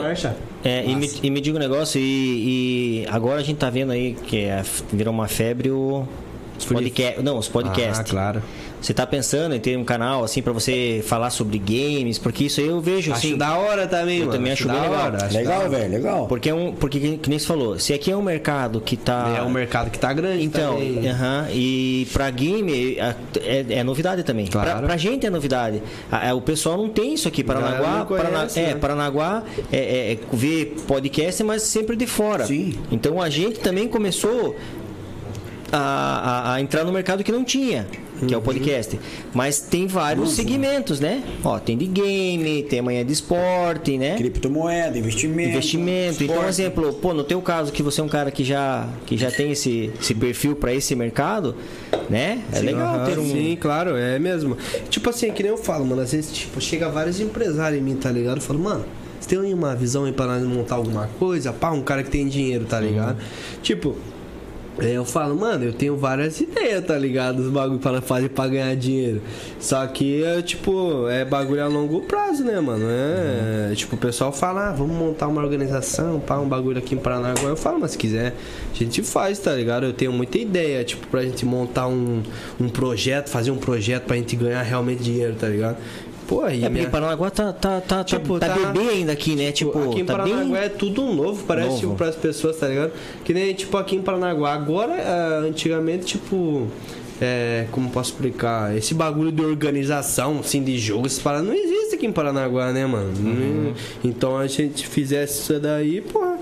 é, e, me, e me diga um negócio, e, e agora a gente tá vendo aí que é, virou uma febre o. Os podcast, não, os podcasts. Ah, claro. Você tá pensando em ter um canal assim pra você falar sobre games? Porque isso aí eu vejo Acho assim. da hora também, Eu mano. também acho bem da legal. hora, acho Legal, hora. velho, legal. Porque é um. Porque que, que nem você falou, se aqui é um mercado que tá. É um mercado que tá grande Então, aham, e pra game é, é novidade também. Claro. Pra, pra gente é novidade. A- o pessoal não tem isso aqui. Paranaguá, conhece, Parana- é, né? Paranaguá é, é, é vê podcast, mas sempre de fora. Sim. Então a gente também começou a, a- a entrar no mercado que não tinha. Que é o podcast. Mas tem vários segmentos, né? Ó, tem de game, tem amanhã de esporte, né? Criptomoeda, investimento. investimento. Então, esporte. exemplo, pô, no teu caso que você é um cara que já que já tem esse, esse perfil para esse mercado, né? É legal Aham, ter um Sim, claro, é mesmo. Tipo assim, que nem eu falo, mano. Às vezes, tipo, chega vários empresários em mim, tá ligado? Eu falo, mano, você tem uma visão aí pra nós montar alguma coisa? Pá, um cara que tem dinheiro, tá ligado? Tipo. Eu falo, mano, eu tenho várias ideias, tá ligado? Os bagulho pra fazer pra ganhar dinheiro. Só que, é, tipo, é bagulho a longo prazo, né, mano? É, tipo, o pessoal fala, ah, vamos montar uma organização, pá, um bagulho aqui em Paranaguá. Eu falo, mas se quiser, a gente faz, tá ligado? Eu tenho muita ideia, tipo, pra gente montar um, um projeto, fazer um projeto pra gente ganhar realmente dinheiro, tá ligado? Pô, aí É minha- Paranaguá tá, tá, tá, Tipo, tá, tá tá- bebê ainda aqui, né? Tipo, aqui em tá Paranaguá bem... é tudo novo, parece, Novo. tipo, pras pessoas, tá ligado? Que nem, tipo, aqui em Paranaguá. Agora, ah, antigamente, tipo... É, como posso explicar? Esse bagulho de organização, assim, de jogo, essas paradas, não existe aqui em Paranaguá, né, mano? Uhum. Então, a gente fizesse isso daí, porra,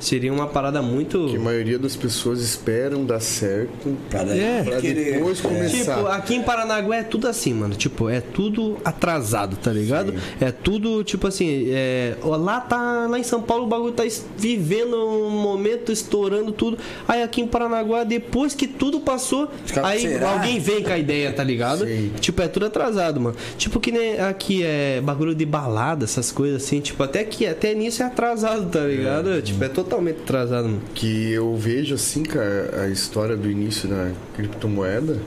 seria uma parada muito... Que a maioria das pessoas esperam dar certo Pra É. pra depois começar. Tipo, aqui em Paranaguá é tudo assim, mano. Tipo, é tudo atrasado, tá ligado? É tudo, tipo assim, é... lá tá. Lá em São Paulo o bagulho tá vivendo um momento, estourando tudo. Aí aqui em Paranaguá, depois que tudo passou, caras, aí será? alguém vem com a ideia, tá ligado? Sim. Tipo, é tudo atrasado, mano. Tipo, que nem aqui é bagulho de balada, essas coisas assim. Tipo, até que até nisso é atrasado, tá ligado? Tipo, é totalmente atrasado, mano. Que eu vejo assim, cara, a história do início da criptomoeda.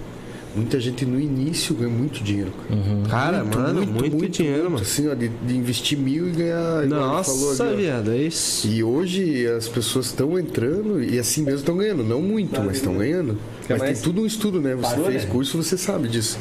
Muita gente no início ganha muito dinheiro, cara. Cara, mano, muito, dinheiro, mano. Assim, ó, de, de investir mil e ganhar. falou Nossa, viado, é isso. E hoje as pessoas estão entrando e assim mesmo estão ganhando. Não muito, mas estão ganhando. Mas mais? tem tudo um estudo, né? Você Parou, fez né? curso, você sabe disso.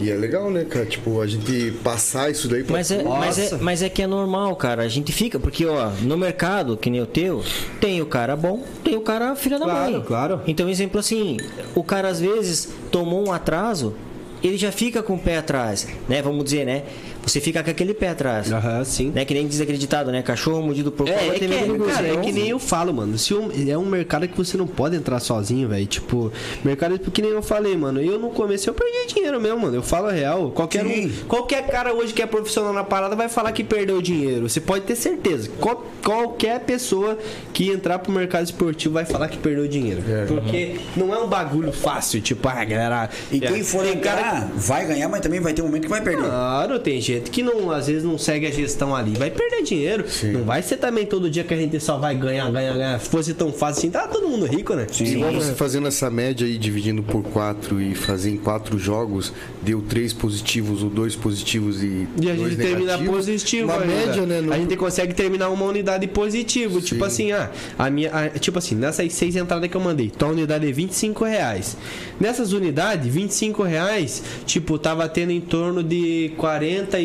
E é legal, né, cara? Tipo, a gente passar isso daí pra Mas é, mas, é, mas é que é normal, cara. A gente fica, porque, ó, no mercado, que nem o teu, tem o cara bom, tem o cara filha da Claro, mãe. claro. Então, exemplo assim, o cara às vezes tomou um atraso, ele já fica com o pé atrás, né? Vamos dizer, né? Você fica com aquele pé atrás. Aham, sim. Né? Que nem desacreditado, né? Cachorro mordido por É, cobra é, que, é, cara, é gozão. que nem eu falo, mano. Se um- é um mercado que você não pode entrar sozinho, velho. Tipo, mercado que nem eu falei, mano. Eu no começo eu perdi dinheiro mesmo, mano. Eu falo a real. Qualquer, um, qualquer cara hoje que é profissional na parada vai falar que perdeu dinheiro. Você pode ter certeza. Qual- qualquer pessoa que entrar pro mercado esportivo vai falar que perdeu dinheiro. Porque não é um bagulho fácil, tipo, ah, galera. E é, quem for tem cara entrar, vai ganhar, mas também vai ter um momento que vai perder. Claro, tem gente que não, às vezes não segue a gestão ali, vai perder dinheiro. Não vai ser também todo dia que a gente só vai ganhar, ganhar, ganhar. Se fosse tão fácil assim, tá todo mundo rico, né? Se igual você fazendo essa média aí, dividindo por quatro e fazer em quatro jogos, deu três positivos ou dois positivos e. E a gente termina positivo, Uma ainda. média, né? no- A gente consegue terminar uma unidade positivo. Tipo assim, ah, a minha. a- tipo assim, nessas seis entradas que eu mandei, tua unidade é 25 reais. Nessas unidades, 25 reais, tipo, tava tendo em torno de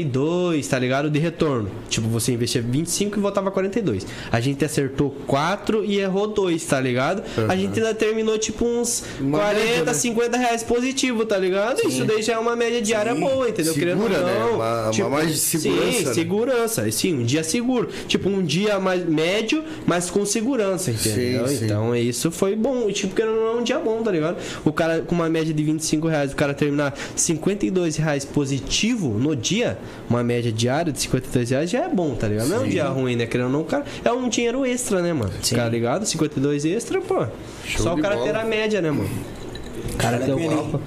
42, tá ligado? De retorno. Tipo, você investia 25 e voltava 42. A gente acertou 4 e errou 2, tá ligado? A gente ainda terminou, tipo, uns Uma 40, média, né? 50 reais positivo, tá ligado? Isso daí já é uma média diária boa, entendeu? Segura, Querendo né? não. Uma- uma mais de segurança, Sim, né? segurança. Sim, um dia seguro. Tipo, um dia mais médio, mas com segurança, entendeu? Sim, sim. Então, isso foi bom. E, Tipo, ou não, é um dia bom, tá ligado? O cara, com uma média de 25 reais, o cara terminar 52 reais positivo no dia, uma média diária de 52 reais já é bom, tá ligado? Não é um dia ruim, né? Querendo ou não, cara, é um dinheiro extra, né, mano? Sim. Tá ligado? 52 extra, pô. Show Só o cara bola. ter a média, né, mano? O cara Vale ter o copo.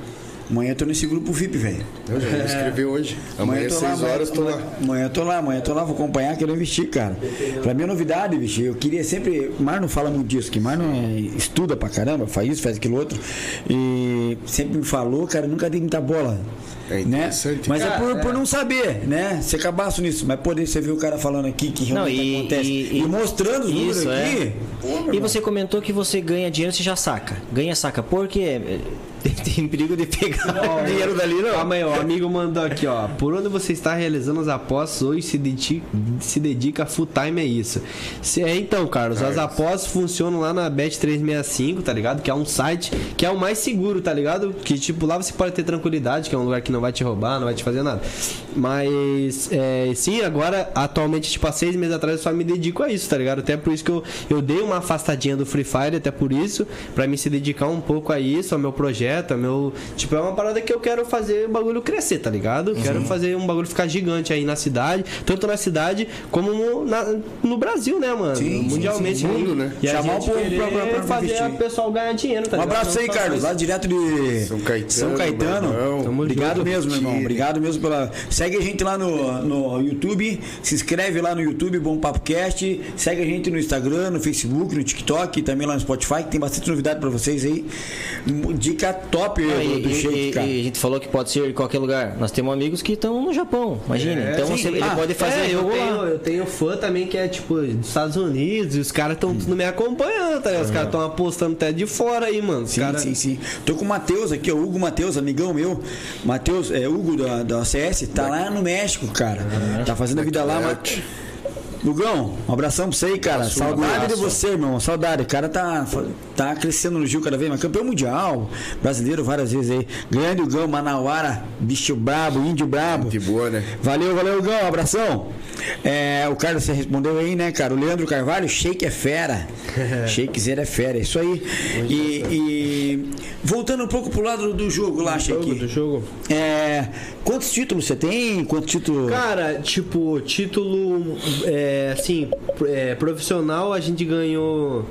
Amanhã eu tô nesse grupo VIP, velho. Eu já vou escrever hoje. Amanhã, eu às tô 6 lá, horas, tô amanhã, lá. Amanhã eu tô lá, amanhã eu tô lá, vou acompanhar, quero investir, cara. Pra mim é novidade, bicho. Eu queria sempre. Marno fala muito disso, que Marno é, estuda pra caramba, faz isso, faz aquilo outro. E sempre me falou, cara, nunca dei muita bola. É né? interessante. Mas é Cara, por, é. por não saber, né? Ser cabaço nisso. Mas poder você ver o cara falando aqui que Não, realmente e, acontece. e- E, mostrando os números isso, é. aqui. pô, meu E irmão. você comentou que você ganha dinheiro, você já saca. Ganha, saca. Porque tem perigo de pegar dinheiro dali, não. Calma aí, ó, o amigo mandou aqui, ó. Por onde você está realizando as apostas hoje se dedica, se dedica full time é isso. Se, é, então, Carlos, as apostas funcionam lá na Bet365, tá ligado? Que é um site que é o mais seguro, tá ligado? Que tipo, lá você pode ter tranquilidade, que é um lugar que não vai te roubar, não vai te fazer nada. Mas, é, sim, agora, atualmente, tipo, há seis meses atrás eu só me dedico a isso, tá ligado? Até por isso que eu, eu dei uma afastadinha do Free Fire, até por isso, pra me se dedicar um pouco a isso, ao meu projeto meta, meu. Tipo, é uma parada que eu quero fazer o bagulho crescer, tá ligado? Quero fazer um bagulho ficar gigante aí na cidade, tanto na cidade como no, na- no Brasil, né, mano? Sim, sim, Mundialmente. sim, no aí. mundo, né? E a Chamar o povo pra- pra- pra fazer investir. o pessoal ganhar dinheiro, tá Um ligado? abraço aí, Carlos, lá direto de São Caetano, São Caetano. Obrigado junto. mesmo, meu irmão. Obrigado mesmo pela. Segue a gente lá no, no YouTube, se inscreve lá no YouTube, Bom Papo Cast. Segue a gente no Instagram, no Facebook, no TikTok, também lá no Spotify, que tem bastante novidade pra vocês aí. Dica top Ah, do, e, do e- shake, cara. e a gente falou que pode ser em qualquer lugar. Nós temos amigos que estão no Japão, imagina. É, então sim. você- ele Ah, pode fazer é, eu tenho, eu tenho fã também que é tipo dos Estados Unidos e os caras estão tudo me acompanhando, tá? Os caras estão apostando até de fora aí, mano. Os Sim, cara... sim, sim. Tô com o Matheus aqui, ó, Hugo Matheus, amigão meu. Matheus, é Hugo da, da CS, tá lá no México, cara. Tá fazendo a vida lá, mas. Hugão, um abração pra você aí, cara. Saudade de você, irmão. Saudade. O cara tá, tá crescendo no Gil cada vez mais. Campeão mundial, brasileiro várias vezes aí. Grande Hugão, Manauara, bicho brabo, índio brabo. De boa, né? Valeu, valeu, Gão. Um abração. É, o Carlos, você respondeu aí, né, cara? O Leandro Carvalho, shake é fera. shake zero é fera, é isso aí. E, e voltando um pouco pro lado do jogo lá, shake. do jogo. É, quantos títulos você tem? Quantos títulos? Cara, tipo, título é, assim, é, profissional a gente ganhou.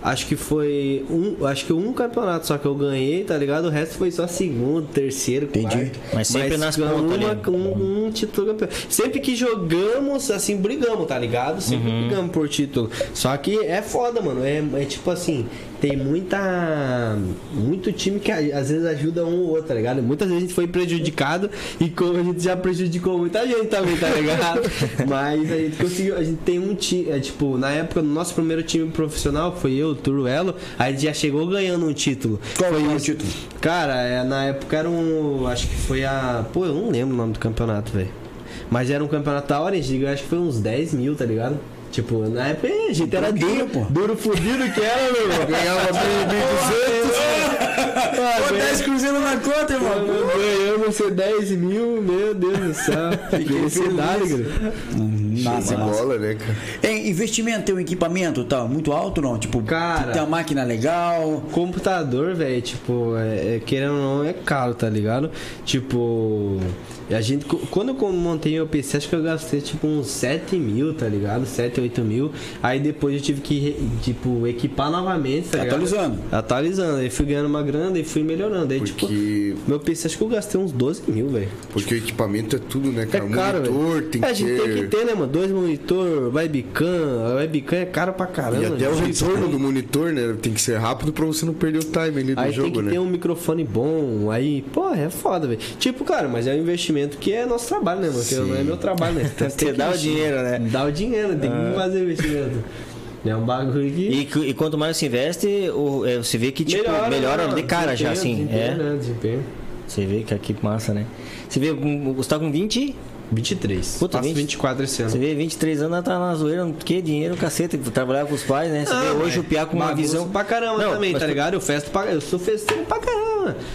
Acho que foi um, acho que um campeonato só que eu ganhei, tá ligado? O resto foi só segundo, terceiro, Entendi. quarto. Mas sempre nas ganhamos pontas uma- ali. um, um título campeão. Sempre que jogamos, assim, brigamos, tá ligado? Sempre Uhum. brigamos por título. Só que é foda, mano. É, é tipo assim, tem muita. Muito time que às vezes ajuda um ou outro, tá ligado? Muitas vezes a gente foi prejudicado e como a gente já prejudicou muita gente também, tá ligado? Mas a gente conseguiu, a gente tem um time, é, tipo, na época, no nosso primeiro time profissional, foi eu, o Turuelo, a gente já chegou ganhando um título. Qual foi o isso. título? Cara, é, na época era um. Acho que foi a. Pô, eu não lembro o nome do campeonato, velho. Mas era um campeonato da hora, a gente acho que foi uns 10 mil, tá ligado? Tipo, na época a gente era duro, pô. duro fudido que era, meu irmão. Ganhava 1.200. Pô, 10 cruzeiros na conta, irmão. Ganhamos ser 10 mil, meu Deus do céu. Felicidade, cara. Massa, bola, né, cara? É, investimento, tem um equipamento tá muito alto não? Tipo, Cara. tem uma máquina legal. Computador, velho, tipo, é, é, querendo ou não, é caro, tá ligado? Tipo, a gente, quando eu montei meu PC, acho que eu gastei tipo uns 7 mil, tá ligado? 7, 8 mil. Aí depois eu tive que, tipo, equipar novamente, tá ligado? Atualizando. Atualizando. Aí fui ganhando uma grana e fui melhorando. Aí, tipo, Porque, meu PC, acho que eu gastei uns 12 mil, velho. porque o equipamento é tudo, né, É cara? caro, Monitor velho. tem É, a que gente ter... tem que ter, né, mano? Dois monitor, webcam. A webcam é caro pra caramba. E até o gente. retorno do monitor, né? Tem que ser rápido pra você não perder o time ali do Aí jogo, tem que né? ter um microfone bom, aí, pô, é foda, velho. Tipo, cara, mas é um investimento que é nosso trabalho, né, mano? Não é meu trabalho, né? Então, Você dá o dinheiro, né? Dá o dinheiro, tem que fazer investimento. É um bagulho que. E, e quanto mais você investe, o, é, você vê que tipo, melhora, né, de cara já, assim. Desempenho, É. né? Desempenho. Você vê que aqui massa, né? Você vê, um- você tá com 20, 23. Puta, Faço 20. 24 esse ano. você vê 23 anos, tá na zoeira, que dinheiro, caceta, trabalhar com os pais, né? Você Ah, vê hoje o Piá com uma visão. pra caramba Não, também, tá ligado? Eu festo pra... Eu sou festeiro pra caramba.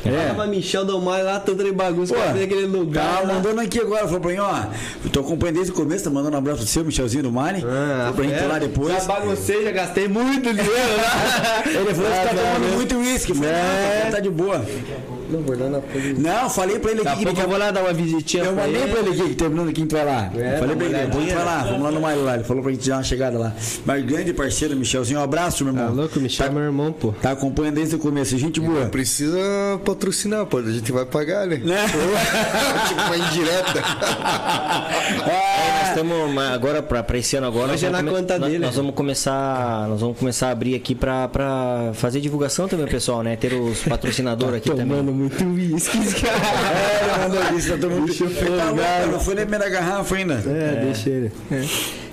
É. Tava Michel Domar lá, tanto de bagunça, Pô, pra fazer aquele lugar. Tá lá. mandando aqui agora, falou pra mim, ó. Eu tô acompanhando desde o começo, tá mandando um abraço pro seu, Michelzinho do Mari. Ah, pra gente é? lá depois. Já baguncei, já gastei muito dinheiro lá. Ele falou que tá Ah, não, tomando não. muito uísque. Falei, É. não, tá de boa. Não. Não, falei pra ele Daqui a aqui que pouco eu vou lá dar uma visitinha Eu ele. pra ele aqui, que terminando aqui, tu vai lá. É, Falei pra ele, vai lá, vamos lá no Mário lá. Ele falou pra gente dar uma chegada lá. Mas grande parceiro, Michelzinho, um abraço, meu Tá irmão. louco, Michel é meu irmão, pô. Tá acompanhando desde o começo, gente boa. Não precisa patrocinar, pô. A gente vai pagar, né? Né? tipo uma indireta. É, nós estamos agora pra, pra esse ano agora. Hoje nós é vamos na conta nós, dele. Nós vamos começar, nós vamos começar a abrir aqui pra, pra fazer divulgação também, pessoal, né? Ter os patrocinadores aqui também. Tomando muito uísque, cara. É, ele mandou isso, tá todo mundo. Deixa eu tá louco, não foi nem a primeira garrafa ainda. É, deixa ele.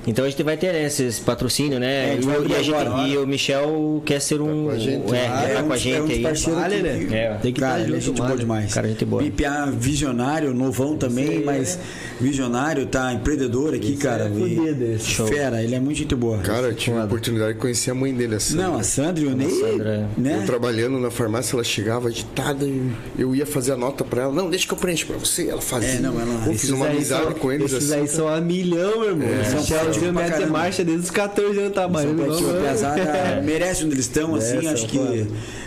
Então a gente vai ter né, esses patrocínios, né? É, a gente e, e a gente- agora. e o Michel quer ser um. com a gente. é, Ah, vai tá um com a dos- é um gente aí. parceiros Vale, né? que- É. Tem que Cara, tá ele é junto, gente boa demais. Cara, gente boa. Pipiá visionário, novão também, mas visionário, tá empreendedor aqui, cara. é e- esse. Show. Fera, ele é muito gente boa. Cara, eu tive a oportunidade de conhecer a mãe dele, assim. Não, a Sandra e o Ney, Sandra, né? Eu trabalhando na farmácia, ela chegava agitada e eu ia fazer a nota pra ela. Não, deixa que eu preencho pra você. Ela fazia. É, não, ela- Pô, fiz uma amizade com eles Esses assim. aí são a milhão, irmão. São Paulo tipo, pra mete caramba. marcha desde os 14 anos trabalhando. Paulo, igual eu. Piazada merece onde eles estão, assim, acho que,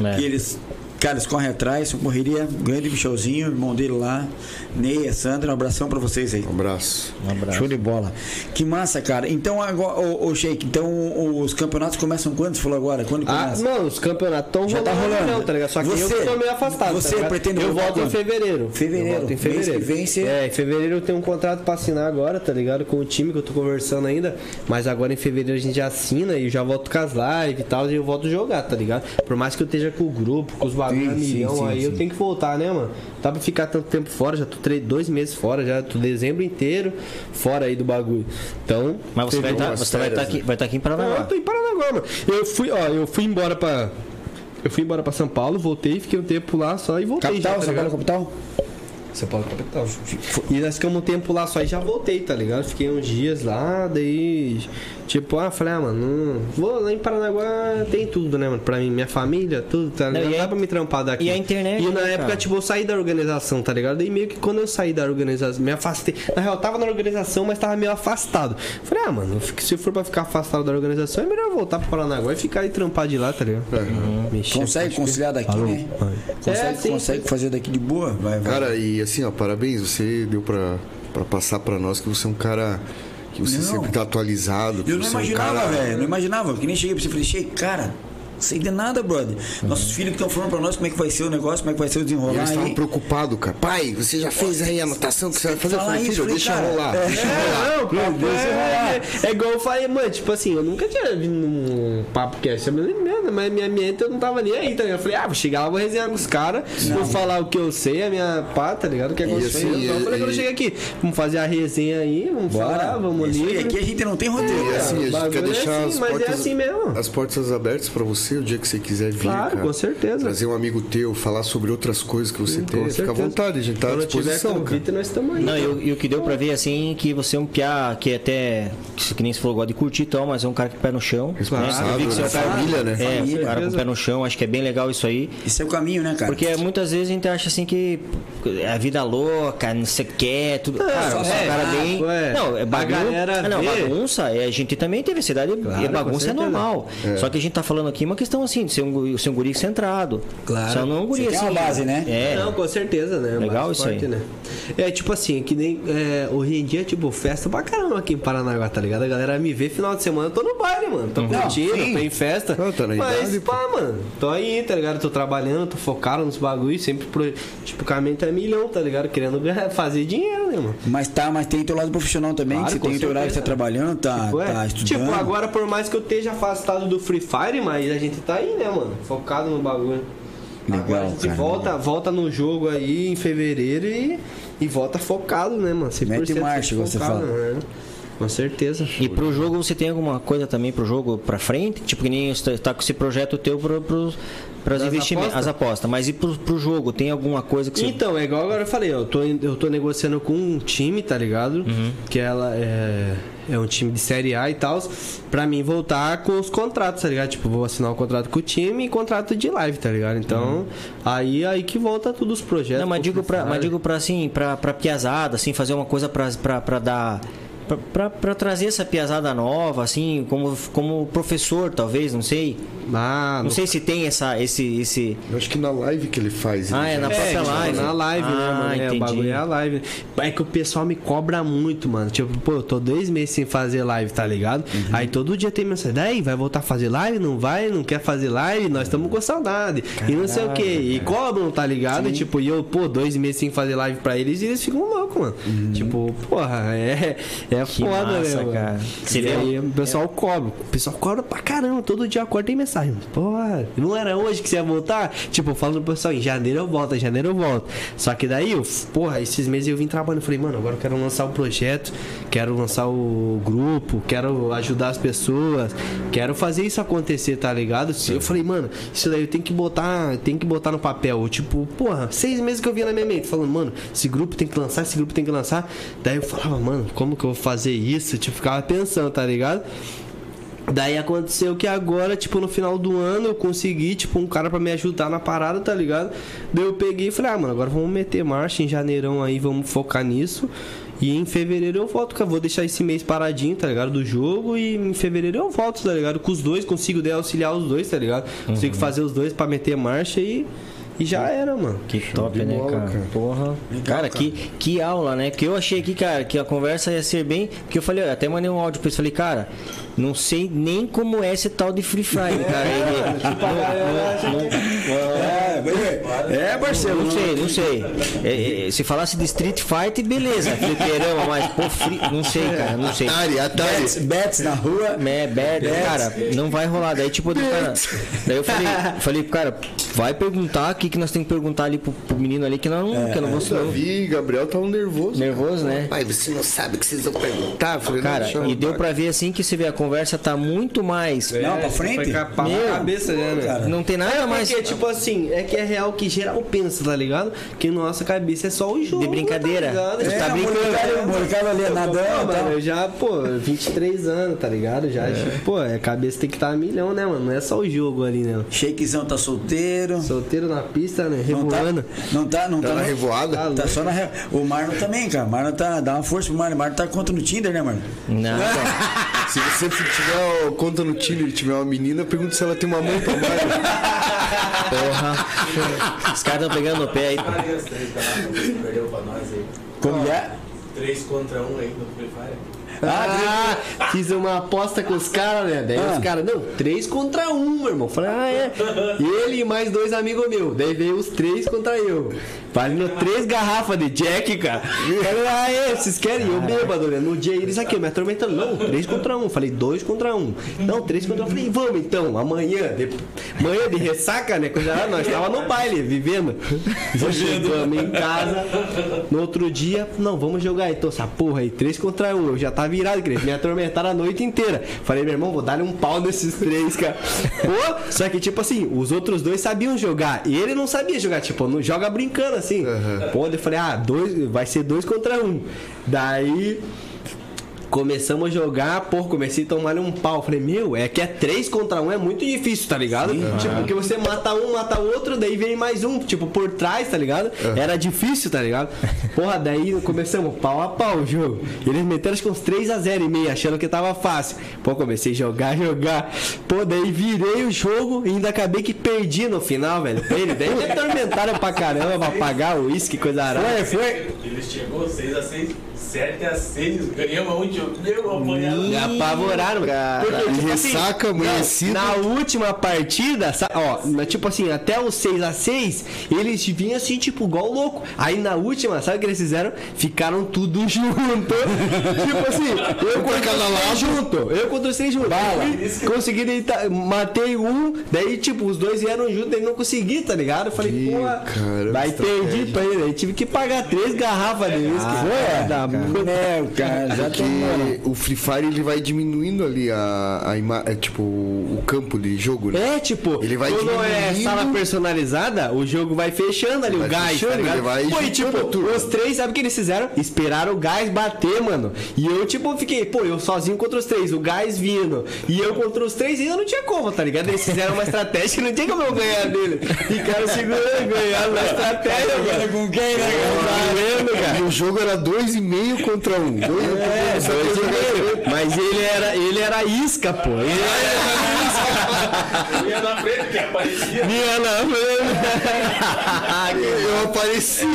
É. que eles Cara, eles correm atrás, são correria, grande Michelzinho, irmão dele lá, Ney, a Sandra, um abração pra vocês aí. Um abraço. Um abraço. Show de bola. Que massa, cara. Então, agora, ô, ô Sheik, então os campeonatos começam quando? Você falou agora? Quando Ah, começa? mano, os campeonatos estão Já tá rolando. Não, tá ligado? Só que Você- eu tô meio afastado. você tá pretende Eu volto em quando? fevereiro. Fevereiro. Eu volto em Mês que fevereiro. vem você- É, em fevereiro eu tenho um contrato pra assinar agora, tá ligado? Com o time que eu tô conversando ainda. Mas agora em fevereiro a gente já assina e já volto com as lives e tal. E eu volto jogar, tá ligado? Por mais que eu esteja com o grupo, com os bagulho Sim, sim, milhão, sim, aí eu sim. tenho que voltar, né, mano? Dá pra ficar tanto tempo fora, já tô tre- dois meses fora, já tô dezembro inteiro fora aí do bagulho. Então. Mas você vai fevereiro- estar você vai tá aqui, vai tá aqui em não, eu Paranaguá. tô em Paranaguá, mano. Eu fui, ó, eu fui embora pra. Eu fui embora pra São Paulo, voltei, fiquei um tempo lá só e voltei. Capital, já, tá São Paulo capital? São Paulo capital. E nós ficamos um tempo lá só e já voltei, tá ligado? Fiquei uns dias lá, daí. Tipo, ah, falei, ah, mano, não- vou lá em Paranaguá, tem tudo, né, mano? Pra mim, minha família, tudo, tá ligado? Não, Não, e dá a- pra me trampar daqui. e a internet, E na né, época, cara? tipo, eu saí da organização, tá ligado? Daí meio que quando eu saí da organização, me afastei. Na real, eu tava na organização, mas tava meio afastado. Falei, ah, mano, se for pra ficar afastado da organização, é melhor voltar pro Paranaguá e ficar e trampar de lá, tá ligado? Mexer, Consegue conciliar daqui, Falou. né? Vai. Consegue, É, sim, consegue fazer daqui de boa? Vai, vai. Cara, e assim, ó, parabéns. Você deu pra, pra passar pra nós que você é um cara que você Não. sempre tá atualizado. que Eu não é um imaginava, cara- velho. Não imaginava. Que nem cheguei pra você e falei, cara, sei de nada, brother. Nossos filhos que estão falando pra nós como é que vai ser o negócio, como é que vai ser o desenrolar eles estavam preocupados, cara. Pai, você já fez aí a anotação que você vai fazer? Isso, filho, deixa rolar. é. Deixa rolar. É, não, papo deixa é, é igual eu falei, mano, tipo assim, eu nunca tinha vindo num papo cast, mas minha mente eu não tava nem aí, tá ligado? Eu falei, ah, vou chegar lá, vou resenhar com os caras, vou falar o que eu sei, a minha pá, tá ligado? O que aconteceu. assim, então eu falei, quando eu cheguei aqui, vamos fazer a resenha aí, vamos falar, vamos livre. Aqui a gente não tem roteiro. Cara. assim, a gente quer é deixar assim, as, é portas, assim as portas abertas pra você o dia que você quiser vir. Claro, cara. com certeza. Trazer um amigo teu, falar sobre outras coisas que você tem. Com Fica à vontade, a gente tá à tiver disposição, cara. convite, nós estamos aí. Não, e, o- e o que deu pra ver assim que você é um piá que até. Que nem você falou, gosta de curtir e tal, mas é um cara que pé no chão. Responsável, né? Você é um né? cara- Família, né? É, Família. um cara com pé no chão, acho que é bem legal isso aí. Esse é o caminho, né, cara? Porque muitas vezes a gente acha assim que é a vida louca, não sei o que, é tudo. cara, só- é, cara bem. é. Não, é bagunça. Ah, não, bagunça, é, a gente também teve cidade Claro, e bagunça é normal. Só que a gente tá falando aqui uma questão assim, de ser um, guri- ser um guri centrado. Claro. Só não é um guri Você tem assim. uma base, né? É. Não, com certeza, né? Legal isso aí. né? É tipo assim, que nem é, hoje em dia, tipo, festa pra caramba aqui em Paranaguá, tá ligado? A galera me vê final de semana, eu tô no baile, mano. Tô curtindo, sim. tô em festa. Não, tá na mas, idade, pá, mano, tô aí, tá ligado? Tô trabalhando, tô focado nos bagulhos, sempre pro. Tipo, o caminho é milhão, tá ligado? Querendo ganhar- fazer dinheiro, né, mano? Mas tá, mas tem teu lado profissional também, Claro, que você tem teu horário que tá certeza. trabalhando, tá, Tipo, é. tá estudando. Tipo, agora, por mais que eu esteja afastado do Free Fire, mas a gente tá aí, né, mano? Focado no bagulho. Legal, agora a gente cara, volta, volta no jogo aí em fevereiro e, e volta focado, né, mano? 100% Mete marcha, você focado, fala. né? Com certeza. E pro jogo você tem alguma coisa também pro jogo pra frente? Tipo que nem você tá com esse projeto teu pro, pro, Das investimentos, apostas? as apostas. Mas e pro, pro jogo? Tem alguma coisa que você. Então, é igual agora eu falei, eu tô, eu tô negociando com um time, tá ligado? Uhum. Que ela é, é um time de Série A e tal, pra mim voltar com os contratos, tá ligado? Tipo, vou assinar um contrato com o time e contrato de live, tá ligado? Então, aí aí que volta todos os projetos. Não, mas digo pra, mas digo pra assim, pra, pra piazada, assim, fazer uma coisa pra, pra, pra dar. Pra trazer essa piazada nova, assim, como, como professor, talvez, não sei. Ah, Não sei se tem essa, esse, esse. Eu acho que na live que ele faz. Ah, ele é na já- própria tipo, live. Na live, né, Ah, mano? É, o entendi. bagulho é a live. É que o pessoal me cobra muito, mano. Tipo, pô, eu tô dois meses sem fazer live, tá ligado? Uhum. Aí todo dia tem mensagem, daí vai voltar a fazer live? Não vai? Não quer fazer live? Nós estamos com saudade. E não sei o que. E cobram, tá ligado? Tipo, e eu, pô, dois meses sem fazer live pra eles e eles ficam loucos, mano. Tipo, porra, é, é Uhum. Que foda, massa, né, mano? cara. Você e vê- aí o pessoal cobra. O pessoal cobra pra caramba. Todo dia acorda tem mensagem. Porra, não era hoje que você ia voltar? Tipo, eu falo pro pessoal, em janeiro eu volto, em janeiro eu volto. Só que daí, eu, porra, esses meses eu vim trabalhando. Falei, mano, agora eu quero lançar o projeto, quero lançar o grupo, quero ajudar as pessoas, quero fazer isso acontecer, tá ligado? Eu falei, mano, isso daí eu tenho que botar, tem que botar no papel. Tipo, porra, seis meses que eu vinha na minha mente, falando, mano, esse grupo tem que lançar, esse grupo tem que lançar. Daí eu falava, mano, como que eu vou fazer isso? Tipo, ficava pensando, tá ligado? Daí aconteceu que agora, tipo, no final do ano eu consegui, tipo, um cara pra me ajudar na parada, tá ligado? Daí eu peguei e falei, ah, mano, agora vamos meter marcha em janeirão aí, vamos focar nisso. E em fevereiro eu volto, cara. Vou deixar esse mês paradinho, tá ligado? Do jogo. E em fevereiro eu volto, tá ligado? Com os dois, consigo daí auxiliar os dois, tá ligado? Consigo fazer os dois pra meter marcha e. E já era, mano. Que top, né, bola, cara? cara. Porra. Legal, cara, cara. Que, que aula, né? Porque eu achei aqui, cara, que a conversa ia ser bem. Porque eu falei, eu até mandei um áudio pra eles. Falei, cara, não sei nem como é esse tal de Free Fire, cara. Ele, É, mas- é, Marcelo. não sei, não sei. É, é, se falasse de Street Fighter, beleza. Fliperama, mas, pô, free, não sei, cara, não sei. Atari, Atari. Bets, bets na rua. É, bad, cara, não vai rolar. Daí, tipo, cara, daí eu falei, falei, cara, vai perguntar que, que nós temos que perguntar ali pro, pro menino ali que, não, que eu não vou saber. Davi e Gabriel estavam nervosos. Nervoso, né? Pai, você não sabe o que vocês vão perguntar? Falei, Cara, e deu pra ver assim que você vê a conversa tá muito mais. Não, pra frente? Capar Meu, cabeça já, né? Não tem nada mais. Porque, tipo assim, é que é real que geral pensa, tá ligado? Que nossa cabeça é só o jogo. De brincadeira. Tá ligado? É, É, tá brincando. molecada, ali nadando mano, eu já, pô, 23 anos, tá ligado? Já, pô, a cabeça tem que estar a milhão, né, mano? Não é só o jogo ali, né? Shakezão tá solteiro. Solteiro na pista, né? Não tá, Revoando. não tá, não Tá tá, na revoada? Tá Tá só na re... O Marlon também, cara. Marlon tá. Dá uma força pro Marlon. Marlon tá conta no Tinder, né, Marlon? Não, cara. Se você tiver conta no Tinder e tiver uma menina, pergunta se ela tem uma mãe pra mais. porra. Os caras estão pegando no pé aí. Três aí. Como é? 3 contra 1 aí no Free Fire. Ah, fiz uma aposta com os caras, né? Daí Ah. os caras, não, três contra um, meu irmão. Falei, ah, é. Ele e mais dois amigos meus. Daí veio os três contra eu. Valendo três garrafas de Jack, cara. Falei, ah, vocês querem? Eu bêbado, né? No dia eles aqui, me atormentando. Não, três contra um. Falei, dois contra um. Não, três contra um. Falei, vamos então, amanhã. De... Manhã de ressaca, né? Coisa lá, nós tava no baile, vivendo. Chegamos em casa. No outro dia, não, vamos jogar então essa porra aí, três contra um. Eu já tava virado, querido. Me atormentaram a noite inteira. Falei, meu irmão, vou dar um pau nesses três, cara. Pô, só que, tipo assim, os outros dois sabiam jogar. E ele não sabia jogar, tipo, não joga brincando assim. Pô, eu falei, ah, dois, vai ser dois contra um. Daí. Começamos a jogar, pô, comecei a tomar um pau. Falei, meu, é que é três contra um, é muito difícil, tá ligado? Tipo, porque você mata um, mata outro, daí vem mais um, tipo, por trás, tá ligado? Era difícil, tá ligado? Porra, daí começamos pau a pau o jogo. Eles meteram acho que uns 3x0 e meio, achando que tava fácil. Pô, comecei a jogar, jogar. Pô, daí virei o jogo e ainda acabei que perdi no final, velho. Ele. Daí me atormentaram pra caramba pra pagar o uísque, coisa arada. Foi, foi. Eles chegou 6x6, 7x6, ganhamos um jogo. Meu, apanhado. Me apavoraram, cara. Porque, tipo assim, Ressaca, amanhecida. Na última partida, ó, tipo assim, até os 6x6, eles vinham assim, tipo, igual louco. Aí na última, sabe o que eles fizeram? Ficaram tudo junto. tipo assim, eu contra os três junto. Eu contra os três junto. Fui, Consegui deitar, matei um, daí, tipo, os dois vieram junto, daí não consegui, tá ligado? Eu falei, pô, caramba, aí perdi pra ele. Aí tive que pagar três garrafas deles. Foi, da É, o cara já Porque tomou. o Free Fire ele vai diminuindo ali a, a ima- é, tipo o campo de jogo, né? É, tipo, Ele vai quando é sala personalizada, o jogo vai fechando ali, Vai o gás, fechando, tá ligado? ele vai Pô, e tipo, tudo. os três, sabe o que eles fizeram? Esperaram o gás bater, mano. E eu, tipo, fiquei, pô, eu sozinho contra os três, o gás vindo. E eu contra os três, e eu não tinha como, tá ligado? Eles fizeram uma estratégia que não tinha como eu ganhar dele. Ficaram segurando, ganharam na estratégia, mano. Com quem, né? Tá vendo, cara? E o jogo era 2,5 contra 1. Um. Dois, É, dois e eu meio. Mas ele era, ele era isca, pô. Ele era Eu ia na frente, que aparecia. Minha não, eu apareci.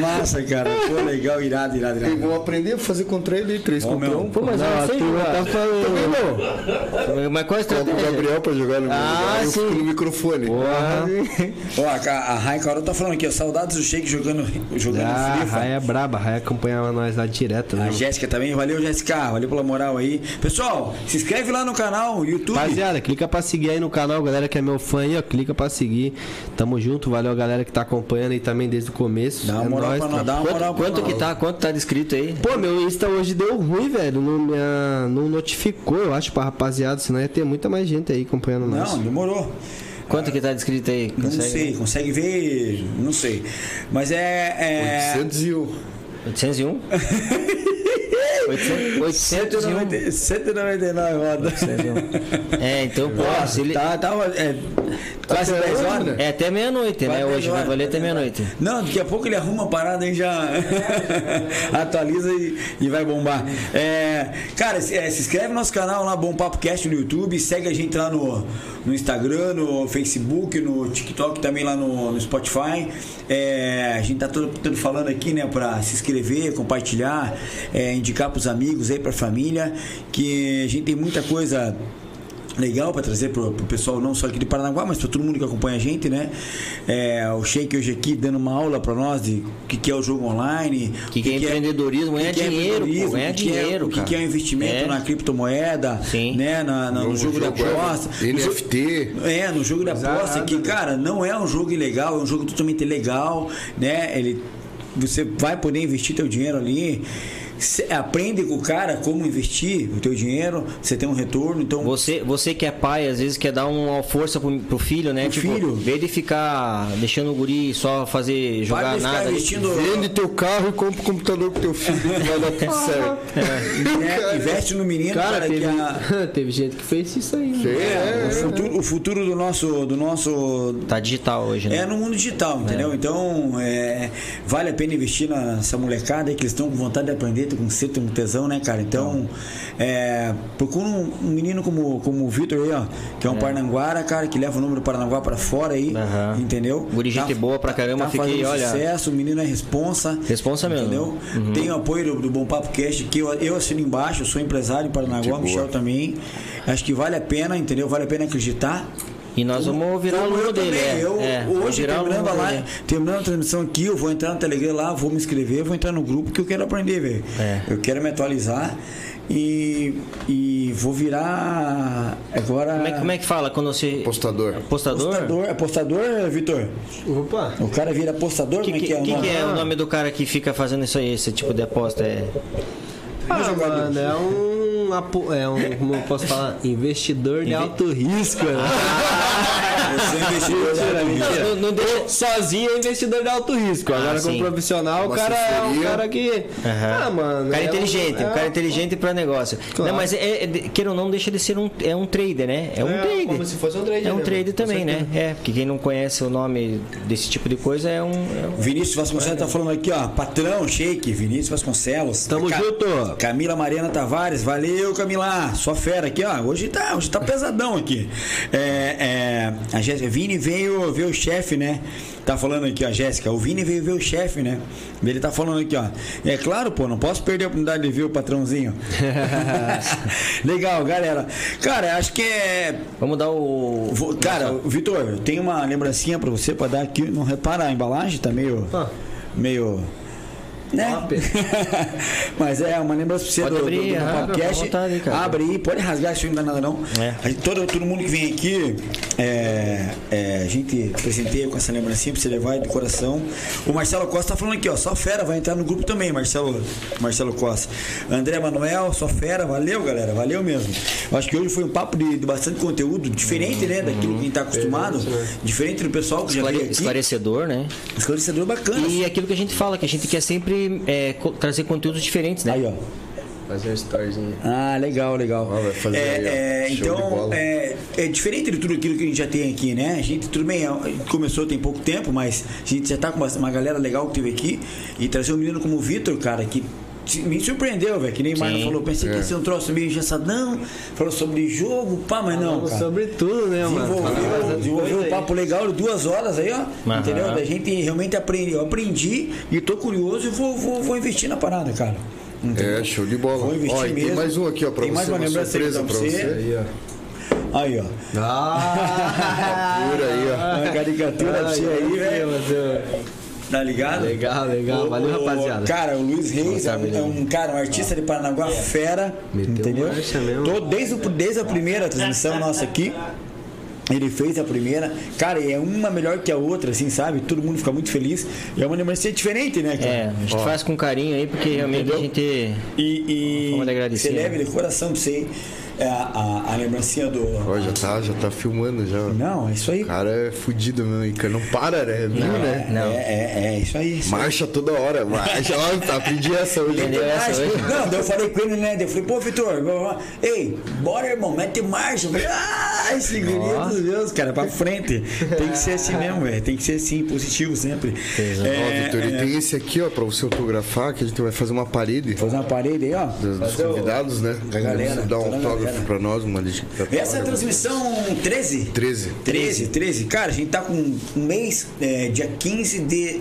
Massa, cara. Pô, legal, irado, irado, Eu irado. vou aprender a fazer contra ele, 3 contra meu. 1. Pô, mas eu não sei jogar. Mas qual a Coloca o estratégia? Gabriel pra jogar no, Ah, eu sim. no microfone. Ó, a, a Rai Carol tá falando aqui, ó. Saudades do Shake jogando, jogando Ah, a Free Fire. Raia é braba, a Raia acompanhava nós lá direto, né? A Jéssica também, valeu Jéssica, valeu pela moral aí. Pessoal, se inscreve lá no canal, YouTube. Rapaziada, clica pra seguir aí no canal, galera que é meu fã aí, ó, clica pra seguir. Tamo junto, valeu a galera que tá acompanhando aí também desde o começo. Dá uma É moral nóis, pra nós, dá uma moral Quanto, quanto que tá? Quanto tá descrito aí? Pô, meu Insta hoje deu ruim, velho. Não, me, ah, não notificou, eu acho, pra rapaziada, senão ia ter muita mais gente aí acompanhando nós. Não, demorou. Quanto que tá descrito aí? Não Consegue? sei, consegue ver, não sei. Mas é. é 801. 801? 800, 801. 190 199 rodas. É, então, pô, se ele... Tá, tava, é, Quase Até 10 hoje, horas. né? É até meia-noite, né? Hoje 10 vai valer até quase 10 meia-noite. Não, daqui a pouco ele arruma a parada e já atualiza e, e vai bombar. É, cara, se, é, se inscreve no nosso canal lá, Bom Papo Cast no YouTube, segue a gente lá no, no Instagram, no Facebook, no TikTok, também lá no, no Spotify. É, a gente tá todo, todo falando aqui, né, pra se inscrever, compartilhar, é, indicar pros amigos aí, pra família, que a gente tem muita coisa legal para trazer pro, pro pessoal não só aqui de Paranaguá, mas para todo mundo que acompanha a gente, né? É, o Sheik hoje aqui dando uma aula para nós de o que, que é o jogo online, Que que é empreendedorismo, o ganhar que é dinheiro, empreendedorismo, ganhar o que que é- dinheiro, o que, que é o investimento É. na criptomoeda, Sim. né? Na, na- no Novo jogo, jogo, é, aposta. No jogo- NFT. é, no jogo de aposta, que, cara, não é um jogo ilegal, é um jogo totalmente legal, né? Ele, você vai poder investir teu dinheiro ali. Cê aprende com o cara como investir o teu dinheiro, você tem um retorno, então Você, você que é pai, às vezes quer dar uma força pro, pro filho, né? Pro tipo, filho. em vez de ficar deixando o guri só fazer, jogar nada. investindo Vende teu carro e compra o computador pro teu filho. Vai dar tudo certo. né? investe no menino, cara, Cara, que teve, a- teve gente que fez isso aí. né? é, o, futuro, o futuro do nosso, do nosso Tá digital hoje, né? é no mundo digital, entendeu? Então, é, vale a pena investir nessa molecada que eles estão com vontade de aprender, estão com estão com tesão, né, cara? Então, é, procura um, um menino como, como o Vitor aí, ó, que é um Parnanguara, cara, que leva o nome do Paranaguá pra fora aí, Aham. entendeu? Guri gente boa pra caramba, tá fiquei, olha- sucesso, o menino é responsa. Responsa mesmo. Entendeu? Tem o apoio do, do Bom Papo Cast, que eu, eu assino embaixo, sou empresário em Paranaguá, Michel também. Acho que vale a pena, entendeu? Vale a pena acreditar. E nós vamos virar Como aluno eu dele, também. é. Eu, É, hoje, virar terminando dele. terminando a transmissão aqui, eu vou entrar no Telegram lá, vou me inscrever, vou entrar no grupo que eu quero aprender, velho. É. Eu quero me atualizar e, e vou virar agora. Como é, como é que fala quando você. Postador. Postador? Apostador, apostador, Vitor? Opa. O cara vira apostador, O que, como é que, que é o que, nome? que é o nome do cara que fica fazendo isso aí, esse tipo de aposta? É... Ah, mano, é um, é um, como eu posso falar, investidor de alto risco. né? Você é investidor de alto risco. Não, não deixa- sozinho é investidor de alto risco. Agora, sim. como profissional, o cara é um assessoria. cara que. Aham. Ah, mano. O cara é um- inteligente, é o cara um- inteligente pra negócio. Claro. Não, mas é, é, queira ou não, deixa de ser um, é um trader, né? É um É, trader. como se fosse um trader É um trader também, né? É, porque quem não conhece o nome desse tipo de coisa é um. é um- Vinícius Vasconcelos tá falando aqui, ó. Patrão, shake, Vinícius Vasconcelos. Tamo junto. Camila Mariana Tavares, valeu, Camila. Só fera aqui, ó. Hoje tá, hoje tá pesadão aqui. É, é, a Jéssica, Vini veio ver o chefe, né? Tá falando aqui, ó, Jéssica. O Vini veio ver o chefe, né? Ele tá falando aqui, ó. É claro, pô, não posso perder a oportunidade de ver o patrãozinho. Legal, galera. Cara, acho que é Vamos dar o. Vou- Cara, Vitor, eu tenho uma lembrancinha pra você pra dar aqui. Não repara a embalagem, tá meio. Ah. Meio. Né? Mas é uma lembrança pra você Pode do, abrir, do, do ah, podcast. fica à vontade, cara. Abre aí, pode rasgar, isso não dá nada não. É. A gente- todo, todo mundo que vem aqui, é, é, a gente presenteia com essa lembrancinha pra você levar de coração. O Marcelo Costa tá falando aqui, ó, só fera, vai entrar no grupo também, Marcelo, Marcelo Costa. André Manuel, só fera, valeu galera, valeu mesmo. Eu acho que hoje foi um papo de, de bastante conteúdo, diferente, né, daquilo que a gente tá acostumado, diferente do pessoal que já veio Esclare- aqui. Esclarecedor, né? Esclarecedor bacana. E aquilo que a gente fala, que a gente quer sempre é, co- trazer conteúdos diferentes, né? Aí, ó. Fazer um storyzinho. Ah, legal, legal. Fazer É, aí, é, então, é, é diferente de tudo aquilo que a gente já tem aqui, né? A gente, tudo bem, começou tem pouco tempo, mas a gente já tá com uma, uma galera legal que teve aqui. E trazer um menino como o Vitor, cara, que me surpreendeu, velho. Que nem o Marlon falou, pensei que ia ser um troço meio engessadão, falou sobre jogo, pá, mas não, cara. Sobre tudo, né, mano? Desenvolveu, desenvolveu um papo legal, duas horas aí, ó. Aham. Entendeu? Da gente realmente aprende. Eu aprendi e tô curioso e vou, vou, vou investir na parada, cara. Entendeu? É, show de bola. Vou investir Ó, e tem mesmo. mais um aqui, ó, pra Tem você. mais uma lembrança aí surpresa pra pra você. você. Aí, ó. Aí, ó. Ah! Por aí, ó. Uma caricatura pra você aí, velho. Tá ligado? Legal, legal. O- Valeu, rapaziada. Cara, o Luiz Reis é um, é um cara, um artista de Paranaguá fera. Meteu entendeu? mesmo. Tô desde, o- desde a primeira transmissão nossa aqui. Ele fez a primeira, cara, e é uma melhor que a outra, assim, sabe? Todo mundo fica muito feliz. E é uma lembrança diferente, né, cara? É, a gente faz com carinho aí, porque realmente a gente. E, e Vamos agradecer, você né? leve de coração pra você. É a, a, lembrancinha do. Ó, já tá, já tá filmando já. Não, é isso aí. O cara é fudido mesmo, cara. Não para, né? Viu, né? Não. É, é, é isso aí. Isso aí. Marcha toda hora, marcha. Ó, tá, aprendi essa hoje. Não, daí eu falei com ele, né? Eu falei, pô, Vitor, ei, bora, irmão, mete marcha. Eu falei, ai, segredo de Deus, cara, pra frente. Tem que ser assim mesmo, velho. Tem que ser assim, positivo sempre. Ó, Vitor, e tem esse aqui, ó, pra você autografar, que a gente vai fazer uma parede Fazer uma parede aí, ó. dos, dos convidados, né? Galera, dá um autógrafo galera. pra nós, uma lista. Essa é a transmissão 13? 13. 13, 13. Cara, a gente tá com um mês, é, dia 15 de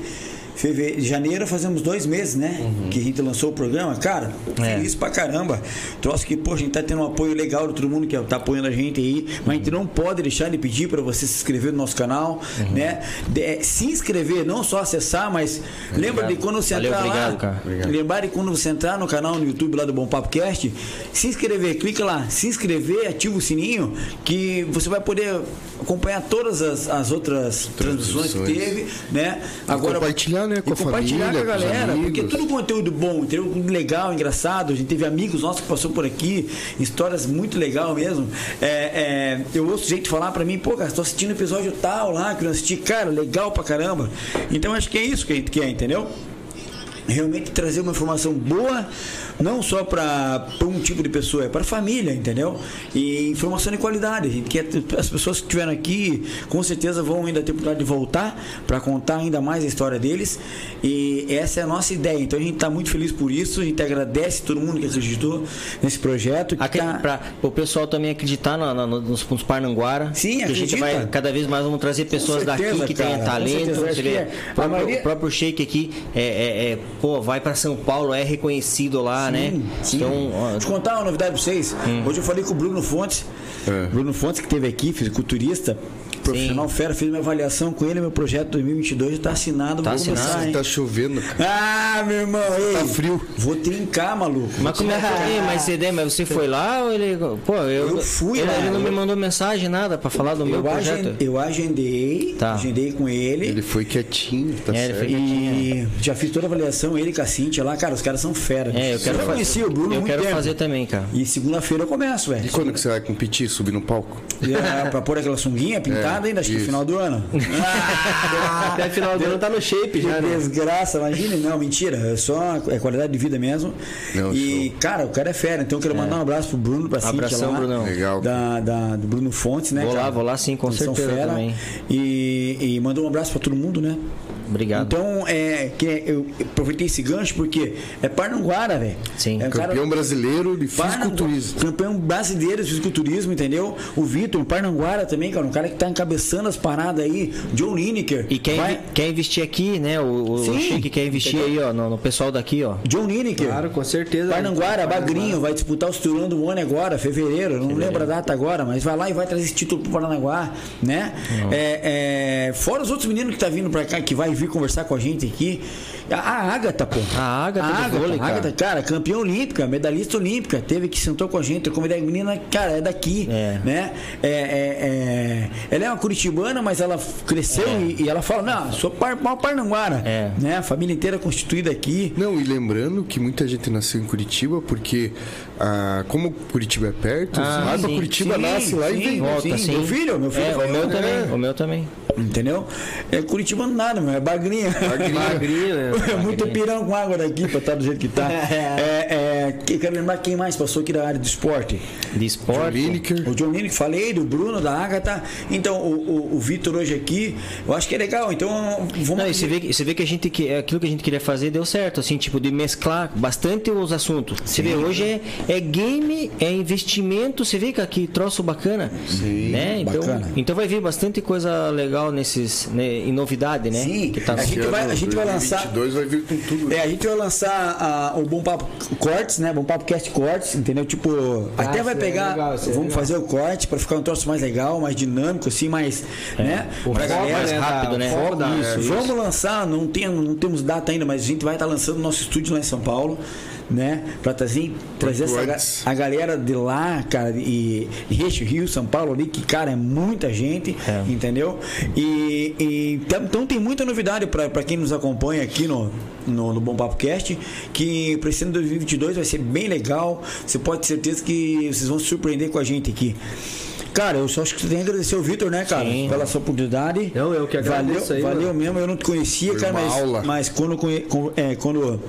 fevereiro, janeiro, fazemos dois meses, né? Que a gente lançou o programa. Cara, É. feliz pra caramba. Troço que, pô, a gente tá tendo um apoio legal de todo mundo que tá apoiando a gente aí. Mas a gente não pode deixar de pedir pra você se inscrever no nosso canal, né? De- é, se inscrever, não só acessar, mas lembra de quando você Valeu, entrar obrigado, lá. cara. Obrigado. Lembrar de quando você entrar no canal no YouTube lá do Bom Papo Cast, se inscrever, clica lá, se inscrever, ativa o sininho, que você vai poder acompanhar todas as, as outras transmissões que teve, né? compartilhar, né, com e a compartilhar família, com a com galera, porque amigos. tudo conteúdo bom, conteúdo legal, engraçado. A gente teve amigos nossos que passou por aqui, histórias muito legal mesmo. É, é, eu ouço gente falar pra mim, pô, cara, tô assistindo episódio tal lá, que eu não assisti, cara, legal pra caramba. Então acho que é isso que a gente quer, entendeu? realmente trazer uma informação boa, não só para um tipo de pessoa, é para a família, entendeu? E informação de qualidade. Gente quer, as pessoas que estiveram aqui, com certeza vão ainda ter oportunidade de voltar para contar ainda mais a história deles. E essa é a nossa ideia. Então a gente está muito feliz por isso. A gente agradece todo mundo que acreditou nesse projeto. Que Acre- tá... pra o pessoal também acreditar na- na- nos, nos Parnanguara. Sim, que a gente acredita. vai cada vez mais vamos trazer pessoas certeza, daqui que cara, tenham talento. Você vê, que é- próprio, maioria- o próprio Sheik aqui é, é- é, pô, vai para São Paulo, é reconhecido lá, né? Sim. Então, ó, Deixa eu contar uma novidade pra vocês. Hoje eu falei com o Bruno Fontes. É. Bruno Fontes, que teve aqui, fisiculturista, profissional fera, fiz minha avaliação com ele. Meu projeto 2022 já tá assinado. Tá vou assinado? começar, hein? Tá chovendo, cara. Ah, meu irmão, ei, Tá frio. Vou trincar, maluco. mas como é que Ei, mas CD, mas você foi lá ou ele. Pô, eu, Eu fui ele, lá. ele não me mandou mensagem, nada pra falar do meu Eu, projeto. agen- eu agendei, Tá. agendei com ele. Ele foi quietinho, tá É, ele certo. foi E já fiz toda a avaliação, ele com a Cintia lá, cara, os caras são fera. É, eu quero já fazer. conheci o Bruno há Eu muito quero tempo. fazer também, cara. E segunda-feira eu começo, velho. E quando que você vai competir, subir no palco? E, ah, pra pôr aquela sunguinha pintada É, ainda, acho que no isso. final do ano. Ah, Até final do ano tá no shape já, Que né? desgraça, imagina. Não, mentira. É só é qualidade de vida mesmo. Não, e, show. cara, o cara é fera. Então eu quero mandar um abraço pro Bruno, pra Cintia Abração, lá. Brunão. Legal. Da, da- do Bruno Fontes, né, Vou lá, cara? vou lá sim, com Eles são certeza também. E, e mandou um abraço pra todo mundo, né? Obrigado. Então, é, que eu aproveitei esse gancho porque é Parnanguara, velho. Sim. É um cara- Campeão brasileiro de fisiculturismo. Campeão brasileiro de fisiculturismo, entendeu? O Vitor, o Parnanguara também, cara. Um cara que tá encabeçando as paradas aí. John Lineker. E quer, Vai- quer investir aqui, né? O, o Sim, Sheik quer investir aí, ó, no, no pessoal daqui, ó. John Lineker. Claro, com certeza. Parnanguara, Bagrinho, vai disputar o Cinturão do One agora, fevereiro, não lembro a data agora, mas vai lá e vai trazer esse título pro Paranaguá, né? É, é, fora os outros meninos que tá vindo pra cá, que vai vir conversar com a gente aqui. A, a Agatha, pô. A Agatha do Agatha, vôlei, a Agatha, cara, campeã olímpica, medalhista olímpica, teve que sentou com a gente, como ideia, menina, cara, é daqui, É. né? É, é, é, ela é uma curitibana, mas ela cresceu e, e ela fala, não, sou par, mal Parnanguara, É. né? A família inteira constituída aqui. Não, e lembrando que muita gente nasceu em Curitiba, porque ah, como Curitiba é perto, Ah, pra sim. Curitiba, Sim, nasce lá sim, e vem. Volta, sim. sim. Meu filho, meu filho É, o meu eu, também, né? o meu também. Entendeu? É Curitiba não nada, meu, é bagrinha. Magrinho, né? É muito pirão com água daqui pra estar do jeito que tá. É, é, que- quero lembrar quem mais passou aqui da área do esporte. De esporte. Lineker. O John Lineker, falei, do Bruno, da Agatha. Então, o, o, o Vitor hoje aqui, eu acho que é legal. Então, vamos. Não, e você vê, que- você vê que a gente que aquilo que a gente queria fazer deu certo, assim, tipo, de mesclar bastante os assuntos. Você vê, hoje é, é game, é investimento, você vê que aqui troço bacana. Sim, né? Então, bacana. então vai vir bastante coisa legal nesses, né, em novidade, né? Sim, que tá a gente vai- a gente vai lançar- 2022 vai vir com tudo. É, a gente vai lançar a- o Bom Papo Cortes, né? Bom Papo Cast Cortes, entendeu? Tipo, até vai é pegar. legal, é vamos legal. fazer o corte pra ficar um troço mais legal, mais dinâmico, assim, mais. Né? Pra galera. mais rápido, né? foco da- Isso. é, Vamos lançar, não, tem, não temos data ainda, mas a gente vai estar lançando o nosso estúdio lá em São Paulo. Né? Pra trazer, trazer essa, ga- antes. a galera de lá, cara, e Rio, Rio, São Paulo ali, que, cara, é muita gente, É. entendeu? E, e então tem muita novidade pra pra quem nos acompanha aqui no, no, no Bom Papo Cast, que para esse ano de 2022 vai ser bem legal. Você pode ter certeza que vocês vão se surpreender com a gente aqui. Cara, eu só acho que você tem que agradecer o Vitor, né, cara? Sim. Pela sua oportunidade. Não, eu que agradeço valeu, aí, Valeu mano. mesmo, eu não te conhecia, Foi cara, mas, aula. mas quando, é, quando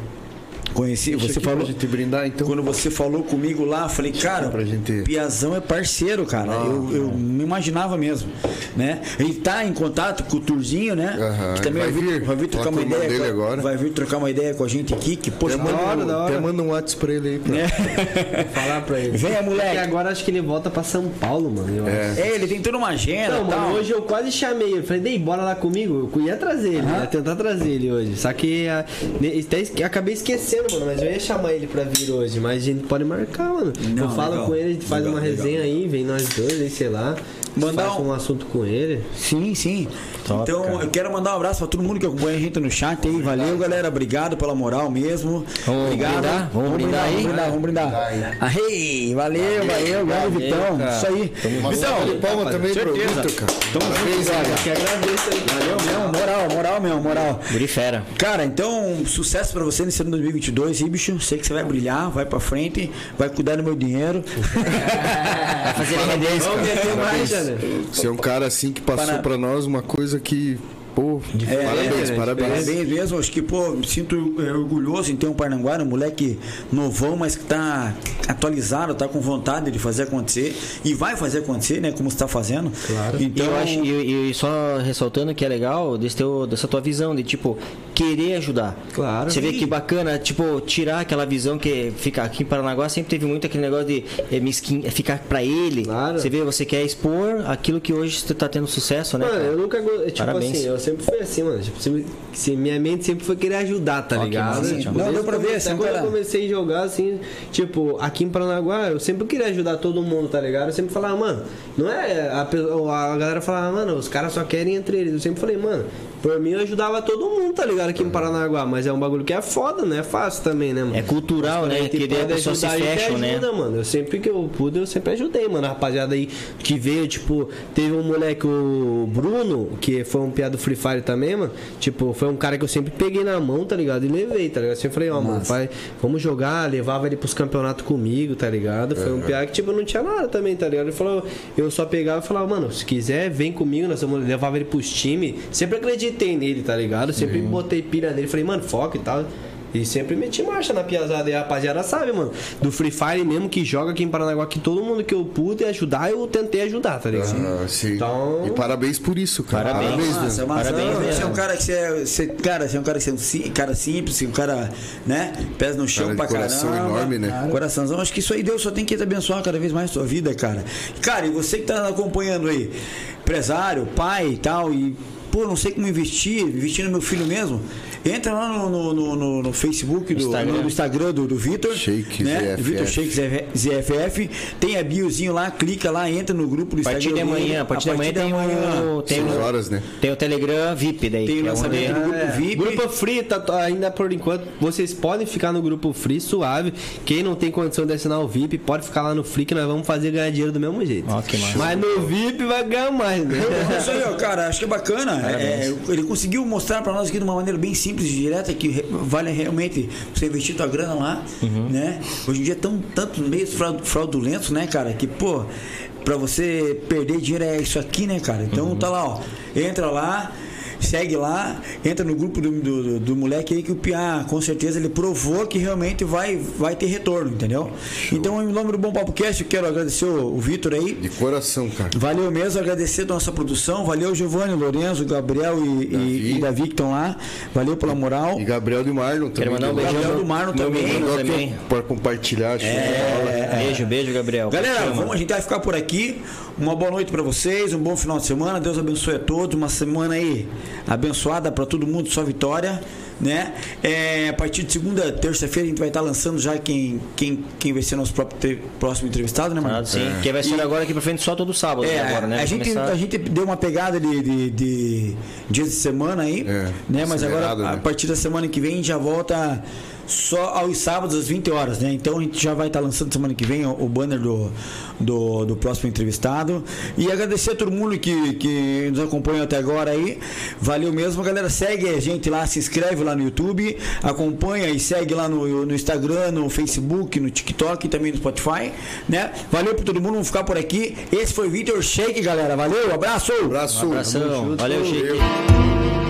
conheci, Deixa você falou. pra gente brindar, então. Quando você falou comigo lá, eu falei, cara, pra gente- Piazão é parceiro, cara. eu, eu não imaginava mesmo, né? Ele tá em contato com o Turzinho, né? Aham, que também vai vai vir, vai vir trocar uma com a irmã ideia. com- agora. Vai vir trocar uma ideia com a gente aqui, que poxa, manda, hora, um- da hora. até manda um WhatsApp pra ele aí. Pra... Vou falar pra ele. Venha, moleque. E agora acho que ele volta pra São Paulo, mano. eu acho. É, ele tem toda uma agenda Não, mano, hoje eu quase chamei ele. Falei, Dei, bora lá comigo. Eu ia trazer ele, ia tentar trazer ele hoje. Só que ah, até acabei esquecendo, mano. Mas eu ia chamar ele pra vir hoje. Mas a gente pode marcar, mano. Não, eu falo legal. com ele, a gente faz Legal, uma legal. resenha aí, vem nós dois, aí, sei lá. Mandar faz um- um assunto com ele. Sim, sim. Top, então, cara. eu quero mandar um abraço pra todo mundo que acompanha a gente no chat aí. Valeu, galera. Obrigado pela moral mesmo. Vamos Obrigado. brindar? Vamos brindar aí? Vamos brindar, vamos brindar. Arrei, valeu, valeu, grande Vitão. cara. Isso aí. Uma salva de palma também pro. Vitor, cara. Tamo junto, brother. Que agradeço aí. Valeu mesmo, moral, moral mesmo, moral. Guri fera. Cara, então, sucesso pra você nesse ano 2022, aí, bicho. Sei que você vai brilhar, vai pra frente, vai cuidar do meu dinheiro. Vai fazer render. Vamos meter mais, Você é um cara assim que passou Para- pra nós uma coisa que. Pô, parabéns, né? parabéns. Parabéns mesmo, acho que, pô, me sinto é, orgulhoso em ter um Parnanguara, um moleque novão, mas que tá atualizado, tá com vontade de fazer acontecer e vai fazer acontecer, né, como você tá fazendo. Claro. E Então, eu acho, e, e só ressaltando que é legal desse teu, dessa tua visão de tipo querer ajudar. Claro. Você vê que bacana, tipo, tirar aquela visão que fica aqui em Paranaguá sempre teve muito aquele negócio de é, é ficar pra ele. Claro. Você vê, você quer expor aquilo que hoje você tá tendo sucesso, né? Mano, eu nunca. Tipo Parabéns. assim, eu sempre fui assim, mano. Tipo, sempre, se minha mente sempre foi querer ajudar, tá que ligado? massa, Tipo. Não, deu pra ver, um quando eu comecei a jogar, assim, tipo, aqui em Paranaguá, eu sempre queria ajudar todo mundo, tá ligado? Eu sempre falava, mano, não é. A, a galera falava, mano, os caras só querem entre eles. Eu sempre falei, mano, por mim eu ajudava todo mundo, tá ligado? Aqui em Paranaguá. Mas é um bagulho que é foda, não é fácil também, né, mano? É cultural, né? Que Que daí a pessoa se fecha, né? ajuda, mano. Eu sempre que eu pude, eu sempre ajudei, mano. A rapaziada aí que veio, tipo, teve um moleque, o Bruno, que foi um piada do Free Fire também, mano. Tipo, foi um cara que eu sempre peguei na mão, tá ligado? E levei, tá ligado? Sempre falei, ó, mano, vai, vamos jogar, levava ele pros campeonatos comigo, tá ligado? Foi um piada que, tipo, não tinha nada também, tá ligado? Ele falou, eu só pegava e falava, mano, se quiser, vem comigo, nós vamos levava ele pros times. Sempre acreditei nele, tá ligado? Sempre botei pilha nele, falei, mano, foca e tal. E sempre meti marcha na piazada. E a rapaziada sabe, mano. Do Free Fire mesmo que joga aqui em Paranaguá, que todo mundo que eu pude ajudar, eu tentei ajudar, tá ligado? Ah, sim. Então- E parabéns por isso, cara. Parabéns. Parabéns mesmo. Você é um cara que você é, você, cara, você é um cara que você é um cara simples, um cara, né? Pés no chão Cara pra coração caramba. enorme, né? Coraçãozão. Acho que isso aí Deus só tem que te abençoar cada vez mais a sua vida, cara. Cara, e você que tá acompanhando aí, empresário, pai e tal, e pô, não sei como investir, investir no meu filho mesmo. Entra lá no, no, no- no- no Facebook do Instagram. no Instagram do, do Vitor. Shake né? ZFF. Vitor Shake ZFF. Tem a biozinho lá, clica lá, entra no grupo do A partir de Instagram. amanhã, a partir de amanhã tem o, tem, o, horas, né? tem o Telegram VIP daí. Tem o é lançamento onde- do grupo É, VIP. Grupo Free, tá, tá- ainda por enquanto, vocês podem ficar no grupo Free suave. Quem não tem condição de assinar o VIP, pode ficar lá no Free que nós vamos fazer ganhar dinheiro do mesmo jeito. Ó. Mas no VIP vai ganhar mais, né? É Isso aí, ó, cara, acho que é bacana. É, ele conseguiu mostrar pra nós aqui de uma maneira bem simples e direta que re- vale realmente você investir tua grana lá, né? Hoje em dia tão tantos meios frau- fraudulentos, né, cara, que pô, pra você perder dinheiro é isso aqui, né, cara? Então tá lá, ó. Entra lá, segue lá, entra no grupo do, do, do- moleque aí que o Piá, com certeza, ele provou que realmente vai, vai ter retorno, entendeu? Então, em nome do Bom Papo Cast, eu quero agradecer o, o Vitor aí. De coração, cara. Valeu mesmo, agradecer a nossa produção. Valeu, Giovanni, Lourenço, Gabriel e Davi, e, e Davi que estão lá. Valeu pela moral. E Gabriel de Marlon também. Quero mandar um beijão Gabriel do Marlon também, também. Para compartilhar. show de bola. Beijo, beijo, Gabriel. Galera, vamos, a gente vai ficar por aqui. Uma boa noite para vocês, um bom final de semana. Deus abençoe a todos. Uma semana aí abençoada para todo mundo, só vitória. Né? É, a partir de segunda, terça-feira, a gente vai estar lançando já quem, quem, quem vai ser nosso próprio próximo entrevistado, né, mano? Ah, sim, que vai ser agora aqui pra frente só todo sábado É, agora, né? a, gente, começar- a gente deu uma pegada de, de- de dias de semana aí, É, né? Mas agora, acelerado, a né? partir da semana que vem, já volta só aos sábados às 20 horas, né? Então a gente já vai estar lançando semana que vem o, o banner do, do, do próximo entrevistado. E agradecer a todo mundo que, que nos acompanha até agora aí. Valeu mesmo, galera. Segue a gente lá, se inscreve lá no YouTube, acompanha e segue lá no, no Instagram, no Facebook, no TikTok e também no Spotify, né? Valeu por todo mundo, vamos ficar por aqui. Esse foi o Vitor Shake, galera. Valeu, abraço! Abraço. Abração. Tamo junto. Valeu. Valeu.